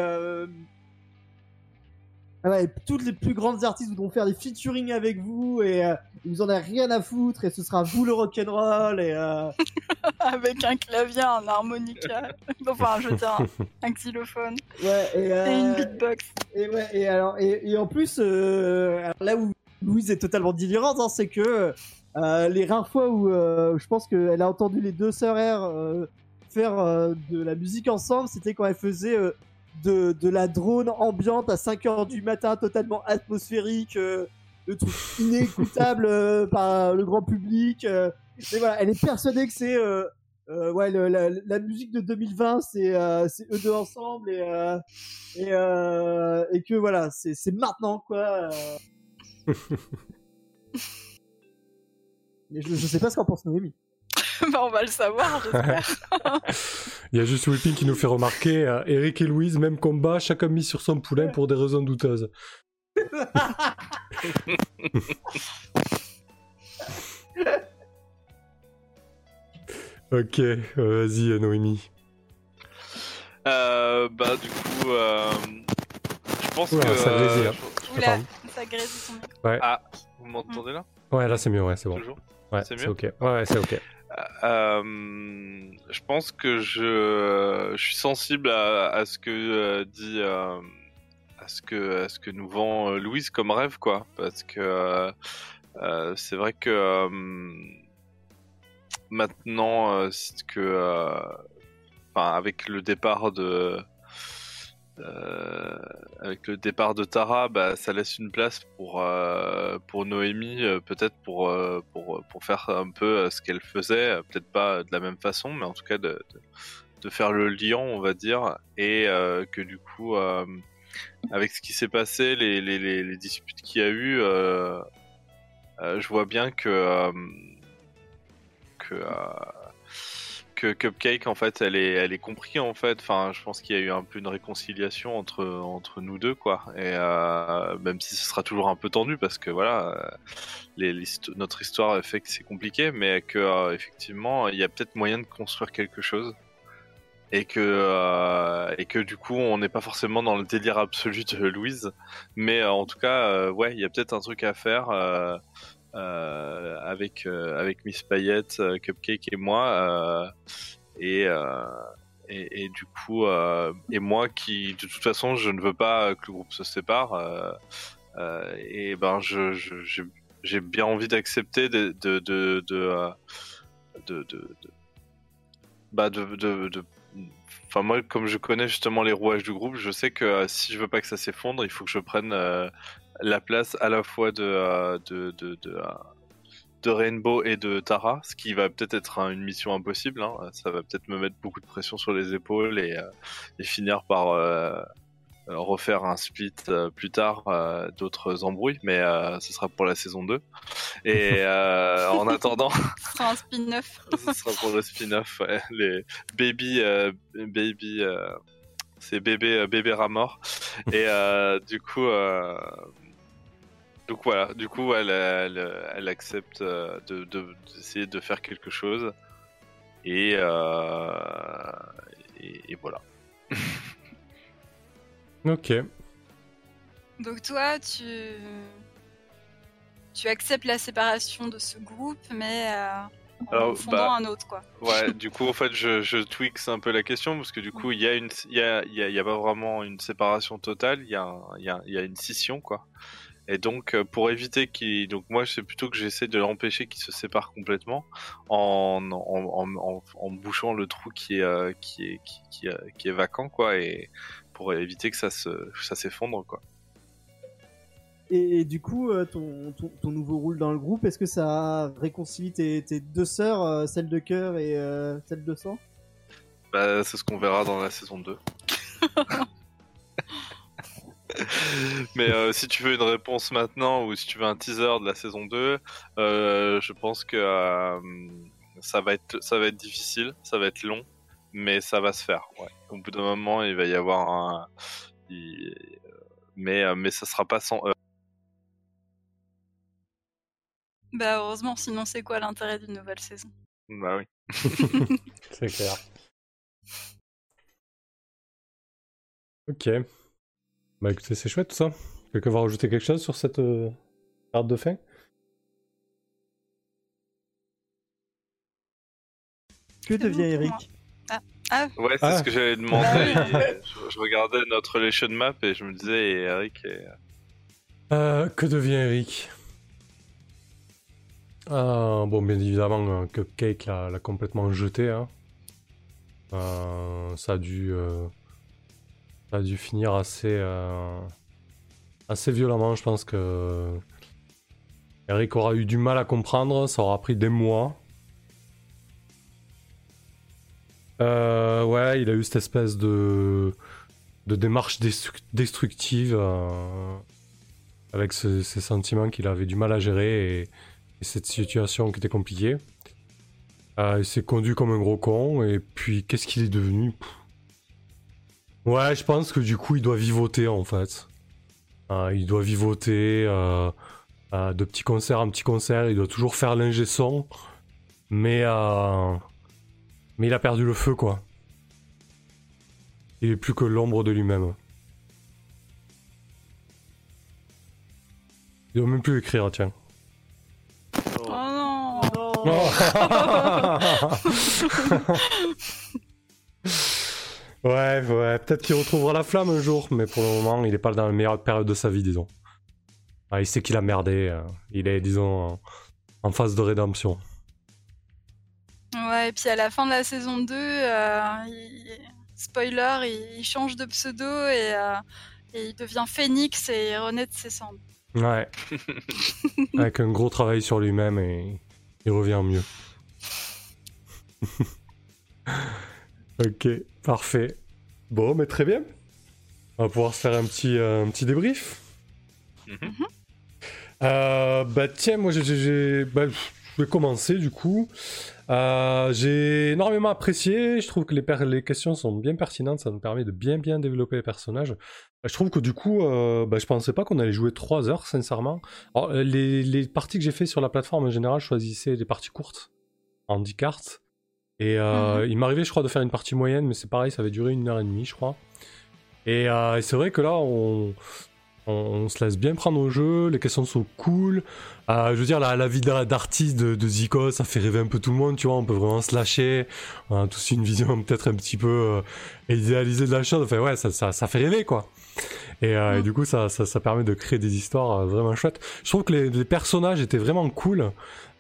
Speaker 3: ah ouais, toutes les plus grandes artistes voudront faire des featuring avec vous et euh, vous en avez rien à foutre et ce sera vous le rock'n'roll et euh,
Speaker 2: avec un clavier, un harmonica, enfin, je veux dire, un, xylophone
Speaker 3: ouais et,
Speaker 2: et
Speaker 3: euh,
Speaker 2: une beatbox.
Speaker 3: Et, ouais, et, alors, et, et en plus, euh, alors là où Louise est totalement délirante, hein, c'est que euh, les rares fois où euh, je pense qu'elle a entendu les deux sœurs R euh, faire euh, de la musique ensemble, c'était quand elle faisait euh, de, de la drone ambiante à 5h du matin, totalement atmosphérique, euh, le truc inécoutable euh, par le grand public. euh. et voilà, elle est persuadée que c'est euh, euh, ouais, le- la, la musique de 2020, c'est euh, c'est eux deux ensemble et euh, et, euh, et que voilà, c'est c'est maintenant quoi. euh. Mais je, je sais pas ce qu'en pense Noémie.
Speaker 2: Bah, on va le savoir, j'espère.
Speaker 1: Il y a juste Whipping qui nous fait remarquer euh, Eric et Louise, même combat, chacun mis sur son poulain pour des raisons douteuses. ok, euh, vas-y, euh, Noémie.
Speaker 4: Euh, bah du coup, euh, je pense
Speaker 1: Oula,
Speaker 4: que.
Speaker 1: ça grésille,
Speaker 4: euh,
Speaker 1: hein.
Speaker 4: je-
Speaker 2: Oula, ça grésille son micro.
Speaker 4: Ah, vous m'entendez là?
Speaker 1: Ouais, là c'est mieux, ouais, c'est bon.
Speaker 4: Toujours?
Speaker 1: Ouais,
Speaker 4: c'est
Speaker 1: c'est
Speaker 4: mieux?
Speaker 1: ok. Ouais, ouais, c'est ok.
Speaker 4: Euh, je pense que je, je suis sensible à, à ce que euh, dit, euh, ce que, ce que nous vend euh, Louise comme rêve, quoi. Parce que euh, euh, c'est vrai que maintenant, que, avec le départ de, avec le départ de Tara, bah, ça laisse une place pour pour Noémie, peut-être pour, pour pour faire un peu ce qu'elle faisait, peut-être pas de la même façon, mais en tout cas de, de, de faire le lien, on va dire, et que du coup, avec ce qui s'est passé, les, les, les, disputes qu'il y a eu, euh, euh, je vois bien que euh, que Cupcake en fait elle est elle est compris en fait. Enfin je pense qu'il y a eu un peu une réconciliation entre entre nous deux quoi. Et même si ce sera toujours un peu tendu parce que voilà l'histo- notre histoire fait que c'est compliqué mais que effectivement il y a peut-être moyen de construire quelque chose et que euh, et que du coup on n'est pas forcément dans le délire absolu de Louise. Mais euh, en tout cas euh, ouais il y a peut-être un truc à faire avec avec Miss Payette, Cupcake et moi et, et du coup et moi qui de toute façon je ne veux pas que le groupe se sépare et ben je j'ai bien envie d'accepter de de de bah de enfin moi, comme je connais justement les rouages du groupe, je sais que euh, si je veux pas que ça s'effondre, il faut que je prenne euh, la place à la fois de euh, de, de, de, Rainbow et de Tara, ce qui va peut-être être une mission impossible. hein. Ça va peut-être me mettre beaucoup de pression sur les épaules et, et finir par refaire un split euh, plus tard euh, d'autres embrouilles, mais euh, ce sera pour la saison 2. Et euh, en attendant,
Speaker 2: Ce sera un spin-off.
Speaker 4: ce sera pour le spin-off, ouais, les baby, euh, baby, euh, c'est bébé, euh, bébé Ramor. Et euh, du coup, euh, donc voilà, du coup, elle, elle, elle accepte euh, de, de- d'essayer de faire quelque chose. Et, euh, et, et voilà.
Speaker 1: Ok.
Speaker 2: Donc toi, tu tu acceptes la séparation de ce groupe, mais euh, en
Speaker 4: Alors,
Speaker 2: fondant
Speaker 4: bah,
Speaker 2: un autre, quoi.
Speaker 4: Ouais, du coup, en fait, je, je tweaks un peu la question parce que du coup, il y a une, il y a, il y a, il y a pas vraiment une séparation totale, il y a, y a, il y a une scission, quoi. Et donc, euh, pour éviter qu'il, donc moi, c'est plutôt que j'essaie de l'empêcher qu'il se sépare complètement en, en, en, en, en bouchant le trou qui est, euh, qui est, qui, qui, qui est vacant, quoi, et pour éviter que ça se, ça s'effondre, quoi.
Speaker 3: Et, et du coup, euh, ton, ton, ton nouveau rôle dans le groupe, est-ce que ça réconcilie tes, tes deux sœurs, euh, celle de cœur et euh, celle de sang?
Speaker 4: Bah, c'est ce qu'on verra dans la saison 2. Mais euh, si tu veux une réponse maintenant ou si tu veux un teaser de la saison 2, euh, je pense que euh, ça, va être, ça va être difficile, ça va être long, mais ça va se faire. Ouais. Au bout d'un moment, il va y avoir un. il- Mais, euh, mais ça sera pas sans heurts.
Speaker 2: Bah heureusement, sinon c'est quoi l'intérêt d'une nouvelle saison?
Speaker 4: Bah oui.
Speaker 1: C'est clair. Ok. Bah écoutez, c'est chouette tout ça. Quelqu'un va rajouter quelque chose sur cette euh, carte de fin
Speaker 3: Que devient
Speaker 2: bon
Speaker 3: Eric
Speaker 4: Ouais, c'est
Speaker 1: Ah.
Speaker 4: ce que j'allais demander.
Speaker 2: Bah
Speaker 4: Et je, je regardais notre relation map et je me disais, et Eric, est-
Speaker 1: Euh, que devient Eric? Ah, Bon, bien évidemment, euh, Cupcake l'a l'a complètement jeté. hein. Euh, ça, a dû, euh, ça a dû finir assez, euh, assez violemment. Je pense que Eric aura eu du mal à comprendre. Ça aura pris des mois. Euh, ouais, il a eu cette espèce de, de démarche destru- destructive. euh, avec ce- ces sentiments qu'il avait du mal à gérer et, et cette situation qui était compliquée. Euh, il s'est conduit comme un gros con et puis qu'est-ce qu'il est devenu? Ouais, je pense que du coup il doit vivoter en fait. Il doit vivoter de petit concert en petit concert, il doit toujours faire l'ingé son, mais mais il a perdu le feu quoi. Il est plus que l'ombre de lui-même. Il doit même plus écrire, tiens.
Speaker 2: Oh non
Speaker 1: ouais, ouais, peut-être qu'il retrouvera la flamme un jour, mais pour le moment, il est pas dans la meilleure période de sa vie, disons. Ah, il sait qu'il a merdé, euh, il est, disons, en phase de rédemption.
Speaker 2: Ouais, et puis à la fin de la saison 2, euh, il- spoiler, il... il change de pseudo et, euh, et il devient Phoenix et il renaît de ses cendres.
Speaker 1: Ouais. Avec un gros travail sur lui-même et il revient mieux. ok, parfait. Bon, mais très bien. On va pouvoir se faire un petit, euh, un petit débrief.
Speaker 4: Mhm.
Speaker 1: Euh, bah tiens, moi j'ai- bah, je vais commencer du coup. Euh, j'ai énormément apprécié. Je trouve que les, questions sont bien pertinentes. Ça nous permet de bien bien développer les personnages. Euh, Je trouve que du coup, euh, bah, je pensais pas qu'on allait jouer 3 heures, sincèrement. Alors, euh, les, les parties que j'ai fait sur la plateforme en général, je choisissais des parties courtes, en 10 cartes. Et euh, il m'arrivait, je crois, de faire une partie moyenne, mais c'est pareil, ça avait duré une heure et demie, je crois. Et, euh, et c'est vrai que là, on, on, on se laisse bien prendre au jeu, les questions sont cool. Euh, je veux dire, la, la vie d'a- d'artiste de, de Zico, ça fait rêver un peu tout le monde, tu vois, on peut vraiment se lâcher. On a tous une vision peut-être un petit peu euh, idéalisée de la chose. Enfin, ouais, ça, ça, ça fait rêver, quoi. Et, euh, et
Speaker 2: Mm.
Speaker 1: du coup, ça, ça, ça permet de créer des histoires euh, vraiment chouettes. Je trouve que les, les personnages étaient vraiment cool.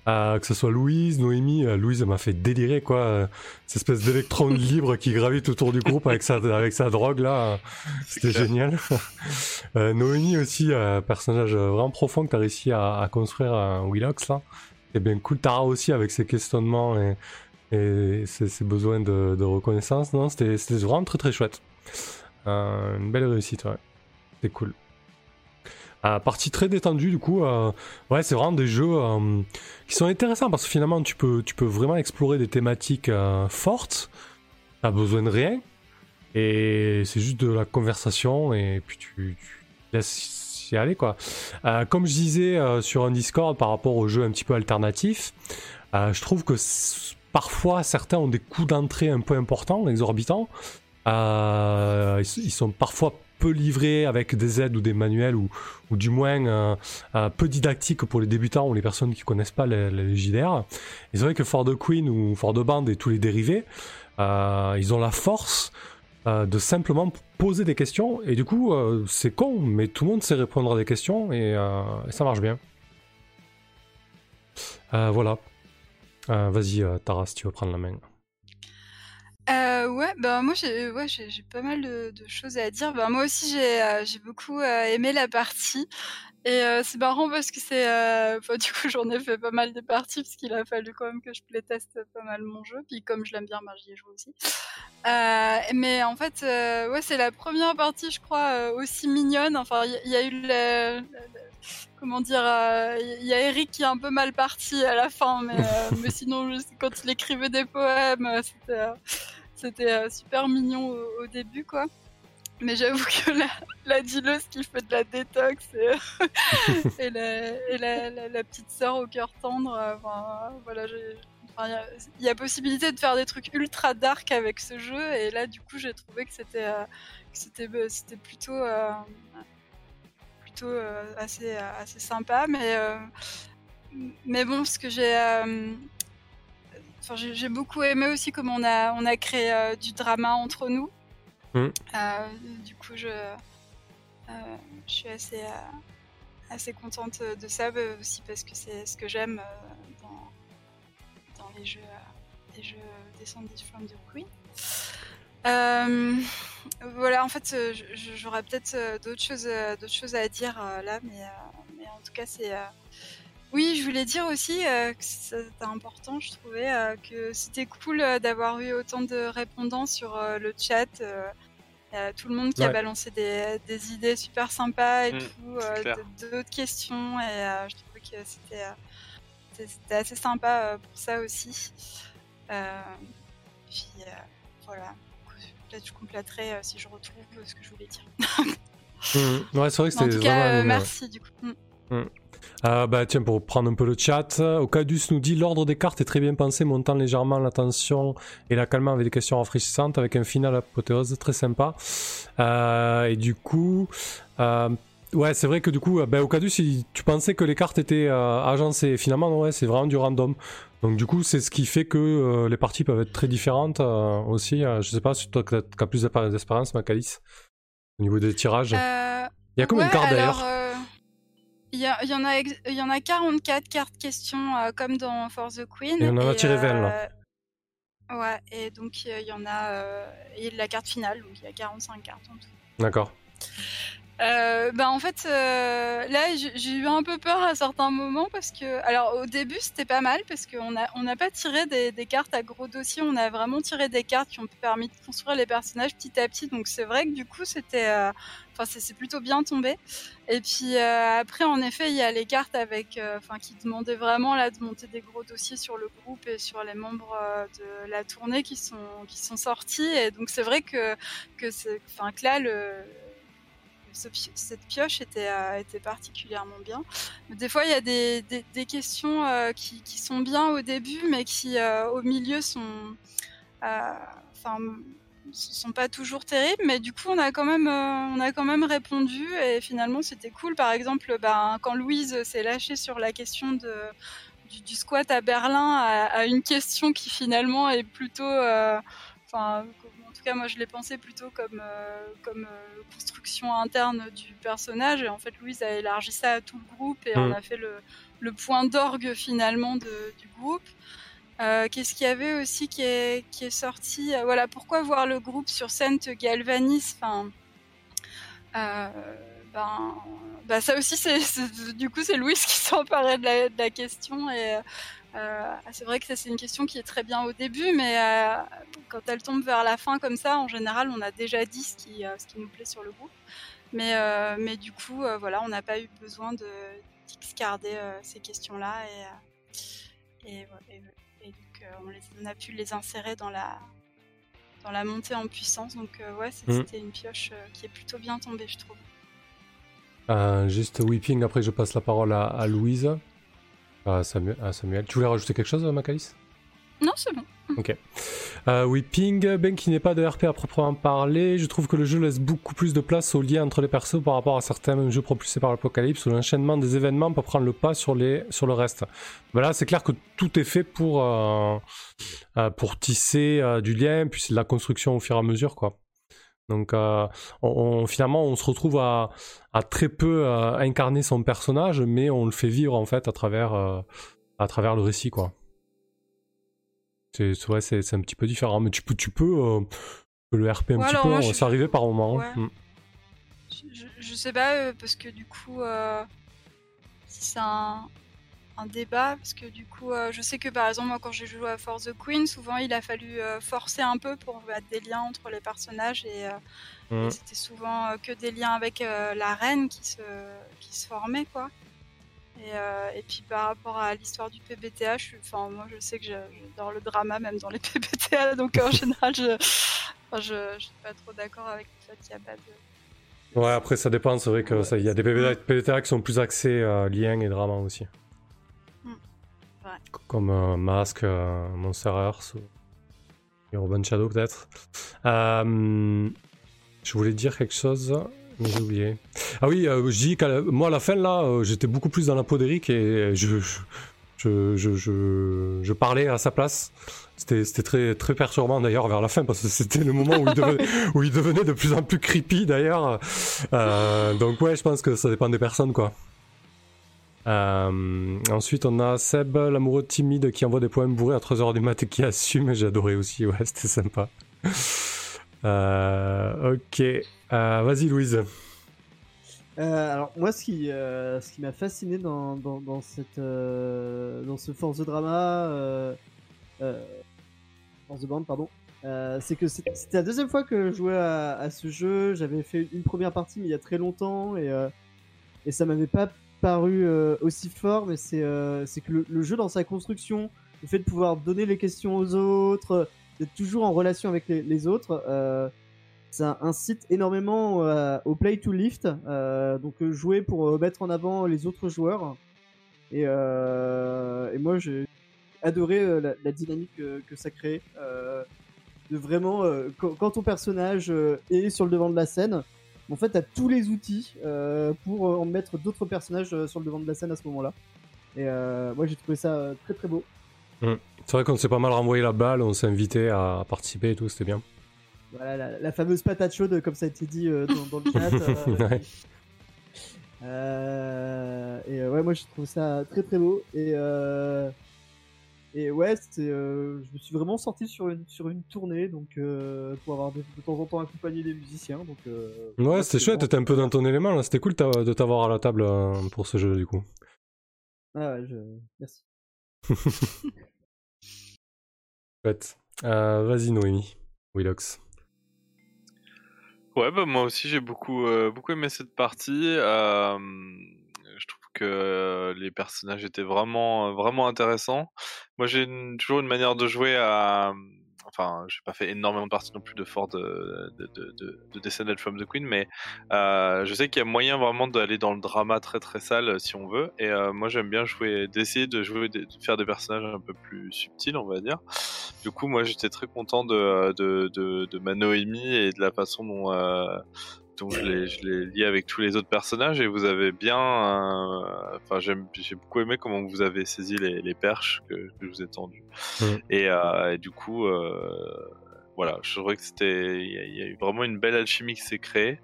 Speaker 1: Euh, que ce soit Louise, Noémie, euh, Louise m'a fait délirer quoi, euh, cette espèce d'électron libre qui gravite autour du groupe avec sa, avec sa drogue là, c'était génial. Euh, Noémie aussi, personnage vraiment profond que tu as réussi à, à construire à Willox là, c'est bien cool. Tara aussi avec ses questionnements et, et ses, ses besoins de, de reconnaissance, non, c'était c'était vraiment très très chouette. Euh, une belle réussite, ouais, c'était cool. Euh, partie très détendue du coup. euh, ouais, c'est vraiment des jeux euh, qui sont intéressants parce que finalement tu peux, tu peux vraiment explorer des thématiques euh, fortes. T'as besoin de rien et c'est juste de la conversation et puis tu, laisses y aller quoi. Comme je disais sur un Discord par rapport aux jeux un petit peu alternatifs, je trouve que parfois certains ont des coûts d'entrée un peu importants, exorbitants. Ils, ils sont parfois peu livrés avec des aides ou des manuels ou, ou du moins euh, euh, peu didactiques pour les débutants ou les personnes qui connaissent pas les, les JDR. Et c'est vrai que For the Queen ou For the Band et tous les dérivés, euh, ils ont la force de simplement poser des questions et du coup c'est con mais tout le monde sait répondre à des questions et, et ça marche bien. Voilà. Vas-y Tara si tu veux prendre la main.
Speaker 2: Euh, ouais, bah moi j'ai ouais, j'ai j'ai pas mal de, de choses à dire. Bah, moi aussi j'ai euh, j'ai beaucoup euh, aimé la partie et euh, c'est marrant parce que c'est euh, enfin, du coup j'en ai fait pas mal de parties parce qu'il a fallu quand même que je playteste pas mal mon jeu puis comme je l'aime bien, bah, j'y ai joué aussi. Euh, mais en fait euh, ouais c'est la première partie je crois euh, aussi mignonne. Enfin il y, a eu le, comment dire il y a Eric qui est un peu mal parti à la fin mais euh, mais sinon quand il écrivait des poèmes c'était euh, c'était euh, super mignon au, début, quoi. Mais j'avoue que la, la qui fait de la détox et, et, la, et la, la- la petite sœur au cœur tendre, euh, voilà, il y a- possibilité de faire des trucs ultra dark avec ce jeu, et là, du coup, j'ai trouvé que c'était euh, bah, plutôt euh, plutôt euh, assez euh, assez sympa, mais euh, mais bon, ce que j'ai euh, Enfin, j'ai beaucoup aimé aussi comme on a, on a créé euh, du drama entre nous.
Speaker 1: Mm.
Speaker 2: Euh, du coup, je, euh, je suis assez, assez contente de ça aussi parce que c'est ce que j'aime dans, dans les jeux, les jeux Descended from the Queen. Voilà, en fait, j'aurais peut-être d'autres choses, d'autres choses à dire là, mais, mais en tout cas, c'est. Oui, je voulais dire aussi euh, que c'était important, je trouvais euh, que c'était cool euh, d'avoir eu autant de répondants sur le chat. euh, tout le monde qui a balancé des, des idées super sympas et
Speaker 4: Mm,
Speaker 2: tout, euh, d'autres questions, et euh, je trouvais que c'était assez sympa pour ça aussi. Puis voilà, peut-être je compléterai si je retrouve ce que je voulais dire.
Speaker 1: Ouais, c'est vrai que
Speaker 2: en tout cas,
Speaker 1: vraiment
Speaker 2: merci du coup. Mm.
Speaker 1: Ah bah tiens, pour prendre un peu le chat, Ocadus nous dit l'ordre des cartes est très bien pensé, montant légèrement la tension et la calmant avec des questions rafraîchissantes, avec un final apothéose très sympa. Euh, et du coup, euh, ouais, c'est vrai que du coup, euh, bah, Ocadus, il- tu pensais que les cartes étaient euh, agencées, finalement, non, ouais, c'est vraiment du random. Donc du coup, c'est ce qui fait que euh, les parties peuvent être très différentes euh, aussi. Euh, je sais pas si toi qui as plus d'expérience, Macalis, au niveau des tirages.
Speaker 2: Euh,
Speaker 1: Il y a combien de
Speaker 2: ouais,
Speaker 1: cartes d'ailleurs
Speaker 2: euh, Il y, a- il y en a, il y en a 44 cartes questions euh, comme dans For the Queen.
Speaker 1: Et on en a tiré 20, là.
Speaker 2: euh, Ouais, et donc euh, il y en a. et la carte finale, donc il y a 45 cartes en tout.
Speaker 1: D'accord.
Speaker 2: Euh, bah en fait, euh, là j'ai eu un peu peur à certains moments parce que, alors au début c'était pas mal parce qu'on a on n'a pas tiré des, des cartes à gros dossier, on a vraiment tiré des cartes qui ont permis de construire les personnages petit à petit. Donc c'est vrai que du coup c'était, euh, enfin c'est plutôt bien tombé. Et puis euh, après en effet il y a les cartes avec, euh, enfin qui demandaient vraiment là de monter des gros dossiers sur le groupe et sur les membres euh, de la tournée qui sont qui sont sortis. Et donc c'est vrai que que c'est, enfin que là cette pioche était, était particulièrement bien. Des fois, il y a des, des, questions qui, qui sont bien au début, mais qui au milieu sont, euh, enfin, sont pas toujours terribles. Mais du coup, on a quand même, euh, on a quand même répondu et finalement, c'était cool. Par exemple, ben, quand Louise s'est lâchée sur la question de du, du squat à Berlin à, à une question qui finalement est plutôt, euh, enfin, en tout cas moi je l'ai pensé plutôt comme euh, comme euh, construction interne du personnage et en fait Louise a élargi ça à tout le groupe et on a fait le le point d'orgue finalement de, du groupe. Euh, Qu'est-ce qu'il y avait aussi qui est, sorti euh, Voilà, pourquoi voir le groupe sur scène te galvanise Enfin, euh, ben, bah ça aussi, c'est du coup, c'est Louis qui s'emparait de de la question et c'est vrai que c'est une question qui est très bien au début, mais quand elle tombe vers la fin comme ça, en général, on a déjà dit ce qui, nous plaît sur le groupe. Mais, mais du coup, voilà, on n'a pas eu besoin de discarder euh, ces questions-là on, les, on a pu les insérer dans la dans la montée en puissance. Donc euh, ouais,
Speaker 1: Mm.
Speaker 2: c'était une pioche euh, qui est plutôt bien tombée, je trouve.
Speaker 1: Euh, juste Weeping, après je passe la parole à, à Louise. À Samuel, à Samuel. Tu voulais rajouter quelque chose, Macalis?
Speaker 2: Non, c'est bon.
Speaker 1: Euh, Weeping, ben qui n'est pas de RP à proprement parler, je trouve que le jeu laisse beaucoup plus de place au lien entre les persos par rapport à certains jeux propulsés par l'Apocalypse où l'enchaînement des événements peut prendre le pas sur, les, sur le reste. Voilà, c'est clair que tout est fait pour, euh, euh, pour tisser euh, du lien, puis c'est de la construction au fur et à mesure, quoi. Donc on, on- finalement on se retrouve à, très peu incarner son personnage, mais on le fait vivre en fait à travers, à travers le récit, quoi. C'est ouais, c'est un petit peu différent, mais tu peux, tu peux euh, le RP un
Speaker 2: Ouais,
Speaker 1: petit
Speaker 2: alors
Speaker 1: peu,
Speaker 2: moi,
Speaker 1: hein,
Speaker 2: je-
Speaker 1: c'est arrivé par moment.
Speaker 2: Ouais.
Speaker 1: Mm.
Speaker 2: Je, je, sais pas, euh, parce que du coup, euh, si c'est un, un débat, parce que du coup, je sais que par exemple, moi, quand j'ai joué à For the Queen, souvent il a fallu forcer un peu pour mettre des liens entre les personnages et, euh,
Speaker 1: Mm.
Speaker 2: et c'était souvent que des liens avec la reine qui se, qui se formaient, quoi. Et, euh, et puis par rapport à l'histoire du PBTA, je enfin, moi je sais que j'adore le drama même dans les PBTA, donc en général, je, enfin, je, je suis pas trop d'accord avec le fait qu'il n'y a pas de.
Speaker 1: Ouais, après ça dépend, c'est vrai que ça- il y a des PBTA PBTA qui sont plus axés euh, lien et drama aussi.
Speaker 2: Mm. Ouais.
Speaker 1: Comme euh, Mask, euh, Monster Earth ou Urban Shadow peut-être. Euh, je voulais dire quelque chose, j'ai oublié. Ah oui, euh, je dis qu'à la- moi à la fin là, euh, j'étais beaucoup plus dans la peau d'Eric et je, je, je, je, parlais à sa place. C'était c'était très, très perturbant d'ailleurs vers la fin parce que c'était le moment où il, devenait, où il devenait de plus en plus creepy d'ailleurs. Euh, donc ouais, je pense que ça dépend des personnes quoi. Euh, ensuite, on a Seb, l'amoureux timide qui envoie des poèmes bourrés à 3h du mat et qui assume. J'ai adoré aussi, ouais, c'était sympa. Euh, ok, Euh, vas-y Louise.
Speaker 3: Euh, alors moi, ce qui, qui m'a fasciné dans, cette, dans ce Force Drama, Force the Band, pardon, c'est que c'était la deuxième fois que je jouais à, ce jeu. J'avais fait une première partie mais il y a très longtemps et, et ça m'avait pas paru aussi fort, mais c'est que le jeu dans sa construction, le fait de pouvoir donner les questions aux autres, d'être toujours en relation avec les, autres. Euh, ça incite énormément euh, au play to lift, euh, donc euh, jouer pour mettre en avant les autres joueurs. Et, moi, j'ai adoré la, dynamique que ça crée. de vraiment, quand, ton personnage est sur le devant de la scène, en fait, t'as tous les outils pour en mettre d'autres personnages sur le devant de la scène à ce moment-là. Et moi, j'ai trouvé ça très très beau.
Speaker 1: C'est vrai qu'on s'est pas mal renvoyé la balle, on s'est invité à participer et tout, c'était bien.
Speaker 3: Voilà, la, la fameuse patate chaude, comme ça a été dit euh, dans, dans le chat. euh,
Speaker 1: Ouais.
Speaker 3: Euh, et euh, ouais, moi je trouve ça très très beau. Et, euh, et ouais, euh, je me suis vraiment sorti sur une, sur une tournée donc euh, pour avoir de, de temps en temps accompagné des musiciens. Donc, euh,
Speaker 1: Ouais, c'était chouette, t'étais un peu dans ton élément là, c'était cool de t'avoir à la table euh, pour ce jeu du coup.
Speaker 3: Ah ouais, je... merci.
Speaker 1: Euh, vas-y Noémie, Willox.
Speaker 4: Ouais, bah moi aussi j'ai beaucoup euh, beaucoup aimé cette partie. Euh, je trouve que les personnages étaient vraiment vraiment intéressants. Moi j'ai toujours une manière de jouer à enfin j'ai pas fait énormément de parties non plus de Ford de de de, de, de from the Queen, mais euh, je sais qu'il y a moyen vraiment d'aller dans le drama très très sale euh, si on veut. Et euh, moi j'aime bien jouer d'essayer de jouer de faire des personnages un peu plus subtils on va dire. Du coup, moi, j'étais très content de, de, de, de ma Noémie et de la façon dont, dont je l'ai je l'ai lié avec tous les autres personnages. Et vous avez bien. euh, Enfin, j'aime- j'ai beaucoup aimé comment vous avez saisi les, les perches que, que je vous ai tendues. Et, euh, et du coup, euh, voilà, je trouvais que c'était. Il y, a- il y a eu vraiment une belle alchimie qui s'est créée.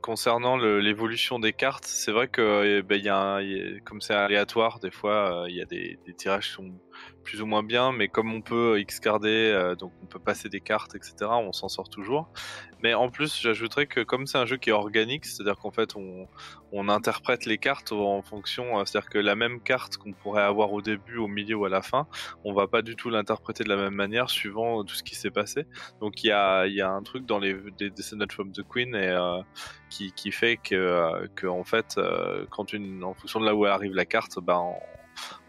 Speaker 4: Concernant le- l'évolution des cartes, c'est vrai que eh ben, y a un- il y a- comme c'est aléatoire, des fois il y a des, des tirages qui sont plus ou moins bien, mais comme on peut X-carder, euh, donc on peut passer des cartes, etc., on s'en sort toujours. Mais en plus, j'ajouterais que comme c'est un jeu qui est organique, c'est-à-dire qu'en fait on, on interprète les cartes en fonction, euh, c'est-à-dire que la même carte qu'on pourrait avoir au début, au milieu ou à la fin, on va pas du tout l'interpréter de la même manière suivant tout ce qui s'est passé. Donc il y a, y a un truc dans les des Descendants from the Queen et, euh, qui, qui fait que, euh, que en fait, euh, quand une, en fonction de là où arrive la carte, ben,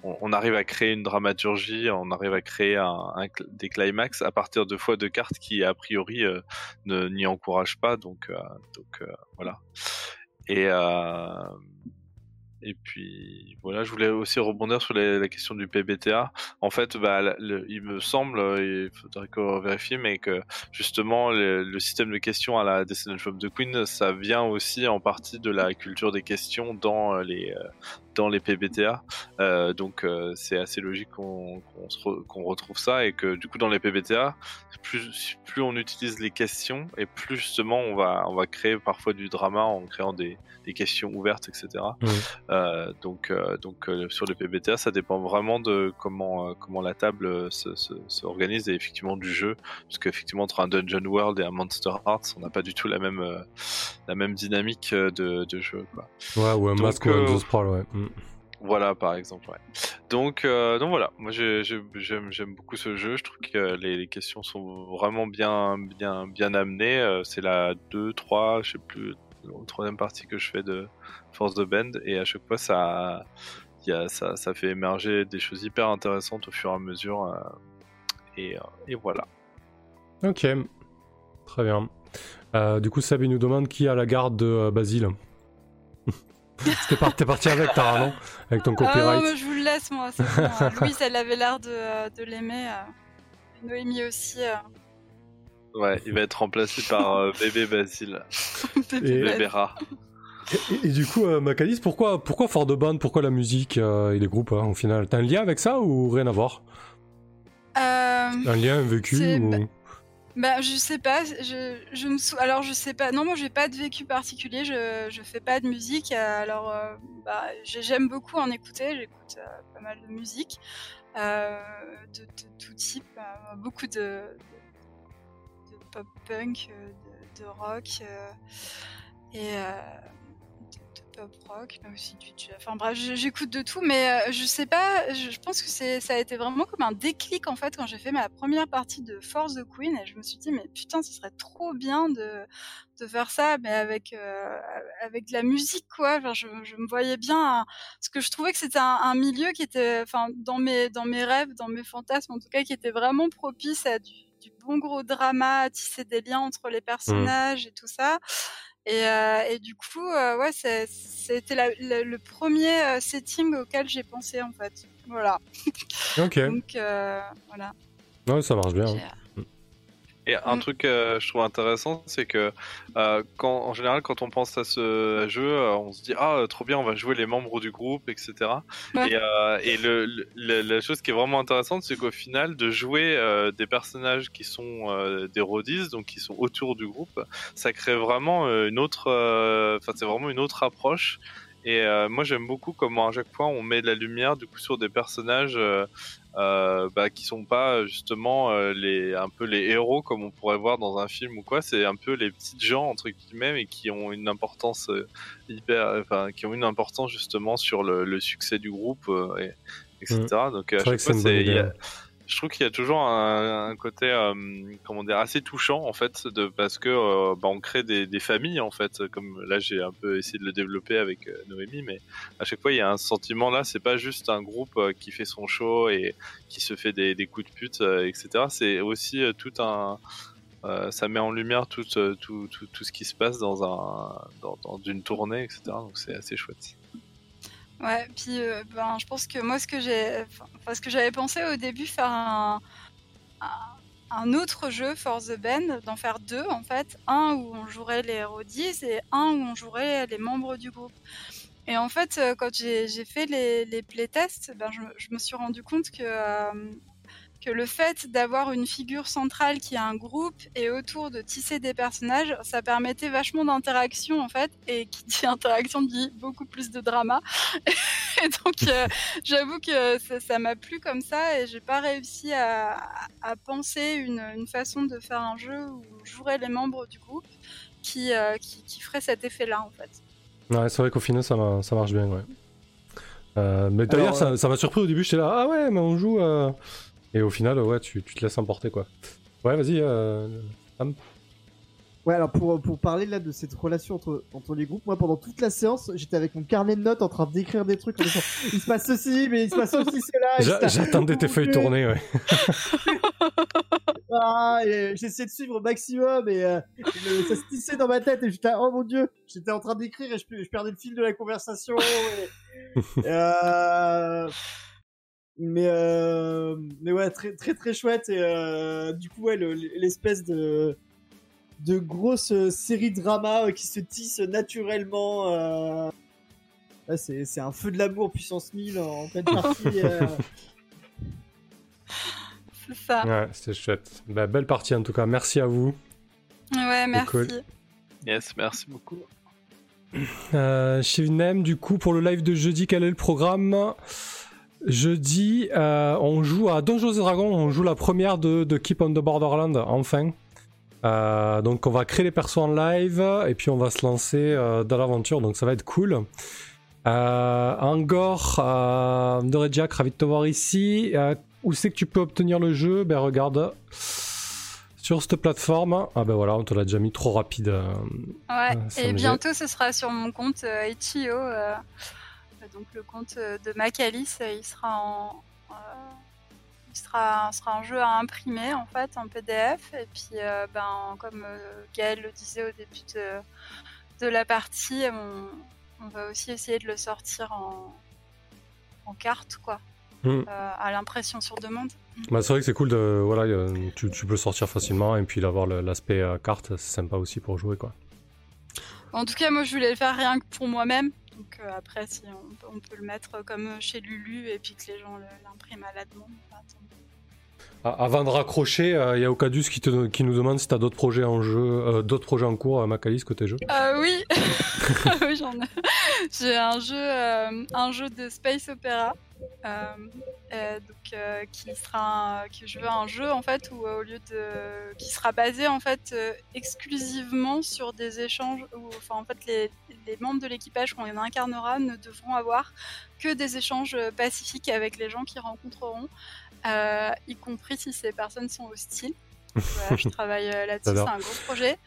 Speaker 4: on, arrive à créer une dramaturgie, on arrive à créer des climax à partir de fois de cartes qui a priori euh, ne n'y encouragent pas. Donc, euh, euh, voilà. Et puis voilà, je voulais aussi rebondir sur la question du PBTA. En fait, bah, il me semble, il faudrait qu'on vérifie, mais que justement le, système de questions à la Descendant of the Queen, ça vient aussi en partie de la culture des questions dans les dans les PBTA. Euh, donc euh, c'est assez logique qu'on re- qu'on retrouve ça et que du coup dans les PBTA, plus plus on utilise les questions et plus justement on va on va créer parfois du drama en créant des, des questions ouvertes, etc. Euh, donc, euh, donc euh, sur le PBTA, ça dépend vraiment de comment, comment la table se, se, se organise et effectivement du jeu, parce qu'effectivement entre un Dungeon World et un Monster Hearts, on n'a pas du tout la même, la même dynamique de, de jeu. Quoi.
Speaker 1: Ouais, ou un
Speaker 4: Donc,
Speaker 1: masque ou un ouais. Mm.
Speaker 4: Voilà, par exemple. Donc, euh, donc voilà, moi j'ai- j'ai- j'aime beaucoup ce jeu. Je trouve que les, questions sont vraiment bien, bien, bien amenées. Euh, C'est la 2, 3, je sais plus, troisième partie que je fais de Force de Bend, et à chaque fois ça, y a, ça, ça fait émerger des choses hyper intéressantes au fur et à mesure. euh, et, et voilà.
Speaker 1: Ok, très bien. Du coup, Sab, il nous demande qui a la garde de Basile. T'es par- parti avec, Tara, non Avec ton
Speaker 2: Ah non,
Speaker 1: copyright.
Speaker 2: mais je vous le laisse, moi. bon, hein. Louise, elle avait l'air de, euh, de l'aimer. euh. Noémie aussi. euh.
Speaker 4: Ouais, il va être remplacé par euh, bébé Basile,
Speaker 1: Et-
Speaker 4: bébé rat.
Speaker 1: Et, et du coup, euh, Macalice, pourquoi, pourquoi Fort de Band Pourquoi la musique euh, et les groupes, hein, au final? T'as un lien avec ça ou rien à voir?
Speaker 2: Euh,
Speaker 1: Un lien, un vécu ou...
Speaker 2: bah- je sais pas. Je, je me sou... Alors, je sais pas. Non, moi, j'ai pas de vécu particulier. Je, je fais pas de musique. euh, Alors, euh, bah, j'ai- j'aime beaucoup en écouter. J'écoute euh, pas mal de musique euh, de, de tout type. beaucoup de, de, pop punk, de, rock et pop rock, mais aussi du jazz. Enfin bref, j'écoute de tout, mais euh, je sais pas. Je, pense que c'est ça a été vraiment comme un déclic en fait quand j'ai fait ma première partie de Force the Queen et je me suis dit mais putain, ce serait trop bien de de faire ça, mais avec euh, avec de la musique quoi. Enfin, je, je me voyais bien parce que je trouvais que c'était un, un milieu qui était, enfin, dans mes dans mes rêves, dans mes fantasmes en tout cas, qui était vraiment propice à du, du bon gros drama, à tisser des liens entre les personnages et tout ça. Et, euh, et du coup, euh, ouais, c'était le premier euh, setting auquel j'ai pensé en fait. Voilà.
Speaker 1: Ok,
Speaker 2: Donc euh, voilà.
Speaker 1: ouais, ça marche bien.
Speaker 2: J'ai-
Speaker 4: Et un
Speaker 2: Mm.
Speaker 4: truc que je trouve intéressant, c'est que euh, quand, en général, quand on pense à ce jeu, euh, on se dit ah euh, trop bien, on va jouer les membres du groupe, etc.
Speaker 2: Ouais.
Speaker 4: Et, euh, et le, le- le- la chose qui est vraiment intéressante, c'est qu'au final, de jouer euh, des personnages qui sont euh, des roadies, donc qui sont autour du groupe, ça crée vraiment euh, une autre, euh, enfin c'est vraiment une autre approche. Et euh, moi j'aime beaucoup comment à chaque fois on met de la lumière du coup sur des personnages euh, euh, bah, qui sont pas justement euh, les un peu les héros comme on pourrait voir dans un film ou quoi. C'est un peu les petites gens entre guillemets et qui ont une importance euh, hyper, enfin qui ont une importance justement sur le, le succès du groupe et etc. Donc à chaque fois c'est. Je trouve qu'il y a toujours un, côté euh, comment dire assez touchant en fait de parce que euh, bah, on crée des, familles en fait. Comme là j'ai un peu essayé de le développer avec euh, Noémie mais à chaque fois il y a un sentiment là c'est pas juste un groupe qui fait son show et qui se fait des, coups de pute etc c'est aussi tout un ça met en lumière tout, tout, tout, tout ce qui se passe dans un dans, dans une tournée etc donc c'est assez chouette
Speaker 2: Ouais, puis euh, ben, je pense que moi, ce que j'ai, enfin, ce que j'avais pensé au début, faire un, autre jeu, For the Band, d'en faire deux en fait, un où on jouerait les roadies et un où on jouerait les membres du groupe. Et en fait, euh, quand j'ai fait les, les playtests, ben, je me suis rendu compte que euh, que le fait d'avoir une figure centrale qui a un groupe et autour de tisser des personnages, ça permettait vachement d'interaction en fait, et qui dit interaction dit beaucoup plus de drama. et donc euh, j'avoue que ça- ça m'a plu comme ça et j'ai pas réussi à, à penser une, une façon de faire un jeu où joueraient les membres du groupe qui, euh, qui, qui ferait cet effet-là en fait.
Speaker 1: Ouais, c'est vrai qu'au final, ça, ma- ça marche bien, ouais. Euh, mais d'ailleurs,
Speaker 3: Alors,
Speaker 1: ça ça m'a surpris au début, j'étais là, ah ouais, mais on joue. euh, Et au final, ouais, tu, tu te laisses emporter, quoi. Ouais, vas-y. euh,
Speaker 3: Ouais, alors pour, pour parler là de cette relation entre, entre les groupes, moi pendant toute la séance, j'étais avec mon carnet de notes en train d'écrire des trucs en disant il se passe ceci, mais il se passe aussi cela.
Speaker 1: J'attendais tes feuilles tournées, ouais.
Speaker 3: Ah, et J'essayais de suivre au maximum et euh, ça se tissait dans ma tête et j'étais oh mon dieu, j'étais en train d'écrire et je, je perdais le fil de la conversation. et- euh, mais euh, mais ouais, très très très chouette et euh, du coup ouais, le- l'espèce de de grosse série drama euh, qui se tisse naturellement. Euh... ouais, c'est c'est un feu de l'amour puissance 1000 en pleine partie. euh.
Speaker 2: C'est ça.
Speaker 1: Ouais, c'était chouette. Bah, belle partie en tout cas, merci à vous.
Speaker 2: Ouais, merci.
Speaker 1: cool.
Speaker 4: Yes, merci beaucoup.
Speaker 1: Euh, chez Nem, du coup, pour le live de jeudi, quel est le programme? Jeudi, euh, on joue à Donjons et Dragons, on joue la première de, de Keep on the Borderland, enfin. Euh, donc on va créer les persos en live et puis on va se lancer euh, dans l'aventure, donc ça va être cool. Angor, euh, Redjack, ravi de te voir ici. Où c'est que tu peux obtenir le jeu? Ben regarde sur cette plateforme. Ah ben voilà, on te l'a déjà mis trop rapide.
Speaker 2: Ouais, et bientôt ce sera sur mon compte Itch.io, donc le compte euh, de Macalis, euh, il sera en, euh, il sera, sera un jeu à imprimer en fait en PDF et puis euh, ben comme euh, Gaël le disait au début de, de la partie, on, on va aussi essayer de le sortir en, en carte quoi,
Speaker 1: Hmm.
Speaker 2: euh, à l'impression sur demande.
Speaker 1: Bah, c'est vrai que c'est cool de voilà tu, tu peux le sortir facilement et puis d'avoir l'aspect carte c'est sympa aussi pour jouer quoi.
Speaker 2: En tout cas, moi, je voulais le faire rien que pour moi-même. Donc euh, après, si on, peut- on peut le mettre comme chez Lulu et puis que les gens l'impriment à la demande.
Speaker 1: Avant de raccrocher, il y a Ocadus qui, te, qui nous demande si tu as d'autres projets en jeu, euh, d'autres projets en cours, euh, Macalis côté jeu.
Speaker 2: Euh, oui, oui j'en ai. J'ai un jeu, euh, un jeu de space opéra. Euh, euh, donc euh, qui sera un- je veux un jeu en fait où au lieu de qui sera basé en fait exclusivement sur des échanges où enfin en fait les, les membres de l'équipage qu'on incarnera ne devront avoir que des échanges pacifiques avec les gens qu'ils rencontreront y compris si ces personnes sont hostiles voilà, je travaille euh, là-dessus, c'est un gros projet.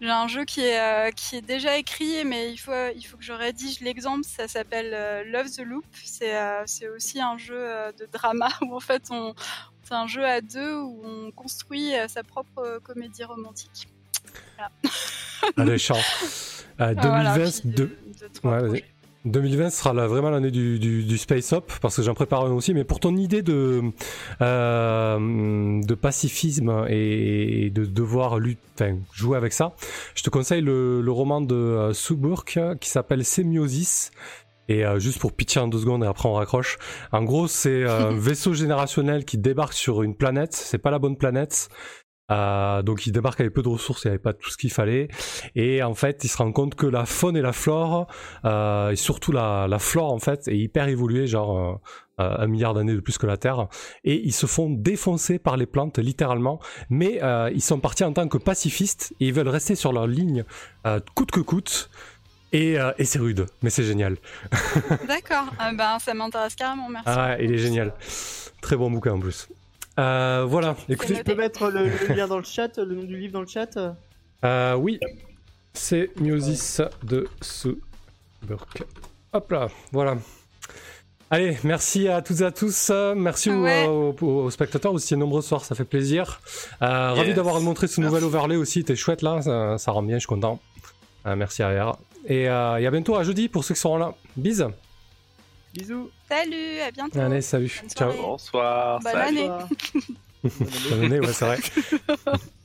Speaker 2: J'ai un jeu qui est, euh, qui est déjà écrit, mais il faut, il faut que je rédige l'exemple. Ça s'appelle euh, Love the Loop. C'est euh, aussi un jeu de drama où en fait on, c'est un jeu à deux où on construit sa propre comédie romantique.
Speaker 1: Allez, chant. Euh, 2020,
Speaker 2: Voilà, puis
Speaker 1: de- Ouais,
Speaker 2: projets.
Speaker 1: 2020 sera la- vraiment l'année du, du, du Space Up, parce que j'en prépare un aussi, mais pour ton idée de, euh, de pacifisme et de devoir lutter, enfin, jouer avec ça, je te conseille le, le roman de euh, Sue Burke qui s'appelle Semiosis. Et euh, juste pour pitcher en deux secondes et après on raccroche. En gros, c'est euh, un vaisseau générationnel qui débarque sur une planète. C'est pas la bonne planète. Euh, donc il débarque avec peu de ressources, il n'y avait pas tout ce qu'il fallait. Et en fait, il se rend compte que la faune et la flore, euh, et surtout la, la flore en fait, est hyper évoluée, genre euh, un milliard d'années de plus que la Terre. Et ils se font défoncer par les plantes, littéralement. Mais ils sont partis en tant que pacifistes et ils veulent rester sur leur ligne coûte que coûte. Et, euh, et c'est rude, mais c'est génial.
Speaker 2: D'accord, Ah ben, ça m'intéresse carrément, merci.
Speaker 1: Ah, il est génial. Très bon bouquin en plus. Euh, voilà, écoutez,
Speaker 3: Tu peux mettre le, le lien dans le chat, le nom du livre dans le chat
Speaker 1: Euh, oui, c'est Miosis de Suburk. Hop là, voilà. Allez, merci à toutes et à tous. Merci aux-
Speaker 2: Ouais.
Speaker 1: aux, aux spectateurs aussi nombreux ce soir, ça fait plaisir. Euh, Ravi d'avoir montré ce nouvel overlay aussi, t'es chouette là, ça, ça rend bien, je suis content. Euh, merci à Et, euh, et à bientôt à jeudi pour ceux qui seront là. Bis.
Speaker 3: Bisous.
Speaker 2: Salut, à bientôt.
Speaker 1: Allez, salut.
Speaker 2: Bonne
Speaker 1: Ciao.
Speaker 4: Bonsoir.
Speaker 2: Bonne année.
Speaker 1: Bonne année, ouais, c'est vrai.